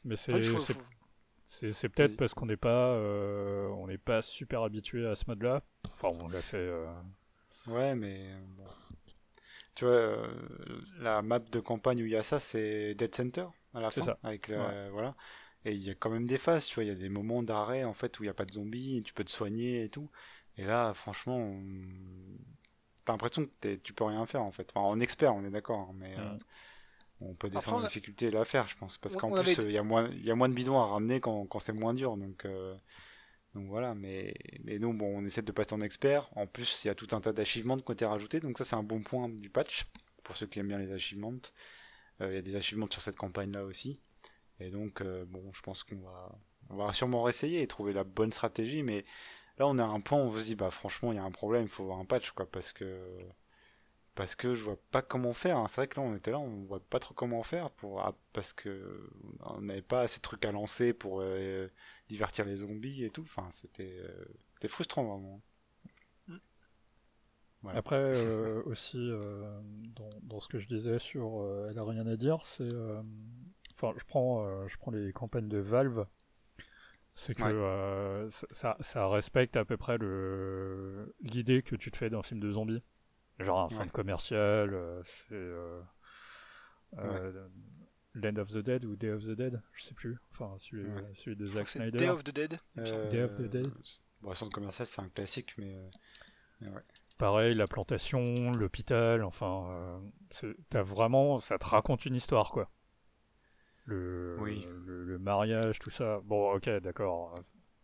mais En c'est c'est- peut-être parce qu'on n'est pas euh, on n'est pas super habitué à ce mode-là. Enfin, on l'a fait. euh, Ouais, mais euh, bon. Tu vois, euh, la map de campagne où il y a ça, c'est Dead Center à la C'est fin, ça. avec la- voilà. Et il y a quand même des phases, tu vois, il y a des moments d'arrêt en fait où il n'y a pas de zombies, et tu peux te soigner et tout. Et là, franchement, on- t'as l'impression que t'es- tu peux rien faire en fait. Enfin, en expert, on est d'accord, hein, mais euh, Mm. on peut Après, descendre on en a- difficulté et la faire, je pense, parce On- qu'en on plus, avait- euh, il y a moins, il y a moins de bidons à ramener quand, quand c'est moins dur, donc. euh, donc voilà, mais, mais nous, bon, on essaie de passer en expert. En plus, il y a tout un tas d'achievements qui ont été rajoutés, donc ça, c'est un bon point du patch, pour ceux qui aiment bien les achievements. Euh, Il y a des achievements sur cette campagne-là aussi. Et donc, euh, bon, je pense qu'on va, on va sûrement réessayer et trouver la bonne stratégie, mais là, on est à un point où on se dit, bah, franchement, il y a un problème, il faut avoir un patch, quoi, parce que, parce que je vois pas comment faire. hein. C'est vrai que là, on était là, on voit pas trop comment faire pour, ah, parce que on n'avait pas assez de trucs à lancer pour euh, divertir les zombies et tout. Enfin, c'était, euh, c'était frustrant vraiment. Après, euh, aussi, dans, ce que je disais sur Elle a rien à dire, c'est. Enfin, je prends, je prends les campagnes de Valve. C'est que Ouais. euh, ça- ça, respecte à peu près le l'idée que tu te fais d'un film de zombies. Genre un centre Ouais. commercial, euh, c'est. euh, euh, Land of the Dead ou Day of the Dead, je sais plus. Enfin, celui, Ouais. celui de Zack Snyder. Day of the Dead. Euh, Day of the Dead. Bon, centre commercial, c'est un classique, mais euh, Pareil, la plantation, l'hôpital, enfin, euh, t'as vraiment, ça te raconte une histoire, quoi. Le, Oui. le, le mariage, tout ça. Bon, ok, d'accord.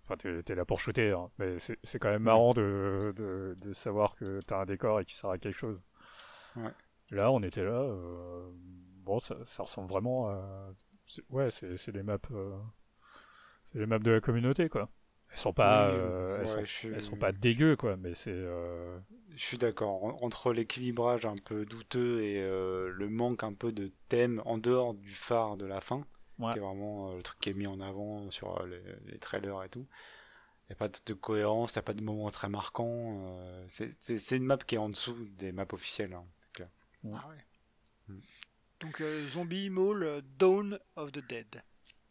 Enfin, t'es t'es là pour shooter, hein, mais c'est c'est quand même marrant de, de, de savoir que t'as un décor et qui sert à quelque chose. Ouais. Là, on était là. euh, bon, ça, ça ressemble vraiment à. c'est- Ouais, c'est c'est les maps. euh, c'est les maps de la communauté, quoi. Elles sont pas, Oui, euh, elles, ouais, sont, je suis- elles sont pas dégueu, quoi, mais c'est. euh, Je suis d'accord. En- Entre l'équilibrage un peu douteux et euh, le manque un peu de thème en dehors du phare de la fin, Ouais. qui est vraiment euh, le truc qui est mis en avant sur euh, les, les trailers et tout. Il n'y a pas de, de cohérence, il n'y a pas de moment très marquant. euh, c'est- une map qui est en dessous des maps officielles. hein. Ah ouais. Mm. Donc euh, Zombie Mall Dawn of the Dead,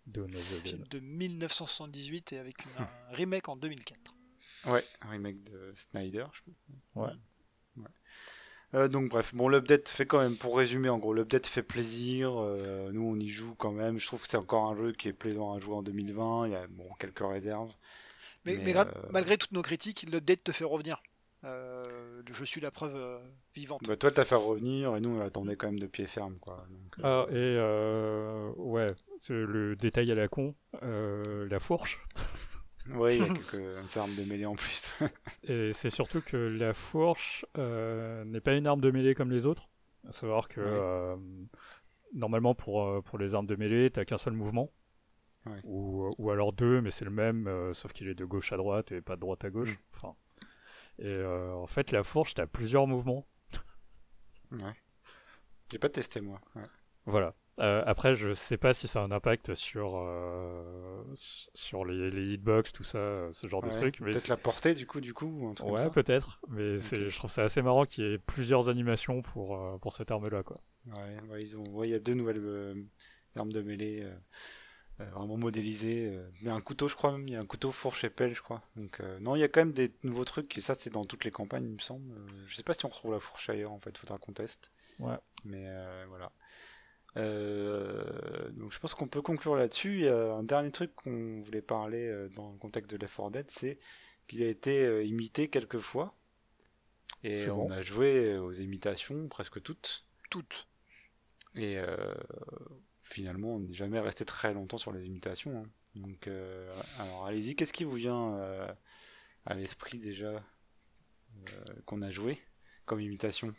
Dawn of the film Dead. de 1978 et avec une- un remake en 2004. Ouais, un remake de Snyder, je crois. Ouais. Ouais. Euh, donc bref, bon l'update fait quand même, pour résumer en gros, l'update fait plaisir, euh, nous on y joue quand même, je trouve que c'est encore un jeu qui est plaisant à jouer en 2020, il y a bon, quelques réserves. Mais, Mais, mais gra- euh, malgré toutes nos critiques, l'update te fait revenir. Euh, je suis la preuve euh, vivante. Bah, toi t'as fait revenir et nous on l'attendait quand même de pied ferme quoi. Donc, euh, Ah, et euh, ouais, c'est le détail à la con, euh, la fourche. Ouais, il y a quelques armes de mêlée en plus. Et c'est surtout que la fourche euh, n'est pas une arme de mêlée comme les autres. À savoir que Ouais. euh, normalement pour, pour les armes de mêlée, t'as qu'un seul mouvement. Ouais. Ou, ou alors deux, mais c'est le même, euh, sauf qu'il est de gauche à droite et pas de droite à gauche. Mm. Enfin, et euh, en fait, la fourche, t'as plusieurs mouvements. ouais. J'ai pas testé moi. Ouais. Voilà. Euh, après, je sais pas si ça a un impact sur, euh, sur les, les hitbox, tout ça, ce genre de truc. Peut-être la portée du coup, du coup, ou un truc comme Ouais, peut-être, mais je trouve ça assez marrant qu'il y ait plusieurs animations pour, euh, pour cette arme-là, quoi. Ouais, ils ont, ouais, il y a deux nouvelles armes de mêlée vraiment modélisées. euh. Mais un couteau, je crois même, il y a un couteau fourche et pelle, je crois. Donc euh, non, il y a quand même des nouveaux trucs. Et ça, c'est dans toutes les campagnes, il me semble. Euh, je sais pas si on retrouve la fourche ailleurs, en fait, faudra qu'on teste. Ouais. Mais euh, voilà. Euh, donc je pense qu'on peut conclure là-dessus. Il y a un dernier truc qu'on voulait parler euh, dans le contexte de Left 4 Dead, c'est qu'il a été euh, imité quelques fois. Et on a joué aux imitations, presque toutes. Toutes. Et euh, finalement, on n'est jamais resté très longtemps sur les imitations. hein. Donc, euh, alors allez-y, qu'est-ce qui vous vient euh, à l'esprit déjà euh, qu'on a joué comme imitation?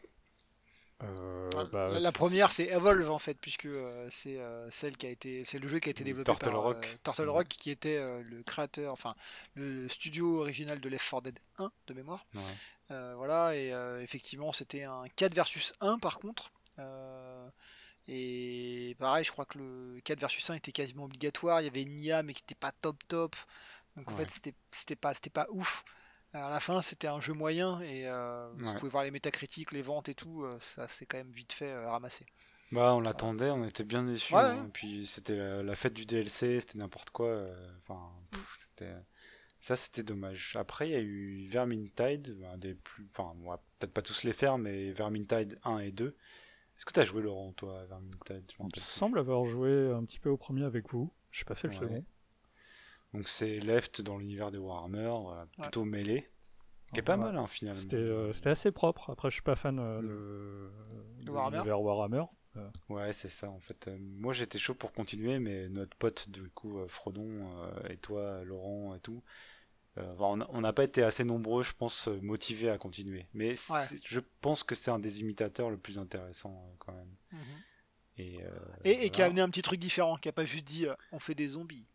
Euh, Ah, bah, la, première, c'est Evolve en fait, puisque euh, c'est euh, celle qui a été, c'est le jeu qui a été développé Turtle par Rock. euh, Turtle Rock, qui était euh, le créateur, enfin le studio original de Left 4 Dead 1 de mémoire. Ouais. Euh, voilà, et euh, effectivement, c'était un 4 versus 1 par contre. Euh, et pareil, je crois que le 4 versus 1 était quasiment obligatoire. Il y avait une IA, mais qui n'était pas top top. Donc en Ouais. fait, c'était pas, ouf. À la fin, c'était un jeu moyen et euh, vous pouvez voir les métacritiques, les ventes et tout. euh, ça, c'est quand même vite fait euh, ramasser. Bah, on l'attendait, on était bien déçus. Ouais, hein. Puis c'était la, la fête du DLC, c'était n'importe quoi. euh, Enfin, c'était. Ça, c'était dommage. Après, il y a eu Vermintide, un des plus. Enfin, on va peut-être pas tous les faire, mais Vermintide 1 et 2. Est-ce que t'as joué, Laurent, toi, à Vermintide? Je me semble avoir joué un petit peu au premier avec vous. J'ai pas fait le Ouais. second. Donc c'est Left dans l'univers de Warhammer, euh, plutôt mêlé, qui est pas Ouais. mal hein, finalement. C'était, euh, c'était assez propre. Après, je suis pas fan euh, de, De Warhammer? l'univers Warhammer. Ouais, c'est ça en fait. Euh, moi j'étais chaud pour continuer, mais notre pote du coup, euh, Frodon euh, et toi, Laurent et tout, euh, on n'a pas été assez nombreux, je pense, euh, motivés à continuer. Mais Ouais. je pense que c'est un des imitateurs le plus intéressant euh, quand même. Et, euh, Et, et qui a amené un petit truc différent, qui a pas juste dit euh, on fait des zombies.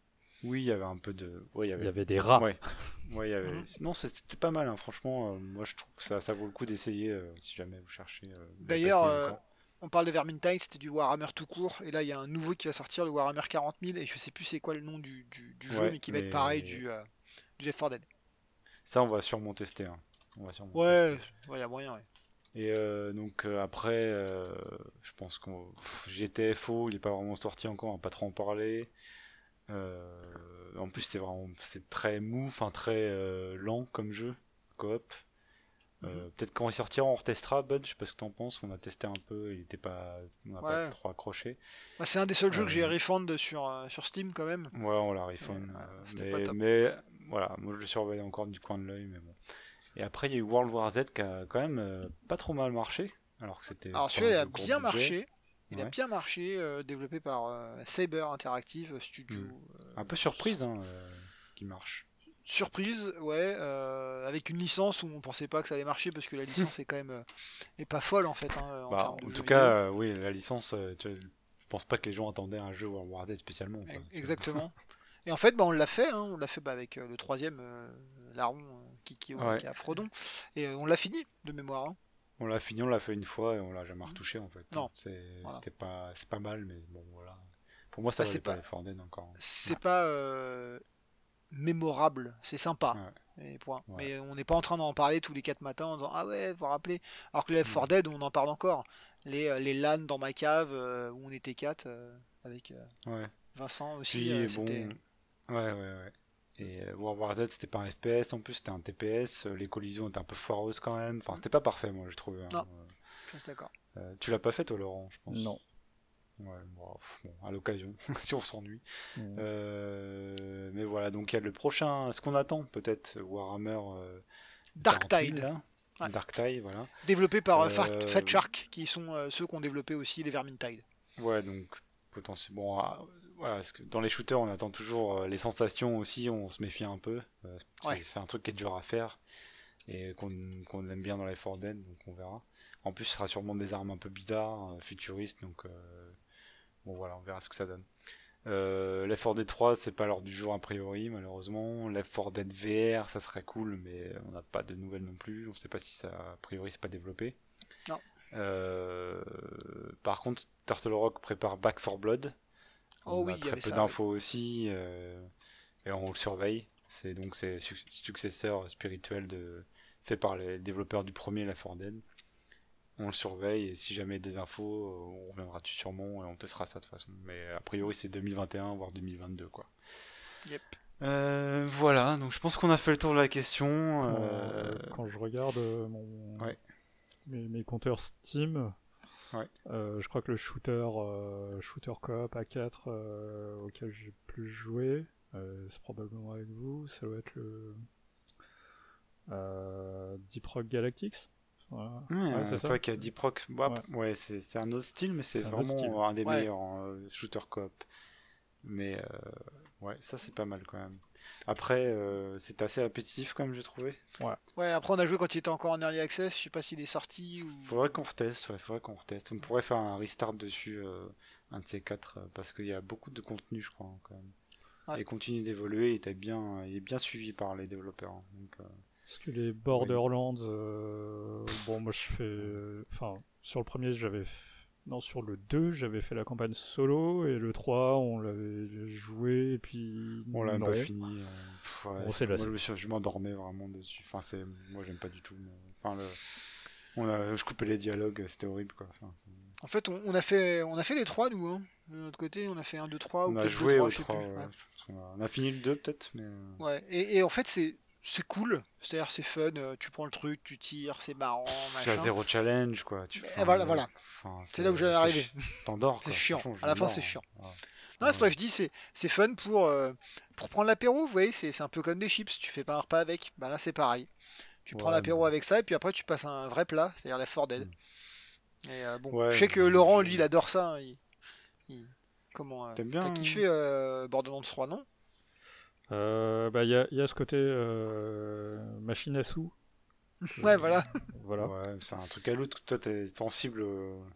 Oui, il y avait un peu de. Ouais, il y Il avait y avait des rats. Ouais, ouais, il y avait. Mhm. Non, c'était pas mal, hein, franchement. euh, moi, je trouve que ça, ça vaut le coup d'essayer euh, si jamais vous cherchez. euh, D'ailleurs, euh, on parle de Vermintide, c'était du Warhammer tout court, et là il y a un nouveau qui va sortir, le Warhammer 40 000, et je sais plus c'est quoi le nom du, du- du jeu, Ouais, mais qui va mais- être pareil du, euh, du 4 Dead. Ça, on va sûrement tester. hein. On va sûrement Ouais, il y a moyen. ouais. Et euh, donc euh, après, euh, je pense qu'on GTFO, il est pas vraiment sorti encore, on va pas trop en parler. En plus, c'est vraiment, c'est très mou, enfin très lent comme jeu, coop. Mhm. Peut-être quand il sortira, on retestera. Bud, je sais pas ce que t'en penses. On a testé un peu, il était pas, on n'a pas trop accroché. Bah, c'est un des seuls jeux que j'ai refund sur, sur Steam quand même. Ouais, on l'a refund. Mais, pas top. mais voilà, moi je le surveille encore du coin de l'œil, mais bon. Et après, il y a eu World War Z qui a quand même euh, pas trop mal marché, alors que c'était. Alors celui-là il a bien marché, il a bien marché, euh, développé par euh, Saber Interactive Studio. Mm. euh, Un peu surprise, hein, qui marche. surprise, ouais, avec une licence où on pensait pas que ça allait marcher parce que la licence est quand même est pas folle en fait hein, en Bah, de en tout cas, oui, la licence, tu je pense pas que les gens attendaient un jeu World War Z spécialement. quoi. Exactement. Et en fait, bah, on l'a fait, hein, on l'a fait bah, avec euh, le troisième euh, larron euh, qui, qui, Ouais. qui a Frodon, et on l'a fini de mémoire. hein. On l'a fini, on l'a fait une fois et on l'a jamais retouché en fait. Non. C'est Voilà. pas, c'est pas mal, mais bon voilà. Pour moi, ça Bah, c'est pas encore. C'est pas mémorable, c'est sympa. Et point. Ouais. Mais on n'est pas en train d'en parler tous les quatre matins en disant Ah ouais, vous vous rappelez? Alors que les Left Mm. 4 Dead, on en parle encore. Les, les LAN dans ma cave euh, où on était quatre euh, avec euh, Ouais. Vincent aussi. Puis bon, c'était- ouais, ouais, ouais. Et euh, World War Z, c'était pas un FPS en plus, c'était un TPS. euh, Les collisions étaient un peu foireuses quand même. Enfin, c'était pas parfait, moi, je trouve. hein. Non. Euh, je suis d'accord. Euh, tu l'as pas fait toi Laurent, je pense? Non. Ouais, bon, pff, bon, à l'occasion, si on s'ennuie. Mm. Euh, mais voilà, donc il y a le prochain, ce qu'on attend peut-être, Warhammer euh, Dark 40 000, Tide, là. Ouais. Dark Tide, voilà. développé par Fat, Fat Shark, qui sont euh, ceux qui ont développé aussi les Vermintide. Ouais, donc potentiellement. Bon, ah, voilà, parce que dans les shooters, on attend toujours euh, les sensations aussi, on se méfie un peu. euh, c'est Ouais. un truc qui est dur à faire et qu'on aime bien dans les 4 Dead, donc on verra. En plus, ce sera sûrement des armes un peu bizarres, euh, futuristes, donc euh, bon voilà, on verra ce que ça donne. Euh, Left 4 Dead 3, c'est pas l'heure du jour a priori, malheureusement. Left 4 Dead VR, ça serait cool, mais on n'a pas de nouvelles non plus. On sait pas si ça, a priori, c'est pas développé. Non. Euh, par contre, Turtle Rock prépare Back 4 Blood. Oh On oui, a il y très avait peu d'infos aussi, euh, et on le surveille. C'est donc c'est suc- successeur spirituel de fait par les développeurs du premier 4 Dead. On le surveille et si jamais il y a des infos, euh, on reviendra dessus sûrement et on testera ça de toute façon. Mais a priori c'est 2021 voire 2022 quoi. Yep. Euh, voilà, donc je pense qu'on a fait le tour de la question. Quand, euh, quand je regarde mon, Ouais. mes, mes compteurs Steam, Ouais. euh, je crois que le shooter, euh, shooter coop A4 euh, auquel j'ai plus joué, euh, c'est probablement avec vous, ça doit être le euh, Deep Rock Galactics. Voilà. Ouais, Ouais, c'est c'est ça. vrai qu'il y a Deep Rock. Bah, ouais, c'est c'est un autre style, mais c'est un vraiment un des Ouais. meilleurs en shooter coop. Mais euh, ouais, ça c'est pas mal quand même. Après, euh, c'est assez répétitif quand même, j'ai trouvé. Ouais, après on a joué quand il était encore en early access, je sais pas s'il est sorti ou. Faudrait qu'on reteste, ouais, faudrait qu'on reteste. On pourrait faire un restart dessus, euh, un de ces quatre, euh, parce qu'il y a beaucoup de contenu, je crois, quand même. Ouais. Et il continue d'évoluer, il, bien, il est bien suivi par les développeurs. hein, donc, euh, Parce que les Borderlands, euh, bon, moi je fais. Enfin, sur le premier, j'avais. Non, sur le 2, j'avais fait la campagne solo, et le 3, on l'avait joué, et puis. on l'a non. pas fini. euh, pff, ouais, Bon, c'est- c'est moi, lassé. je, m'endormais vraiment dessus. Enfin, c'est, moi j'aime pas du tout. mais- Enfin, le, on a, je coupais les dialogues, c'était horrible quoi. Enfin, En fait, on, on a fait, on a fait les trois nous. Hein. De notre côté, on a fait 1, 2, 3 ou on a peut-être joué 2, 3, au je sais 3, plus. ouais, a, on a fini le 2 peut-être, mais. euh, Ouais, Et, et en fait, c'est c'est cool. C'est-à-dire, c'est fun. euh, Tu prends le truc, tu tires, c'est marrant, C'est à zéro challenge quoi. Tu, Mais voilà, voilà. enfin, C'est là où j'allais arriver. T'endors C'est chiant. À la fin, c'est hein. chiant. Ouais. Non, c'est pour ça que je dis, c'est c'est fun pour, euh, pour prendre l'apéro. Vous voyez, c'est un peu comme des chips. Tu fais pas un repas avec. Bah là, c'est pareil. Tu prends Ouais, l'apéro mais- avec ça et puis après, tu passes à un vrai plat, c'est-à-dire la Ford Dead. Et euh, bon, Ouais, je sais que Laurent, lui, il adore ça. hein, Il, il- Comment euh, T'aimes bien, T'as hein kiffé Borderlands 3, non? Euh, bah, il y a, il y a ce côté euh, machine à sous. Ouais, voilà. Voilà. Ouais, c'est un truc à loot. Toi, t'es sensible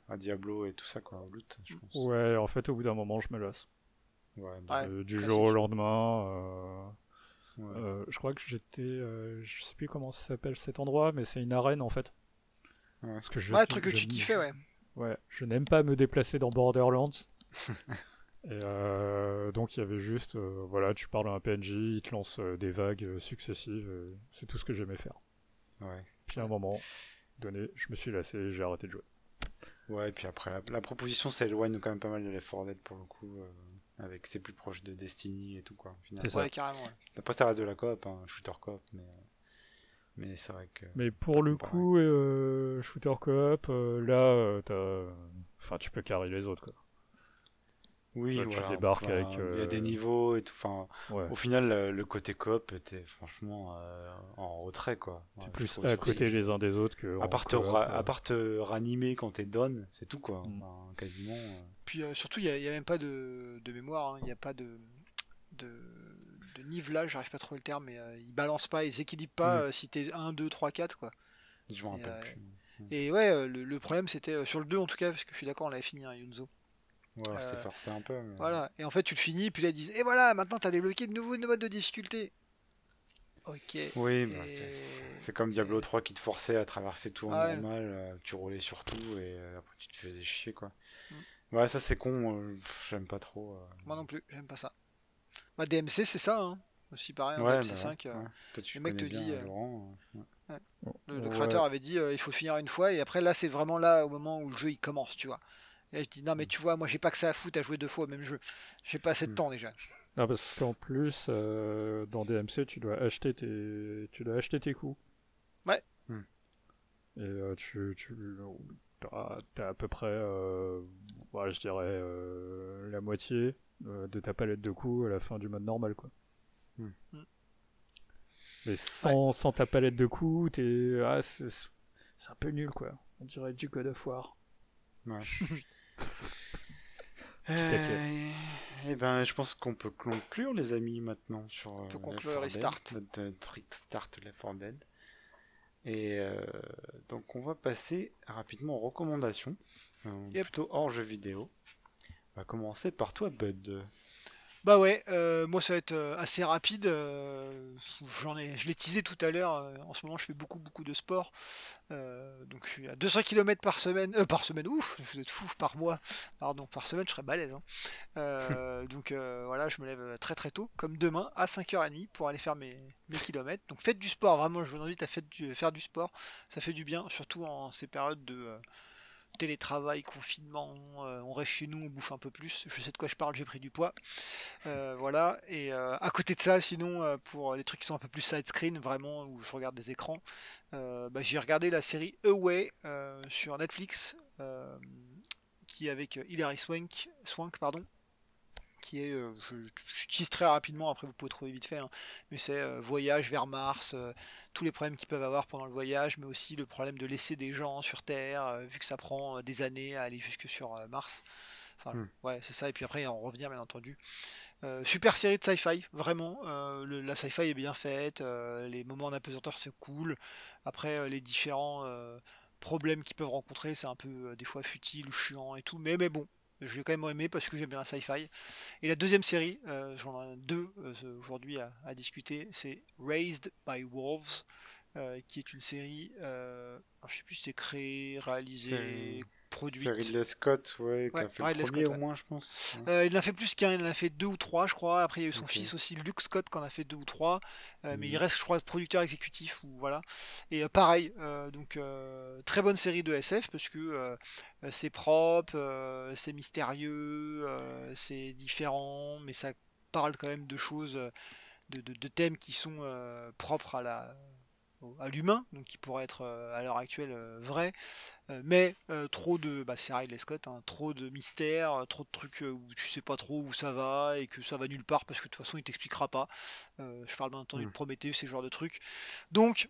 à Diablo et tout ça, quoi, au loot, je pense. Ouais, en fait, au bout d'un moment, je me lasse. Ouais, bah, Ouais, Euh, du jour au lendemain. euh, ouais. euh, je crois que j'étais. euh, je sais plus comment ça s'appelle cet endroit, mais c'est une arène en fait. Ouais. Parce que je, Ouais, le truc que je- tu kiffais, ouais. Ouais, je n'aime pas me déplacer dans Borderlands. Et euh, donc il y avait juste, euh, voilà, tu parles à un PNJ, il te lance euh, des vagues euh, successives, c'est tout ce que j'aimais faire. ouais. Puis à un moment donné, je me suis lassé et j'ai arrêté de jouer. Ouais, et puis après, la, la proposition s'éloigne quand même pas mal de Left 4 Dead pour le coup, euh, avec c'est plus proche de Destiny et tout, quoi. C'est ça. Ouais, carrément. ouais. Après, ça reste de la coop, hein, shooter coop, mais, euh, mais c'est vrai que. Mais pour le coup, euh, shooter coop, euh, là, euh, t'as... Enfin, tu peux carrer les autres, quoi. Oui, Là, tu voilà, débarques enfin, avec, Il y a des euh, niveaux et tout. Enfin, Ouais. au final, le, côté coop était franchement euh, en retrait, quoi. C'est Ouais, plus je trouve, à côté les uns des autres que. À en part, te coop, ra- euh. à part te ranimer quand t'es down, c'est tout quoi. Mm. Enfin, quasiment. euh. Puis euh, surtout, il n'y a, il y a même pas de, de mémoire, hein, il n'y a pas de, de, de nivelage, j'arrive pas à trouver le terme, mais euh, ils balancent pas, ils équilibrent pas Mm. euh, si t'es 1, 2, 3, 4 quoi. Je m'en Et, rappelle euh, plus. Et ouais, le, le problème c'était euh, sur le 2 en tout cas, parce que je suis d'accord, on l'avait fini, hein, Yunzo. Ouais, c'est euh, forcé un peu. mais- Voilà, et en fait tu le finis, puis là ils disent, et voilà, maintenant t'as débloqué de nouveaux modes de difficulté. Ok. Oui, bah, Et- c'est- c'est comme Diablo 3 qui te forçait à traverser tout en normal, euh, tu roulais sur tout et euh, après tu te faisais chier quoi. Mm. Ouais, ça c'est con, euh, j'aime pas trop. euh. Moi non plus, j'aime pas ça. Bah, DMC c'est ça, hein. aussi pareil, en Ouais, DMC bah 5. ouais, euh, ouais. Toi tu le mec te dit, euh, euh, Laurent. euh, ouais. Le, le Ouais. créateur avait dit euh, il faut finir une fois et après là c'est vraiment là au moment où le jeu il commence tu vois. Et là je dis non mais tu vois moi j'ai pas que ça à foutre à jouer deux fois au même jeu. J'ai pas assez de Mm. temps déjà. Ah, parce qu'en plus, euh, dans DMC, tu dois acheter tes, tu dois acheter tes coups. Ouais. Hmm. Et euh, tu, tu as, à peu près, euh, je dirais, euh, la moitié de ta palette de coups à la fin du mode normal. Quoi. Mais sans, sans, ta palette de coups, t'es, ah, c'est, un peu nul quoi. On dirait du God of War. Ouais. Euh, eh ben, je pense qu'on peut conclure, les amis, maintenant sur. On peut conclure Restart. Notre, Restart Left 4 Dead. Et euh, donc on va passer rapidement aux recommandations, euh, plutôt hors jeu vidéo. On va commencer par toi Bud. Bah ouais, euh, moi ça va être assez rapide. j'en ai, je l'ai teasé tout à l'heure. en ce moment, je fais beaucoup beaucoup de sport. donc je suis à 200 km par semaine, par semaine. Ouf, vous êtes fou par mois. Pardon, par semaine, je serais balèze. Hein. donc voilà, je me lève très très tôt, comme demain à 5h30 pour aller faire mes kilomètres. Donc faites du sport, vraiment. Je vous invite à faire du sport. Ça fait du bien, surtout en ces périodes de télétravail, confinement, euh, on reste chez nous, on bouffe un peu plus. Je sais de quoi je parle, j'ai pris du poids. Euh, voilà. Et euh, à côté de ça, sinon, pour les trucs qui sont un peu plus side screen, vraiment, où je regarde des écrans, bah, j'ai regardé la série Away sur Netflix, qui est avec Hilary Swank, Swank pardon, qui est, euh, je, je, très rapidement, après vous pouvez trouver vite fait, hein, mais c'est euh, voyage vers Mars, euh, tous les problèmes qu'ils peuvent avoir pendant le voyage, mais aussi le problème de laisser des gens sur Terre, vu que ça prend des années à aller jusque sur Mars. Enfin, hmm. ouais, c'est ça, et puis après, on revient bien entendu. super série de sci-fi, vraiment. la sci-fi est bien faite, les moments en apesanteur c'est cool. Après, les différents problèmes qu'ils peuvent rencontrer, c'est un peu des fois futile ou chiant et tout, mais, mais bon, je l'ai quand même aimé parce que j'aime bien la sci-fi. Et la deuxième série, euh, j'en ai deux euh, aujourd'hui à, discuter, c'est Raised by Wolves, euh, qui est une série, je sais plus si c'est créé, réalisé, produit. C'est Ridley Scott, ouais, qui a fait le premier au moins, je pense. Euh, il en a fait plus qu'un, il en a fait deux ou trois, je crois. Après, il y a eu son fils aussi, Luke Scott, qui en a fait deux ou trois. Euh, mais il mhm. reste, je crois, producteur exécutif ou voilà. Et euh, pareil, donc très bonne série de SF parce que c'est propre, c'est mystérieux, c'est différent, mais ça parle quand même de choses, de, de thèmes qui sont propres à la à l'humain, donc qui pourrait être euh, à l'heure actuelle euh, vrai, mais trop de, bah, c'est Ridley Scott, hein, trop de mystères, trop de trucs où tu sais pas trop où ça va et que ça va nulle part parce que de toute façon il t'expliquera pas. je parle bien entendu de mm. Prometheus, ces genres de trucs. Donc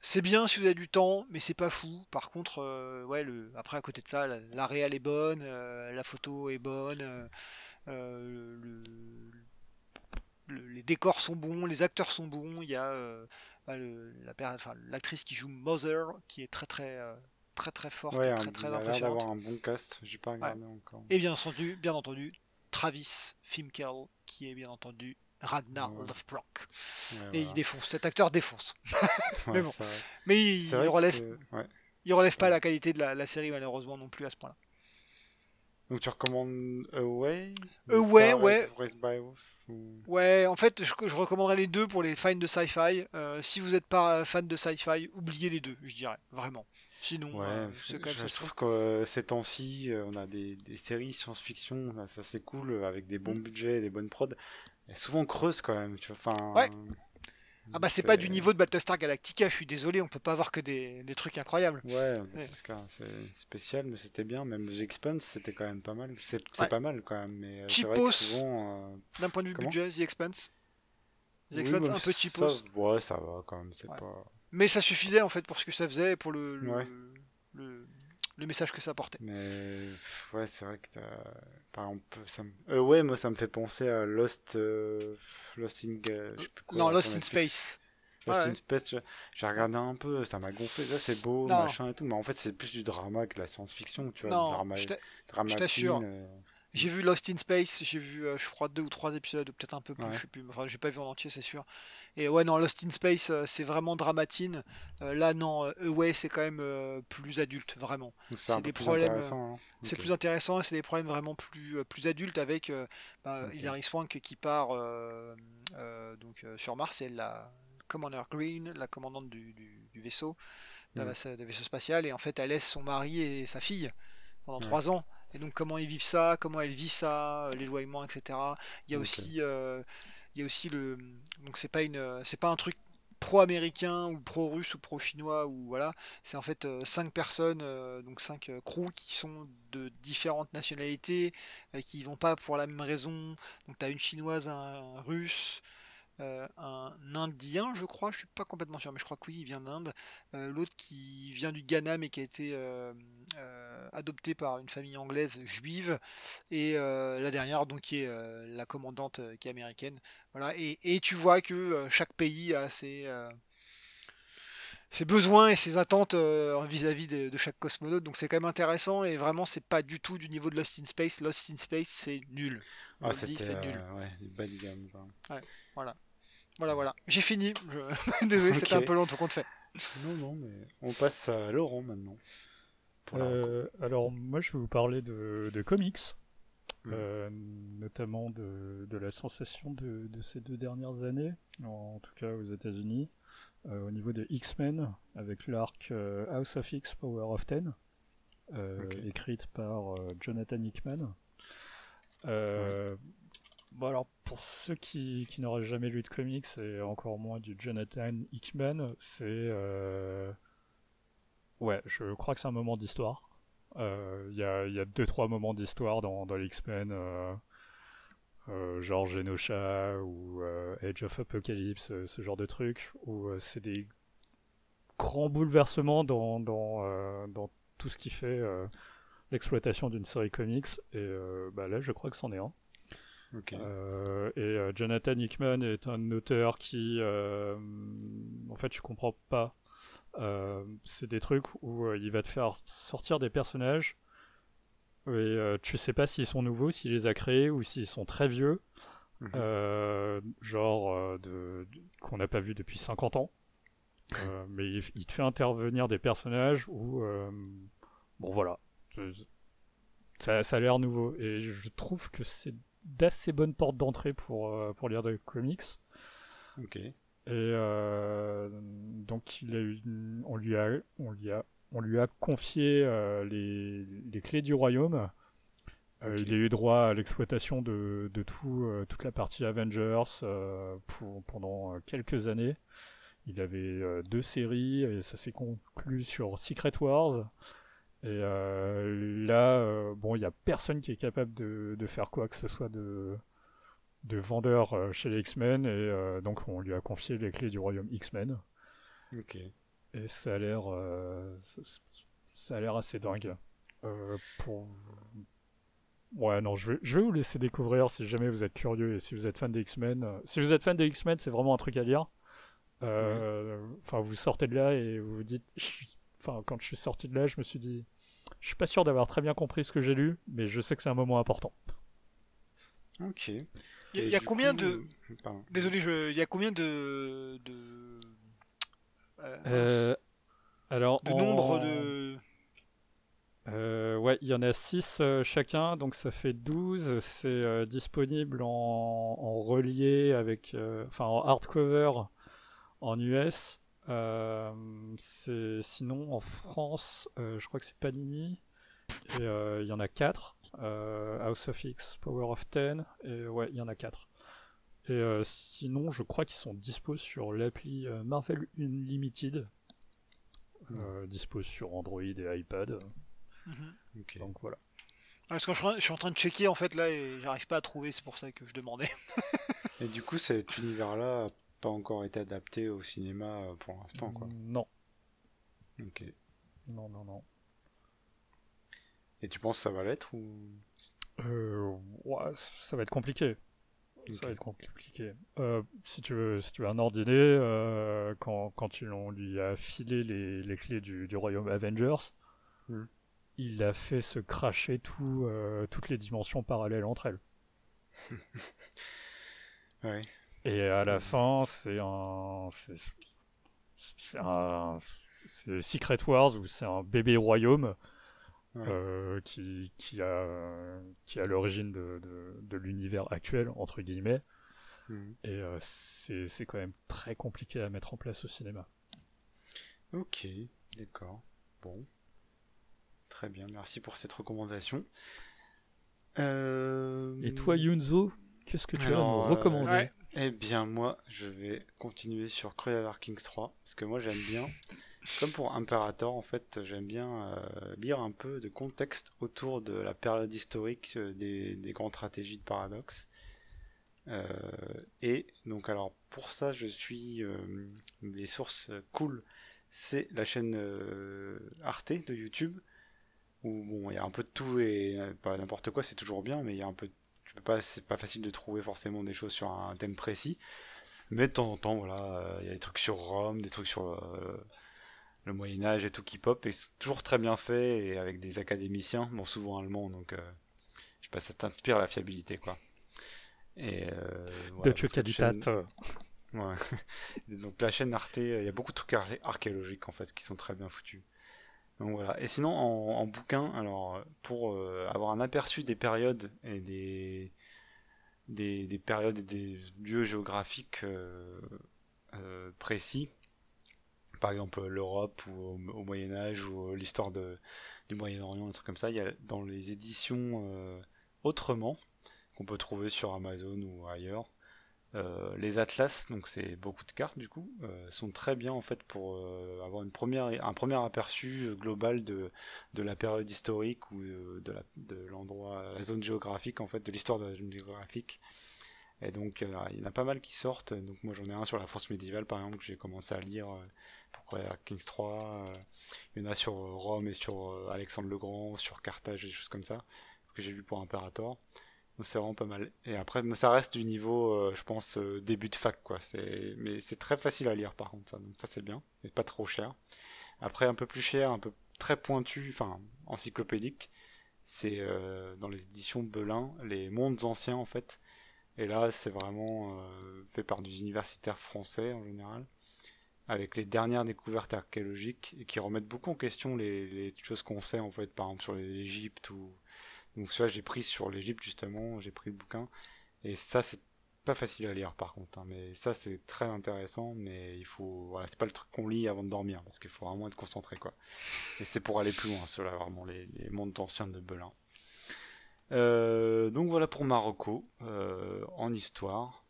c'est bien si vous avez du temps, mais c'est pas fou. Par contre, ouais, le, après à côté de ça, la, réelle est bonne, la photo est bonne, le, les décors sont bons, les acteurs sont bons, il y a l'actrice qui joue Mother, qui est très très euh, très très forte, très très impressionnante. un bon cast, j'ai pas regardé encore. Et bien entendu, bien entendu, Travis Fimkel, qui est bien entendu Ragnar Lothbrok. et il défonce, cet acteur défonce. mais bon, mais il, relève, il relève pas la qualité de la, série malheureusement non plus à ce point-là. Donc tu recommandes Away? Away, ouais. Ouais, en fait, je, recommanderais les deux pour les fans de sci-fi. Euh, si vous n'êtes pas fan de sci-fi, oubliez les deux, je dirais, vraiment. Sinon, euh, c'est quand même je trouve que euh, ces temps-ci, on a des, séries science-fiction, ça c'est cool, avec des bons mm. budgets, des bonnes prods. souvent creuses quand même, tu vois. Enfin, ouais. Ah bah c'est pas du niveau de Battlestar Galactica, je suis désolé, on peut pas avoir que des, trucs incroyables. Ouais, c'est spécial, mais c'était bien. Même The Expanse, c'était quand même pas mal. C'est pas mal quand même. Mais euh, cheapos, euh, d'un point de vue budget, The Expanse. The Expanse, un peu cheapos. ouais, ça va quand même. Pas... Mais ça suffisait en fait pour ce que ça faisait, pour le, le le message que ça portait. Mais ouais, c'est vrai que par exemple, ça euh, ouais, moi ça me fait penser à Lost, euh, Lost in, non, Lost in Space. Lost in Space, j'ai regardé un peu, ça m'a gonflé. Là, c'est beau, machin et tout, mais en fait, c'est plus du drama que de la science-fiction, tu vois. Non, drama, je t'assure. Euh, j'ai vu Lost in Space, j'ai vu, je crois, deux ou trois épisodes, ou peut-être un peu plus, je sais plus. Enfin, j'ai pas vu en entier, c'est sûr. Et ouais, non, Lost in Space, euh, c'est vraiment dramatine. Euh, là, non, euh, Away, c'est quand même plus adulte, vraiment. C'est des problèmes. Hein. C'est plus intéressant, c'est des problèmes vraiment plus, plus adultes avec bah, Hilary Swank qui part donc, sur Mars, et la Commander Green, la commandante du, vaisseau, mm. de vaisseau spatial, et en fait, elle laisse son mari et sa fille pendant trois ans. Et donc, comment ils vivent ça, comment elle vit ça, l'éloignement, etc. Il y a aussi il y a aussi le donc c'est pas une c'est pas un truc pro-américain ou pro-russe ou pro-chinois ou voilà, c'est en fait euh, cinq personnes, euh, donc cinq euh, crews qui sont de différentes nationalités, qui vont pas pour la même raison. Donc tu as une chinoise, un russe, euh, un Indien, je crois, je suis pas complètement sûr, mais je crois que oui, il vient d'Inde. Euh, l'autre qui vient du Ghana, mais qui a été euh, adopté par une famille anglaise juive. Et la dernière, donc, qui est la commandante qui est américaine. Voilà. Et, tu vois que chaque pays a ses, ses besoins et ses attentes vis-à-vis de, chaque cosmonaute. Donc c'est quand même intéressant et vraiment c'est pas du tout du niveau de Lost in Space. Lost in Space c'est nul. Ah, c'est nul. ouais, bas de gamme. Ouais, voilà. Voilà, voilà. J'ai fini. Désolé, c'était un peu long tout compte fait. Non, non, mais on passe à Laurent maintenant. Euh, alors, moi, je vais vous parler de, comics, mm. euh, notamment de, la sensation de, ces deux dernières années, en, tout cas aux États-Unis, euh, au niveau de X-Men, avec l'arc House of X Power of Ten, écrite par Jonathan Hickman. Bon alors pour ceux qui, n'auraient jamais lu de comics et encore moins du Jonathan Hickman, c'est euh... ouais, je crois que c'est un moment d'histoire. Euh, il y, a, y a deux trois moments d'histoire dans, dans l'X-Men, euh, euh, genre Genosha ou Age of Apocalypse, ce genre de trucs où c'est des grands bouleversements dans dans, dans tout ce qui fait l'exploitation d'une série comics et bah là je crois que c'en est un. Euh, et euh, Jonathan Hickman est un auteur qui, euh, en fait, je comprends pas. c'est des trucs où il va te faire sortir des personnages et tu sais pas s'ils sont nouveaux, s'il les a créés ou s'ils sont très vieux. Mhm. genre de, qu'on n'a pas vu depuis 50 ans. mais il, te fait intervenir des personnages où, bon voilà, ça, ça a l'air nouveau. Et je trouve que c'est d'assez bonnes portes d'entrée pour, euh, pour lire des comics. Ok. Et euh, donc il a eu, on lui a, on lui a, on lui a confié euh, les, les, clés du royaume. il a eu droit à l'exploitation de, de tout, toute la partie Avengers pour, pendant quelques années. Il avait deux séries et ça s'est conclu sur Secret Wars. Et euh, là, euh, bon, il n'y a personne qui est capable de, faire quoi que ce soit de, de vendeur euh, chez les X-Men, et donc on lui a confié les clés du royaume X-Men. Ok. Et ça a l'air, ça a l'air assez dingue. pour... Ouais, non, je vais, je vais vous laisser découvrir si jamais vous êtes curieux et si vous êtes fan des X-Men. Si vous êtes fan des X-Men, c'est vraiment un truc à lire. Enfin, vous sortez de là et vous vous dites. Enfin, quand je suis sorti de là, je me suis dit je suis pas sûr d'avoir très bien compris ce que j'ai lu, mais je sais que c'est un moment important. Ok. Il y, a combien de. Désolé, je... il y a combien de. de... Euh, euh, alors. De nombre de. Euh, ouais, il y en a 6 chacun, donc ça fait 12. C'est disponible en, en, relié avec. enfin, en hardcover en US. Euh, sinon, en France, euh, je crois que c'est Panini. Euh, il y en a 4. House of X, Power of Ten. Et ouais, il y en a 4. Et sinon, je crois qu'ils sont dispo sur l'appli Marvel Unlimited. Euh, dispo sur Android et iPad. Mhm. Donc voilà. Parce que je suis en train de checker en fait là et j'arrive pas à trouver, c'est pour ça que je demandais. et du coup, cet univers-là pas encore été adapté au cinéma euh, pour l'instant, quoi. Non. Ok. Non, non, non. Et tu penses que ça va l'être ou? Euh, ouais, ça va être compliqué. Ça va être compliqué. Euh, si tu veux, si tu veux un ordiné, euh, quand, quand on lui a filé les, les clés du, du, royaume Avengers, hmm. il a fait se cracher tout, toutes les dimensions parallèles entre elles. ouais. Et à la fin, c'est un. C'est un. C'est Secret Wars où c'est un bébé royaume euh, qui, qui a, qui a l'origine de, de, l'univers actuel, entre guillemets. Mhm. Et euh, c'est quand même très compliqué à mettre en place au cinéma. Ok, d'accord. Bon. Très bien, merci pour cette recommandation. Euh... Et toi, Yunzo, qu'est-ce que tu as à nous recommander? Eh bien, moi, je vais continuer sur Crusader Kings 3, parce que moi, j'aime bien, comme pour Imperator, en fait, j'aime bien euh, lire un peu de contexte autour de la période historique euh, des, des grandes stratégies de Paradox. Euh, et donc, alors, pour ça, je suis les sources cool, c'est la chaîne Arte de YouTube, où bon, il y a un peu de tout et pas n'importe quoi, c'est toujours bien, mais il y a un peu de pas, c'est pas facile de trouver forcément des choses sur un thème précis. Mais de temps en temps, voilà, il y a des trucs sur Rome, des trucs sur euh, le Moyen Âge et tout qui pop, et c'est toujours très bien fait et avec des académiciens, bon souvent allemands, donc euh, je sais pas, ça t'inspire la fiabilité quoi. Et euh, voilà, de chaîne... ouais. donc la chaîne Arte, il y a beaucoup de trucs archéologiques en fait qui sont très bien foutus. Donc voilà. Et sinon, en, bouquin, alors pour euh, avoir un aperçu des périodes et des, des, périodes et des lieux géographiques euh, euh, précis, par exemple l'Europe ou au, Moyen Âge ou l'histoire du Moyen-Orient, un truc comme ça, il y a dans les éditions autrement qu'on peut trouver sur Amazon ou ailleurs. Euh, les atlas, donc c'est beaucoup de cartes du coup, euh, sont très bien en fait pour euh, avoir une première, un premier aperçu global de, de la période historique ou de, la, l'endroit, la zone géographique en fait, de l'histoire de la zone géographique. Et donc il y en a pas mal qui sortent. Donc moi j'en ai un sur la France médiévale par exemple que j'ai commencé à lire pour Kings 3. il y en a sur Rome et sur Alexandre le Grand, sur Carthage et des choses comme ça que j'ai vu pour Imperator. C'est vraiment pas mal. Et après, ça reste du niveau, euh, je pense, euh, début de fac, quoi. C'est, mais c'est très facile à lire, par contre, ça. Donc ça, c'est bien. Et pas trop cher. Après, un peu plus cher, un peu très pointu, enfin, encyclopédique. C'est euh, dans les éditions Belin, les mondes anciens, en fait. Et là, c'est vraiment fait par des universitaires français, en général. Avec les dernières découvertes archéologiques et qui remettent beaucoup en question les, les choses qu'on sait, en fait, par exemple, sur l'Égypte ou donc ça j'ai pris sur l'Egypte justement, j'ai pris le bouquin. Et ça c'est pas facile à lire par contre, hein, mais ça c'est très intéressant, mais il faut, voilà, c'est pas le truc qu'on lit avant de dormir, parce qu'il faut vraiment être concentré quoi. Et c'est pour aller plus loin, cela vraiment les, mondes anciens de Belin. Euh, donc voilà pour Marocco euh, en histoire.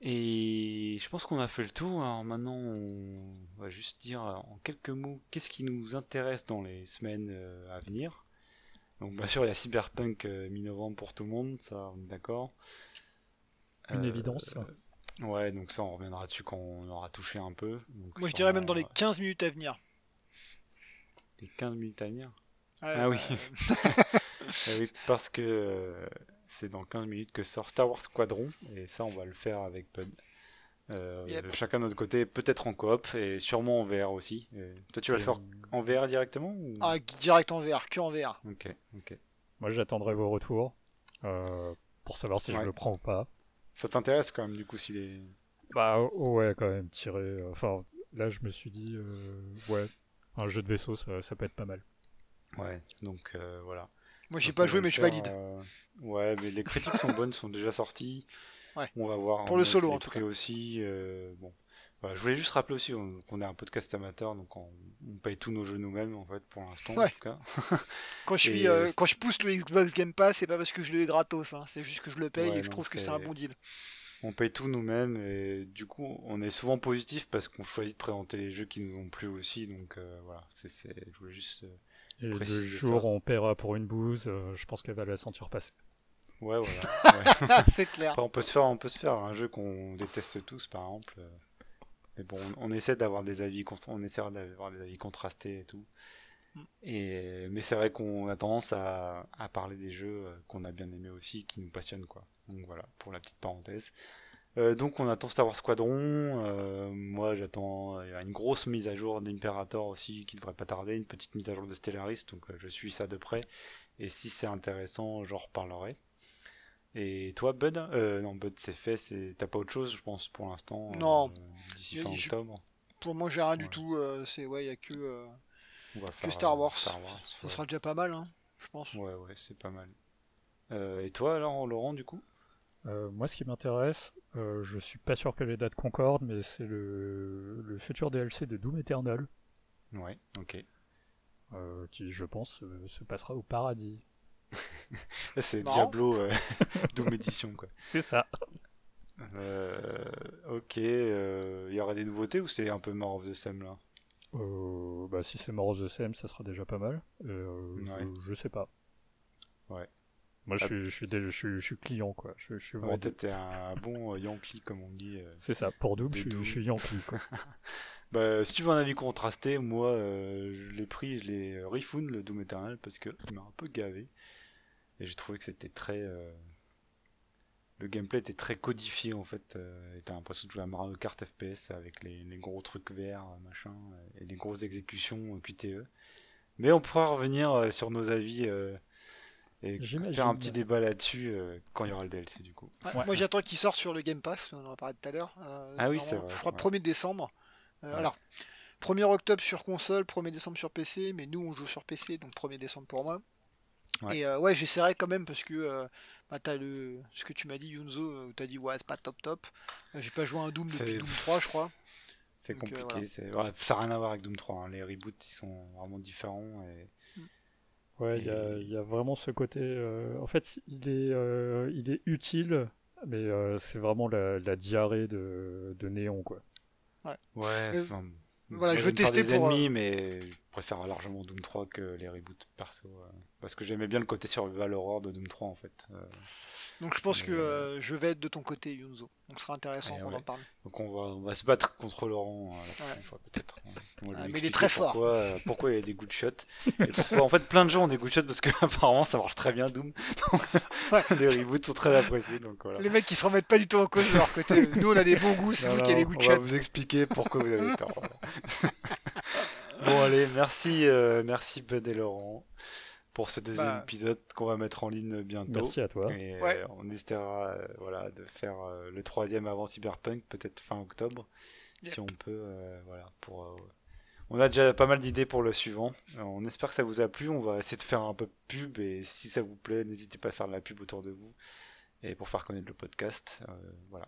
Et je pense qu'on a fait le tour. Alors maintenant, on va juste dire en quelques mots qu'est-ce qui nous intéresse dans les semaines euh, à venir. Donc bien sûr, il y a Cyberpunk euh, mi-novembre pour tout le monde, ça on est d'accord. Une euh, évidence. Ouais, donc ça on reviendra dessus quand on aura touché un peu. Moi je dirais même dans les 15 minutes à venir. Les 15 minutes à venir Ah oui. Ah oui, parce que euh, c'est dans 15 minutes que sort Star Wars Squadron, et ça on va le faire avec Pud. Euh, chacun de notre côté, peut-être en coop et sûrement en VR aussi. toi, tu vas le faire en VR directement Ah, direct en VR, que en VR. Ok, ok. Moi, j'attendrai vos retours euh, pour savoir si je le prends ou pas. Ça t'intéresse quand même, du coup, s'il est. Bah, ouais, quand même, tirer. Euh, enfin, là, je me suis dit, ouais, un jeu de vaisseau, ça, ça peut être pas mal. Ouais, donc voilà. Moi, j'ai pas joué, mais je valide. Ouais, mais les critiques sont bonnes, sont déjà sorties. On va voir. Pour le solo en tout cas. aussi. Euh, bon. je voulais juste rappeler aussi qu'on est un podcast amateur, donc on, paye tous nos jeux nous-mêmes en fait pour l'instant. En tout cas. quand je suis, euh, quand je pousse le Xbox Game Pass, c'est pas parce que je l'ai gratos, hein. c'est juste que je le paye et je trouve que c'est un bon deal. On paye tout nous-mêmes et du coup on est souvent positif parce qu'on choisit de présenter les jeux qui nous ont plu aussi, donc euh, voilà. C'est, je voulais juste. et le jour on paiera pour une bouse, je pense qu'elle va la sentir passer. Ouais, voilà. c'est clair. on peut se faire, on peut se faire un jeu qu'on déteste tous, par exemple. Mais bon, on, essaie d'avoir des avis, on essaie d'avoir des avis contrastés et tout. Mm. Et mais c'est vrai qu'on a tendance à, parler des jeux euh, qu'on a bien aimés aussi, qui nous passionnent quoi. Donc voilà pour la petite parenthèse. Euh, donc on attend Star Wars Squadron. Euh, moi j'attends une grosse mise à jour d'Imperator aussi qui devrait pas tarder, une petite mise à jour de Stellaris. Donc je suis ça de près. Et si c'est intéressant, j'en reparlerai. Et toi, Bud euh, Non, Bud, c'est fait. C'est... T'as pas autre chose, je pense, pour l'instant Non. Euh, d'ici fin octobre Pour moi, j'ai rien du tout. Euh, c'est ouais, il y a que, que Star Wars. Ça sera déjà pas mal, hein, je pense. Ouais, ouais, c'est pas mal. et toi, alors, Laurent, du coup? Moi, ce qui m'intéresse, je suis pas sûr que les dates concordent, mais c'est le, le futur DLC de Doom Eternal. Ouais, ok. qui, je pense, se passera au paradis. c'est Diablo euh, Doom Edition quoi. C'est ça. Euh, ok, il y aura des nouveautés ou c'est un peu More of the Same là? Euh, bah, Si c'est More of the Same, ça sera déjà pas mal. Euh, Ouais. je, je sais pas. Ouais. Moi, je Ah. suis, je, suis, dé- je, suis, je suis client, quoi. Je, je suis Ouais, t'es un bon euh, Yankee comme on dit. euh. C'est ça, pour Doom, je suis, Doom. je suis Yankee, quoi. Bah, si tu veux un avis contrasté, moi euh, je l'ai pris, je l'ai euh, refoon le Doom Eternal parce que il m'a un peu gavé et j'ai trouvé que c'était très euh, le gameplay était très codifié en fait euh, et t'as l'impression de jouer à Mario Kart FPS avec les, les gros trucs verts machin euh, et les grosses exécutions euh, QTE mais on pourra revenir euh, sur nos avis euh, et faire un petit débat là-dessus euh, quand il y aura le DLC du coup Ouais, Ouais. Moi j'attends qu'il sorte sur le Game Pass, on en a parlé tout à l'heure. Euh, Ah oui, c'est vrai, Je crois ouais. 1er décembre. Euh, Ouais. Alors, 1er octobre sur console, 1er décembre sur PC, mais nous on joue sur PC, donc 1er décembre pour moi. Ouais. Et euh, ouais, j'essaierai quand même parce que euh, bah, t'as le ce que tu m'as dit Yunzo, euh, où t'as dit ouais c'est pas top top. J'ai pas joué à un Doom depuis Doom 3 je crois. c'est euh, compliqué voilà. c'est ouais, ça n'a rien à voir avec Doom 3 hein. les reboots ils sont vraiment différents et Ouais, il y, a, Et- il y a vraiment ce côté. euh, En fait, il est, euh, il est utile, mais euh, c'est vraiment la, la diarrhée de, de Néon, quoi. Ouais, Euh, enfin, voilà, je veux tester des pour, ennemis, mais préfère largement Doom 3 que les reboots perso. euh, parce que j'aimais bien le côté survival horror de Doom 3 en fait. euh. Donc je pense Mais, que euh, je vais être de ton côté Yunzo. Donc ce sera intéressant qu'on ouais. en parle. donc on va, on va se battre contre Laurent la prochaine Ouais. fois peut-être. Ah, mais il est très fort. Pourquoi, pourquoi il y a des good shots. Et pourquoi en fait plein de gens ont des good shots parce que apparemment ça marche très bien Doom. Donc, Ouais. les reboots sont très appréciés donc voilà. Les mecs qui se remettent pas du tout en cause de leur côté. Nous on a des bons goûts, c'est vous qui avez des goûts de On va vous expliquer pourquoi vous avez tort. voilà. bon allez, merci, euh, merci Ben et Laurent pour ce deuxième Bah. épisode qu'on va mettre en ligne bientôt. Merci à toi. Et Ouais. euh, on essaiera euh, voilà, de faire euh, le troisième avant Cyberpunk, peut-être fin octobre, Yep. si on peut. euh, voilà, pour, euh, on a déjà pas mal d'idées pour le suivant. On espère que ça vous a plu. On va essayer de faire un peu de pub et si ça vous plaît, n'hésitez pas à faire de la pub autour de vous et pour faire connaître le podcast. euh, voilà.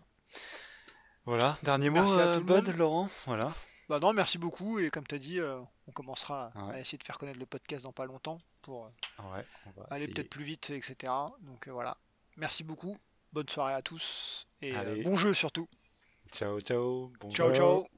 Voilà, dernier mot, Merci à euh, tout le Bud, monde. Laurent. Voilà. Bah non, merci beaucoup et comme t'as dit, euh, on commencera à essayer de faire connaître le podcast dans pas longtemps pour euh, Ouais, on va aller peut-être plus vite, etc. Donc euh, voilà. Merci beaucoup. Bonne soirée à tous et bon jeu surtout. Ciao, ciao. Bon Ciao Ciao. ciao.